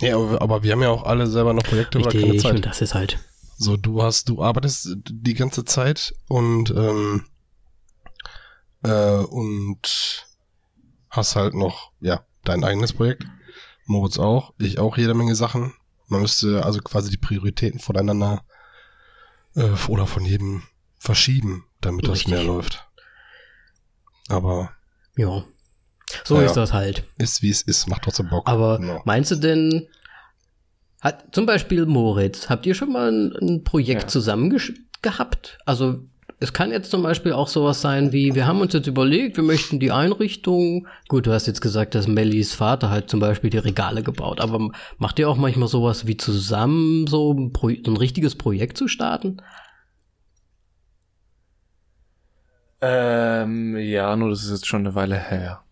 Ja, aber, wir haben ja auch alle selber noch Projekte oder keine Richtig, und Zeit. das ist halt. So, du hast, du arbeitest die ganze Zeit und ähm, äh, und hast halt noch, ja, dein eigenes Projekt. Moritz auch, ich auch jede Menge Sachen. Man müsste also quasi die Prioritäten voneinander äh, oder von jedem verschieben, damit das Richtig. mehr läuft. Aber Ja. So Ja, ist ja. das halt. ist wie es ist, macht trotzdem Bock. Aber Genau. meinst du denn, hat zum Beispiel Moritz, habt ihr schon mal ein, ein Projekt Ja. zusammen gehabt? Also es kann jetzt zum Beispiel auch sowas sein wie, wir haben uns jetzt überlegt, wir möchten die Einrichtung, gut, du hast jetzt gesagt, dass Mellies Vater halt zum Beispiel die Regale gebaut, aber macht ihr auch manchmal sowas wie zusammen so ein, Pro so ein richtiges Projekt zu starten? Ähm, ja, nur das ist jetzt schon eine Weile her.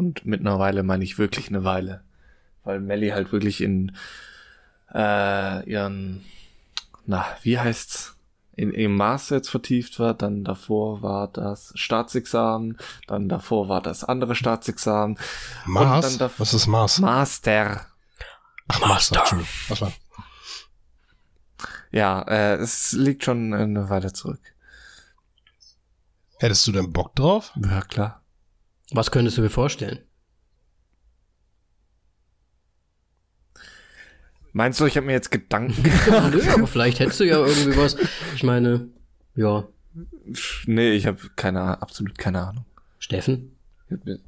Und mit einer Weile meine ich wirklich eine Weile. Weil Melly halt wirklich in äh, ihren, na, wie heißt's? In ihrem Master jetzt vertieft war, dann davor war das Staatsexamen, dann davor war das andere Staatsexamen. Mars? Was ist Mars? Master. Ach, Master. Was war? Ja, äh, es liegt schon eine Weile zurück. Hättest du denn Bock drauf? Ja, klar. Was könntest du dir vorstellen? Meinst du, ich habe mir jetzt Gedanken gemacht? Nö, aber vielleicht hättest du ja irgendwie was. Ich meine, ja, nee, ich habe keine, Ah- absolut keine Ahnung. Steffen? Mir-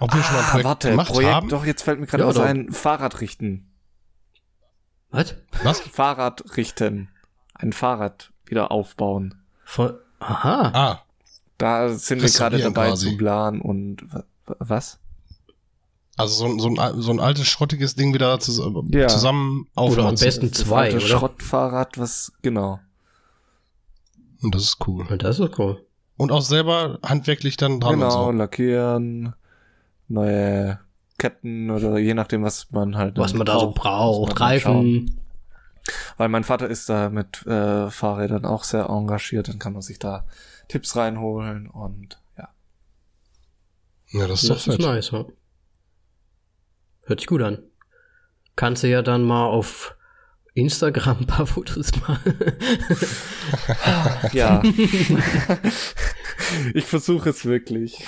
Ob wir schon mal ein Ah, Projekt warte, gemacht Projekt, haben? doch, jetzt fällt mir gerade Ja, was ein. Fahrrad richten. Was? Was? Fahrrad richten. Ein Fahrrad wieder aufbauen. Von, aha. Ah, Da sind wir gerade dabei quasi. zu planen und wa- wa- was? also so, ein- so, ein, so ein altes, schrottiges Ding wieder zus Ja. zusammen Oder am besten zwei, oder? Schrottfahrrad, was, genau. Und das ist cool. Und das ist cool. Und auch selber handwerklich dann dran genau, und lackieren, neue Ketten oder je nachdem, was man halt Was man da so braucht. Reifen. Weil mein Vater ist da mit äh, Fahrrädern auch sehr engagiert, dann kann man sich da Tipps reinholen und ja. Ja, das ist doch Das ist fett. nice, ja. Hört sich gut an. Kannst du ja dann mal auf Instagram ein paar Fotos machen. Ja. ich versuche es wirklich.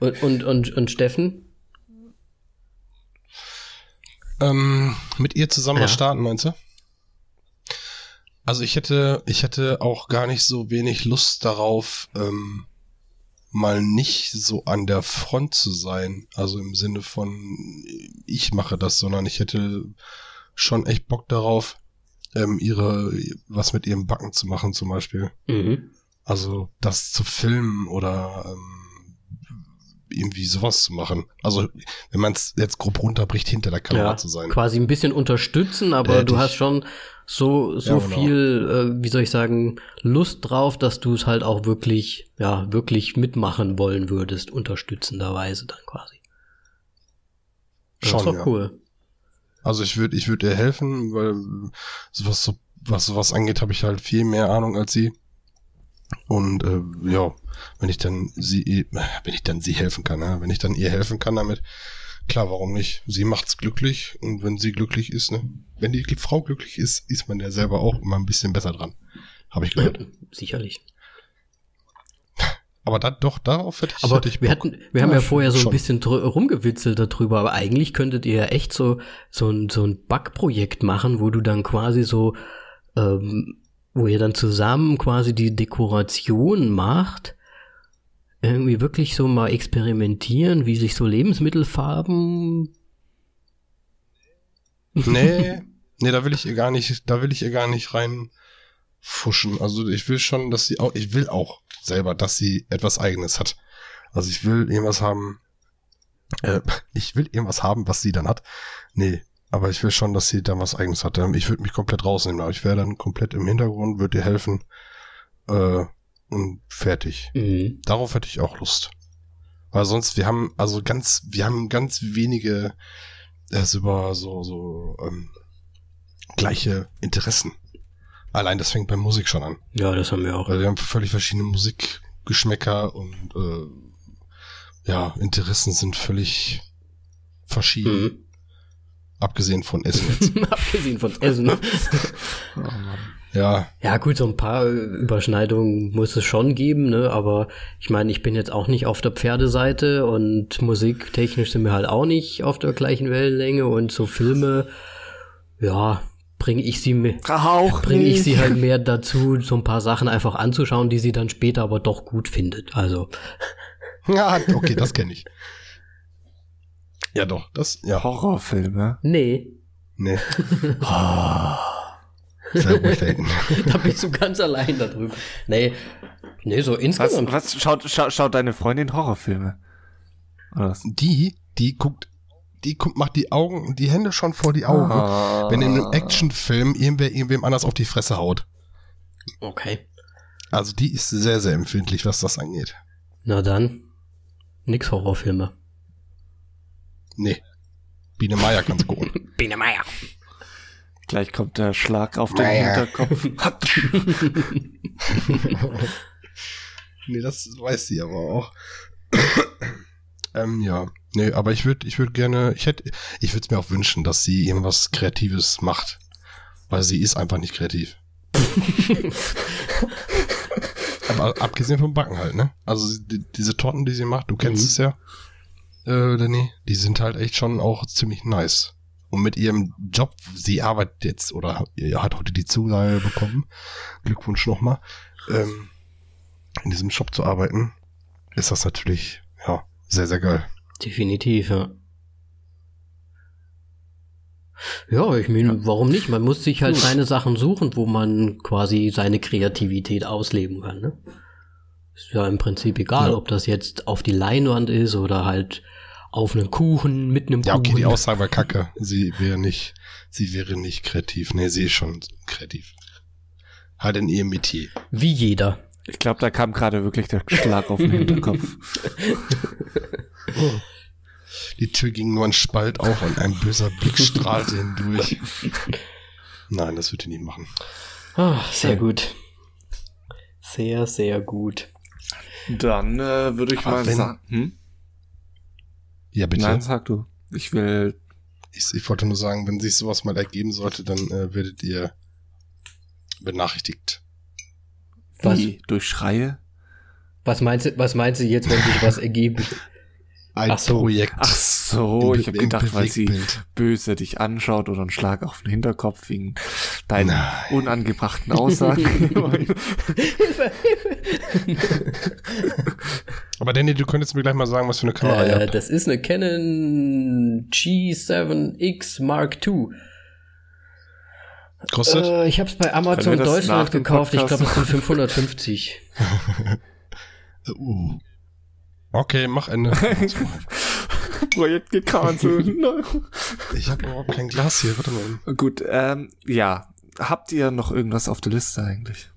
und, und, und, und Steffen? Ähm, mit ihr zusammen Ja. was starten, meinst du? Also ich hätte, ich hätte auch gar nicht so wenig Lust darauf, ähm, mal nicht so an der Front zu sein. Also im Sinne von, ich mache das, sondern ich hätte schon echt Bock darauf, ähm, ihre, was mit ihrem Backen zu machen zum Beispiel. Mhm. Also das zu filmen oder ähm, irgendwie sowas zu machen. Also wenn man es jetzt grob runterbricht, hinter der Kamera Ja, zu sein. quasi ein bisschen unterstützen, aber Hätte du hast schon so, so Ja, genau. viel, äh, wie soll ich sagen, Lust drauf, dass du es halt auch wirklich, ja, wirklich mitmachen wollen würdest, unterstützenderweise dann quasi. Das Schon, ist doch ja. cool. Also ich würde ich würde ihr helfen, weil sowas so was sowas angeht, habe ich halt viel mehr Ahnung als sie. Und äh, ja, wenn ich dann sie äh, wenn ich dann sie helfen kann, ja, wenn ich dann ihr helfen kann damit, klar, warum nicht? Sie macht's glücklich und wenn sie glücklich ist, ne, wenn die Frau glücklich ist, ist man ja selber auch immer ein bisschen besser dran. Habe ich gehört. Sicherlich. Aber da, doch darauf hätte ich, Aber hätte ich wir hatten, wir haben Ja, ja vorher so ein schon. bisschen rumgewitzelt darüber, aber eigentlich könntet ihr ja echt so, so ein, so ein Backprojekt machen, wo du dann quasi so, ähm, wo ihr dann zusammen quasi die Dekoration macht, irgendwie wirklich so mal experimentieren, wie sich so Lebensmittelfarben. Nee, nee, da will ich ihr gar nicht, da will ich ihr gar nicht reinfuschen. Also ich will schon, dass sie auch, ich will auch selber, dass sie etwas eigenes hat. Also ich will irgendwas haben, äh, ich will irgendwas haben, was sie dann hat. Nee, aber ich will schon, dass sie dann was eigenes hat. Ich würde mich komplett rausnehmen, aber ich wäre dann komplett im Hintergrund, würde ihr helfen. Äh, und fertig. Mhm. Darauf hätte ich auch Lust. Weil sonst, wir haben also ganz, wir haben ganz wenige äh, über so, so ähm, gleiche Interessen. Allein das fängt bei Musik schon an. Ja, das haben wir auch. Weil wir haben völlig verschiedene Musikgeschmäcker und äh, ja, Interessen sind völlig verschieden. Mhm. Abgesehen von Essen jetzt. Abgesehen von Essen. Oh Mann. Ja, Ja, gut, so ein paar äh, Überschneidungen muss es schon geben, ne? Aber ich meine, ich bin jetzt auch nicht auf der Pferdeseite und musiktechnisch sind wir halt auch nicht auf der gleichen Wellenlänge und so Filme, ja, bringe ich sie mit. Bringe ich sie halt mehr dazu, so ein paar Sachen einfach anzuschauen, die sie dann später aber doch gut findet. Also, ja, okay, das kenne ich. Ja, doch, das, ja, Horrorfilme. nee, nee. Sehr ruhig da hinten. da bist du ganz allein da drüben. Nee, nee, so Was, insgesamt. was schaut, schaut, schaut deine Freundin Horrorfilme? Oder was? Die, die guckt, die guckt, macht die Augen, die Hände schon vor die Augen, Ah. wenn in einem Actionfilm irgendwer irgendwem anders auf die Fresse haut. Okay. Also die ist sehr, sehr empfindlich, was das angeht. Na dann, nix Horrorfilme. Nee. Biene Meier kannst gucken. Biene Meier. Gleich kommt der Schlag auf den Naja. Hinterkopf. nee, das weiß sie aber auch. ähm, ja. Nee, aber ich würde, ich würde gerne, ich hätte, ich würde es mir auch wünschen, dass sie irgendwas Kreatives macht. Weil sie ist einfach nicht kreativ. aber abgesehen vom Backen halt, ne? Also die, diese Torten, die sie macht, du kennst Mhm. es ja, äh, Danny, die sind halt echt schon auch ziemlich nice. Und mit ihrem Job, sie arbeitet jetzt oder hat heute die Zusage bekommen, Glückwunsch nochmal, ähm, in diesem Shop zu arbeiten, ist das natürlich, ja, sehr, sehr geil. Definitiv, ja. Ja, ich meine, warum nicht? Man muss sich halt seine Sachen suchen, wo man quasi seine Kreativität ausleben kann, ne? Ist ja im Prinzip egal, Ja. ob das jetzt auf die Leinwand ist oder halt auf einen Kuchen, mit einem Ja, Kuchen. okay, die Aussage war kacke. Sie wäre nicht, sie wäre nicht kreativ. Nee, sie ist schon kreativ. Halt in ihrem Metier. Wie jeder. Ich glaube, da kam gerade wirklich der Schlag auf den Hinterkopf. Die Tür ging nur ein Spalt auf und ein böser Blick strahlte hindurch. Nein, das wird die nicht machen. Ah, sehr gut. Sehr, sehr gut. Dann äh, würde ich Aber mal wenn- sagen. Hm? Ja, bitte. Nein, sag du. Ich will. Ich, ich wollte nur sagen, wenn sich sowas mal ergeben sollte, dann äh, werdet ihr benachrichtigt. Was? Wie? Durch Schreie? Was meinst du, was meinst du jetzt, wenn sich was ergibt? Ein Ach so. Projekt. Ach so, Im ich habe gedacht, weil sie böse dich anschaut oder einen Schlag auf den Hinterkopf wegen deinen Nein. unangebrachten Aussagen. Aber Danny, du könntest mir gleich mal sagen, was für eine Kamera ihr äh, habt. das ist eine Canon G7X Mark II. Kostet? Äh, ich habe es bei Amazon Deutschland gekauft. Ich glaube, es sind 550. Uh. Okay, mach Ende. Projekt gecancelt. ich habe überhaupt kein Glas hier. Warte mal. Gut, ähm, ja. Habt ihr noch irgendwas auf der Liste eigentlich?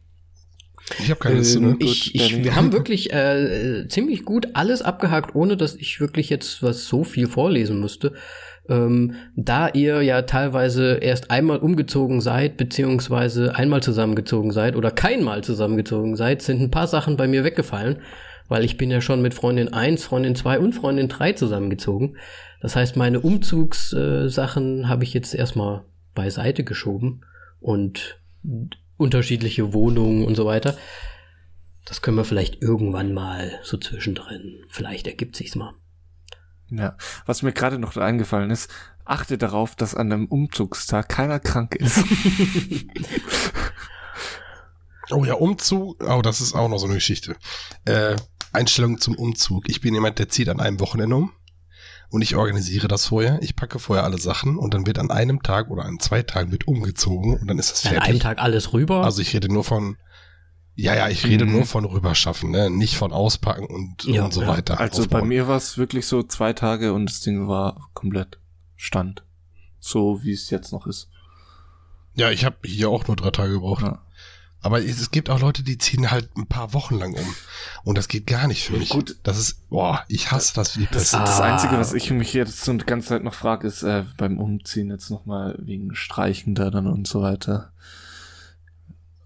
Ich habe keine Liste, ne? Ähm, ich, ich, wir haben wirklich äh, äh, ziemlich gut alles abgehakt, ohne dass ich wirklich jetzt was so viel vorlesen musste. Ähm, da ihr ja teilweise erst einmal umgezogen seid, beziehungsweise einmal zusammengezogen seid oder keinmal zusammengezogen seid, sind ein paar Sachen bei mir weggefallen, weil ich bin ja schon mit Freundin 1, Freundin 2 und Freundin 3 zusammengezogen. Das heißt, meine Umzugssachen äh, habe ich jetzt erstmal beiseite geschoben und unterschiedliche Wohnungen und so weiter. Das können wir vielleicht irgendwann mal so zwischendrin. Vielleicht ergibt sich's mal. Ja. Was mir gerade noch eingefallen ist, achte darauf, dass an einem Umzugstag keiner krank ist. Oh ja, Umzug. Oh, das ist auch noch so eine Geschichte. Äh, Einstellung zum Umzug. Ich bin jemand, der zieht an einem Wochenende um. Und ich organisiere das vorher. Ich packe vorher alle Sachen und dann wird an einem Tag oder an zwei Tagen wird umgezogen und dann ist das An fertig. einem Tag alles rüber. Also ich rede nur von, ja, ja, ich rede Mhm. nur von rüberschaffen, ne? nicht von auspacken und, Ja, und so ja. weiter. Also bei aufbauen. mir war es wirklich so zwei Tage und das Ding war komplett Stand. So wie es jetzt noch ist. Ja, ich habe hier auch nur drei Tage gebraucht. Ja. Aber es, es gibt auch Leute, die ziehen halt ein paar Wochen lang um. Und das geht gar nicht für mich. Gut. Das ist, boah, ich hasse das wie die Das, Pest. das Ah. Einzige, was ich mich jetzt so die ganze Zeit noch frage, ist äh, beim Umziehen jetzt nochmal wegen Streichen da dann und so weiter.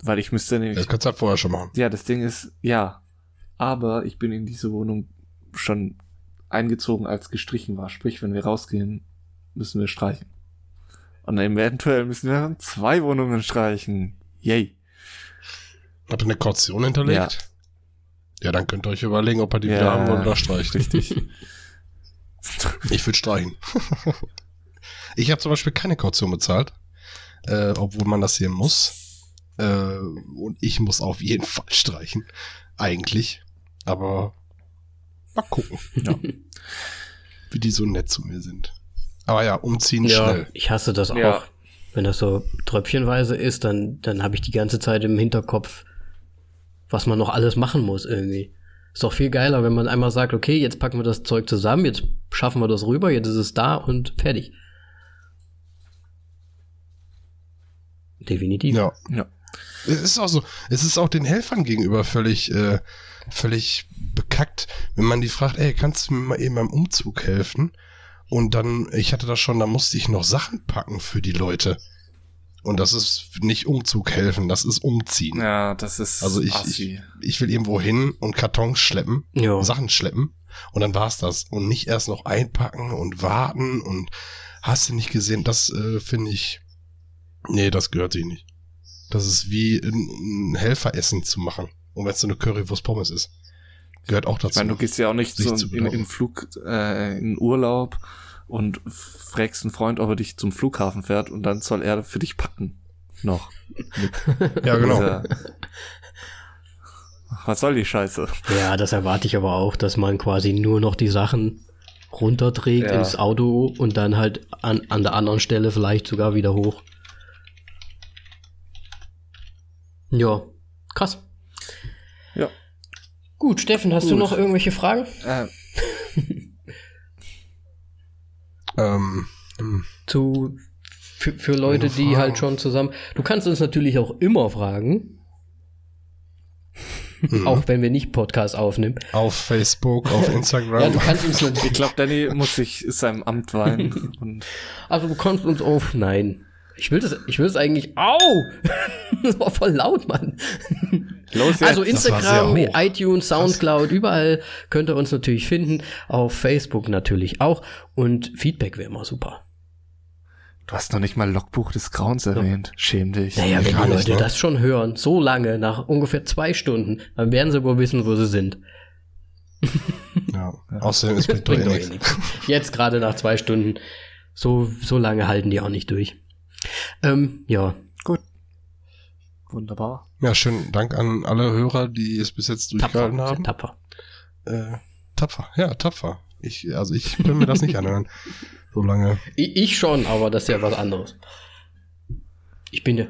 Weil ich müsste nämlich. Das kannst du halt vorher schon machen. Ja, das Ding ist, ja. Aber ich bin in diese Wohnung schon eingezogen, als gestrichen war. Sprich, wenn wir rausgehen, müssen wir streichen. Und eventuell müssen wir dann zwei Wohnungen streichen. Yay. Habt ihr eine Kaution hinterlegt? Ja. dann könnt ihr euch überlegen, ob ihr die Ja, wieder haben wollt oder streicht. Richtig. Ich würde streichen. ich habe zum Beispiel keine Kaution bezahlt, äh, obwohl man das hier muss. Äh, und ich muss auf jeden Fall streichen. Eigentlich. Aber mal gucken, Ja. wie die so nett zu mir sind. Aber ja, umziehen ja, schnell. ich hasse das auch. Ja. Wenn das so tröpfchenweise ist, dann, dann habe ich die ganze Zeit im Hinterkopf, was man noch alles machen muss irgendwie. Ist doch viel geiler, wenn man einmal sagt, okay, jetzt packen wir das Zeug zusammen, jetzt schaffen wir das rüber, jetzt ist es da und fertig. Definitiv. Ja. Ja. Es ist auch so, es ist auch den Helfern gegenüber völlig, äh, völlig bekackt, wenn man die fragt, ey, kannst du mir mal eben beim Umzug helfen? Und dann, ich hatte das schon, da musste ich noch Sachen packen für die Leute. Und das ist nicht Umzug helfen, das ist umziehen. Ja, das ist Also ich, assi. ich, ich will irgendwo hin und Kartons schleppen, Ja. Sachen schleppen und dann war's das. Und nicht erst noch einpacken und warten und hast du nicht gesehen, das äh, finde ich, nee, das gehört sich nicht. Das ist wie ein, ein Helferessen zu machen. Und wenn es so eine Currywurst Pommes ist. Gehört auch Ich dazu. meine, du gehst ja auch nicht so in, in Flug, äh, in Urlaub und fragst einen Freund, ob er dich zum Flughafen fährt und dann soll er für dich packen. Noch. ja, genau. Was soll die Scheiße? Ja, das erwarte ich aber auch, dass man quasi nur noch die Sachen runterträgt Ja. ins Auto und dann halt an, an der anderen Stelle vielleicht sogar wieder hoch. Ja, krass. Ja. Gut, Steffen, hast du Gut. noch irgendwelche Fragen? Äh, Ähm, hm. Zu für, für Leute, die halt schon zusammen. Du kannst uns natürlich auch immer fragen, Mhm. auch wenn wir nicht Podcast aufnehmen. auf Facebook, auf Ja, Instagram. du kannst uns natürlich. ich glaube, Danny muss sich seinem Amt weihen. Und Also du kannst uns auf. Nein. Ich will das, ich will das eigentlich. Au! das war voll laut, Mann. los jetzt. Also Instagram, iTunes, Soundcloud, überall könnt ihr uns natürlich finden. Auf Facebook natürlich auch. Und Feedback wäre immer super. du hast noch nicht mal Logbuch des Grauens erwähnt. Schäm dich. Naja, wenn die Leute ne? das schon hören, so lange, nach ungefähr zwei Stunden, dann werden sie wohl wissen, wo sie sind. ja. Außerdem, es bringt eh Bringt doch eh nichts. nichts. Jetzt gerade nach zwei Stunden, so, so lange halten die auch nicht durch. Ähm, ja. Gut. Wunderbar. Ja, schönen Dank an alle Hörer, die es bis jetzt Tapfer. durchgehalten Sehr haben. tapfer. Äh, tapfer, ja, tapfer. Ich, also ich kann mir das nicht anhören. So lange. Ich, ich schon, aber das ist ja was anderes. Ich bin ja.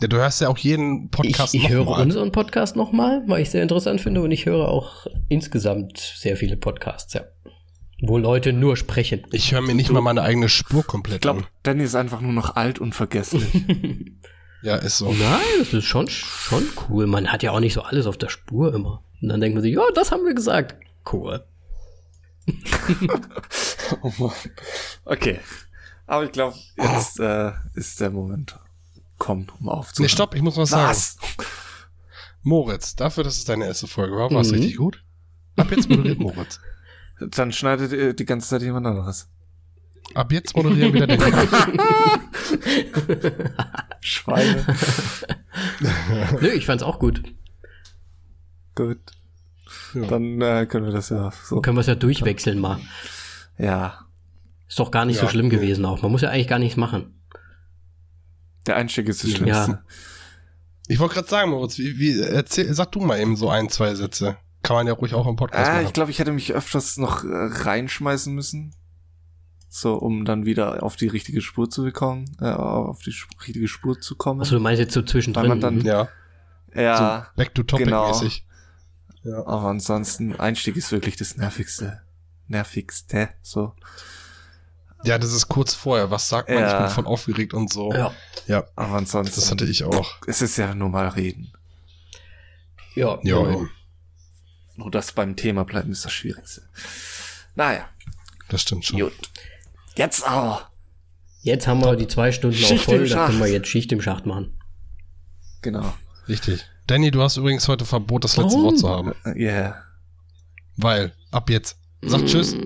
Ja, du hörst ja auch jeden Ich, Podcast ich höre nochmal. unseren Podcast nochmal, weil ich sehr interessant finde und ich höre auch insgesamt sehr viele Podcasts, ja. Wo Leute nur sprechen. Ich höre mir nicht mal meine eigene Spur Ich komplett glaube, an. Danny ist einfach nur noch alt und vergesslich. Ja, ist so. Nein, das ist schon, schon cool. Man hat ja auch nicht so alles auf der Spur immer. Und dann denkt man sich, ja, das haben wir gesagt. Cool. oh Mann. Okay. Aber ich glaube, jetzt äh, ist der Moment kommen, um aufzuhören. Nee, stopp, ich muss was sagen. Was? Moritz, dafür, dass es deine erste Folge war, war es Mhm. richtig gut. Ab jetzt moderiert Moritz. Dann schneidet ihr die ganze Zeit jemand anderes. Ab jetzt moderieren wieder der Schweine. Nö, ich fand's auch gut. Gut. Ja. Dann äh, können wir das ja so. Können wir es ja durchwechseln mal. Ja. Ist doch gar nicht so Ja, schlimm nee. gewesen auch. Man muss ja eigentlich gar nichts machen. Der Einstieg ist das. Schlimmste. Ja. Ich wollte gerade sagen, Moritz, wie, wie, erzähl, sag du mal eben so ein, zwei Sätze. Kann man ja ruhig auch im Podcast Ah, machen. ich glaube, ich hätte mich öfters noch äh, reinschmeißen müssen. So, um dann wieder auf die richtige Spur zu bekommen, äh, auf die Sp richtige Spur zu kommen. Also du meinst jetzt so zwischendrin? Weil man dann- mhm. ja, ja, so back to topic genau. mäßig. Ja. aber ansonsten, Einstieg ist wirklich das nervigste. Nervigste, so. ja, das ist kurz vorher. Was sagt man? Ja. Ich bin voll aufgeregt und so. ja. ja Aber ansonsten, das hatte ich auch. es ist ja nur mal reden. Ja, Ja, genau. Nur das beim Thema bleiben ist das Schwierigste. Naja, das stimmt schon. gut. Jetzt aber. Jetzt haben wir die zwei Stunden auch Schicht voll, im da können wir jetzt Schicht im Schacht machen. Genau. Richtig. Danny, du hast übrigens heute Verbot, das letzte Warum? Wort zu haben. Ja. Yeah. Weil, ab jetzt. Sag Tschüss.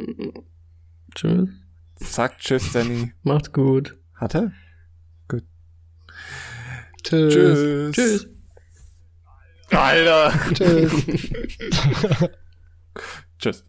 Tschüss. Sag Tschüss, Danny. Macht's gut. Hat er? Tschüss. Tschüss. Tschüss. Alter. Tschüss. Tschüss.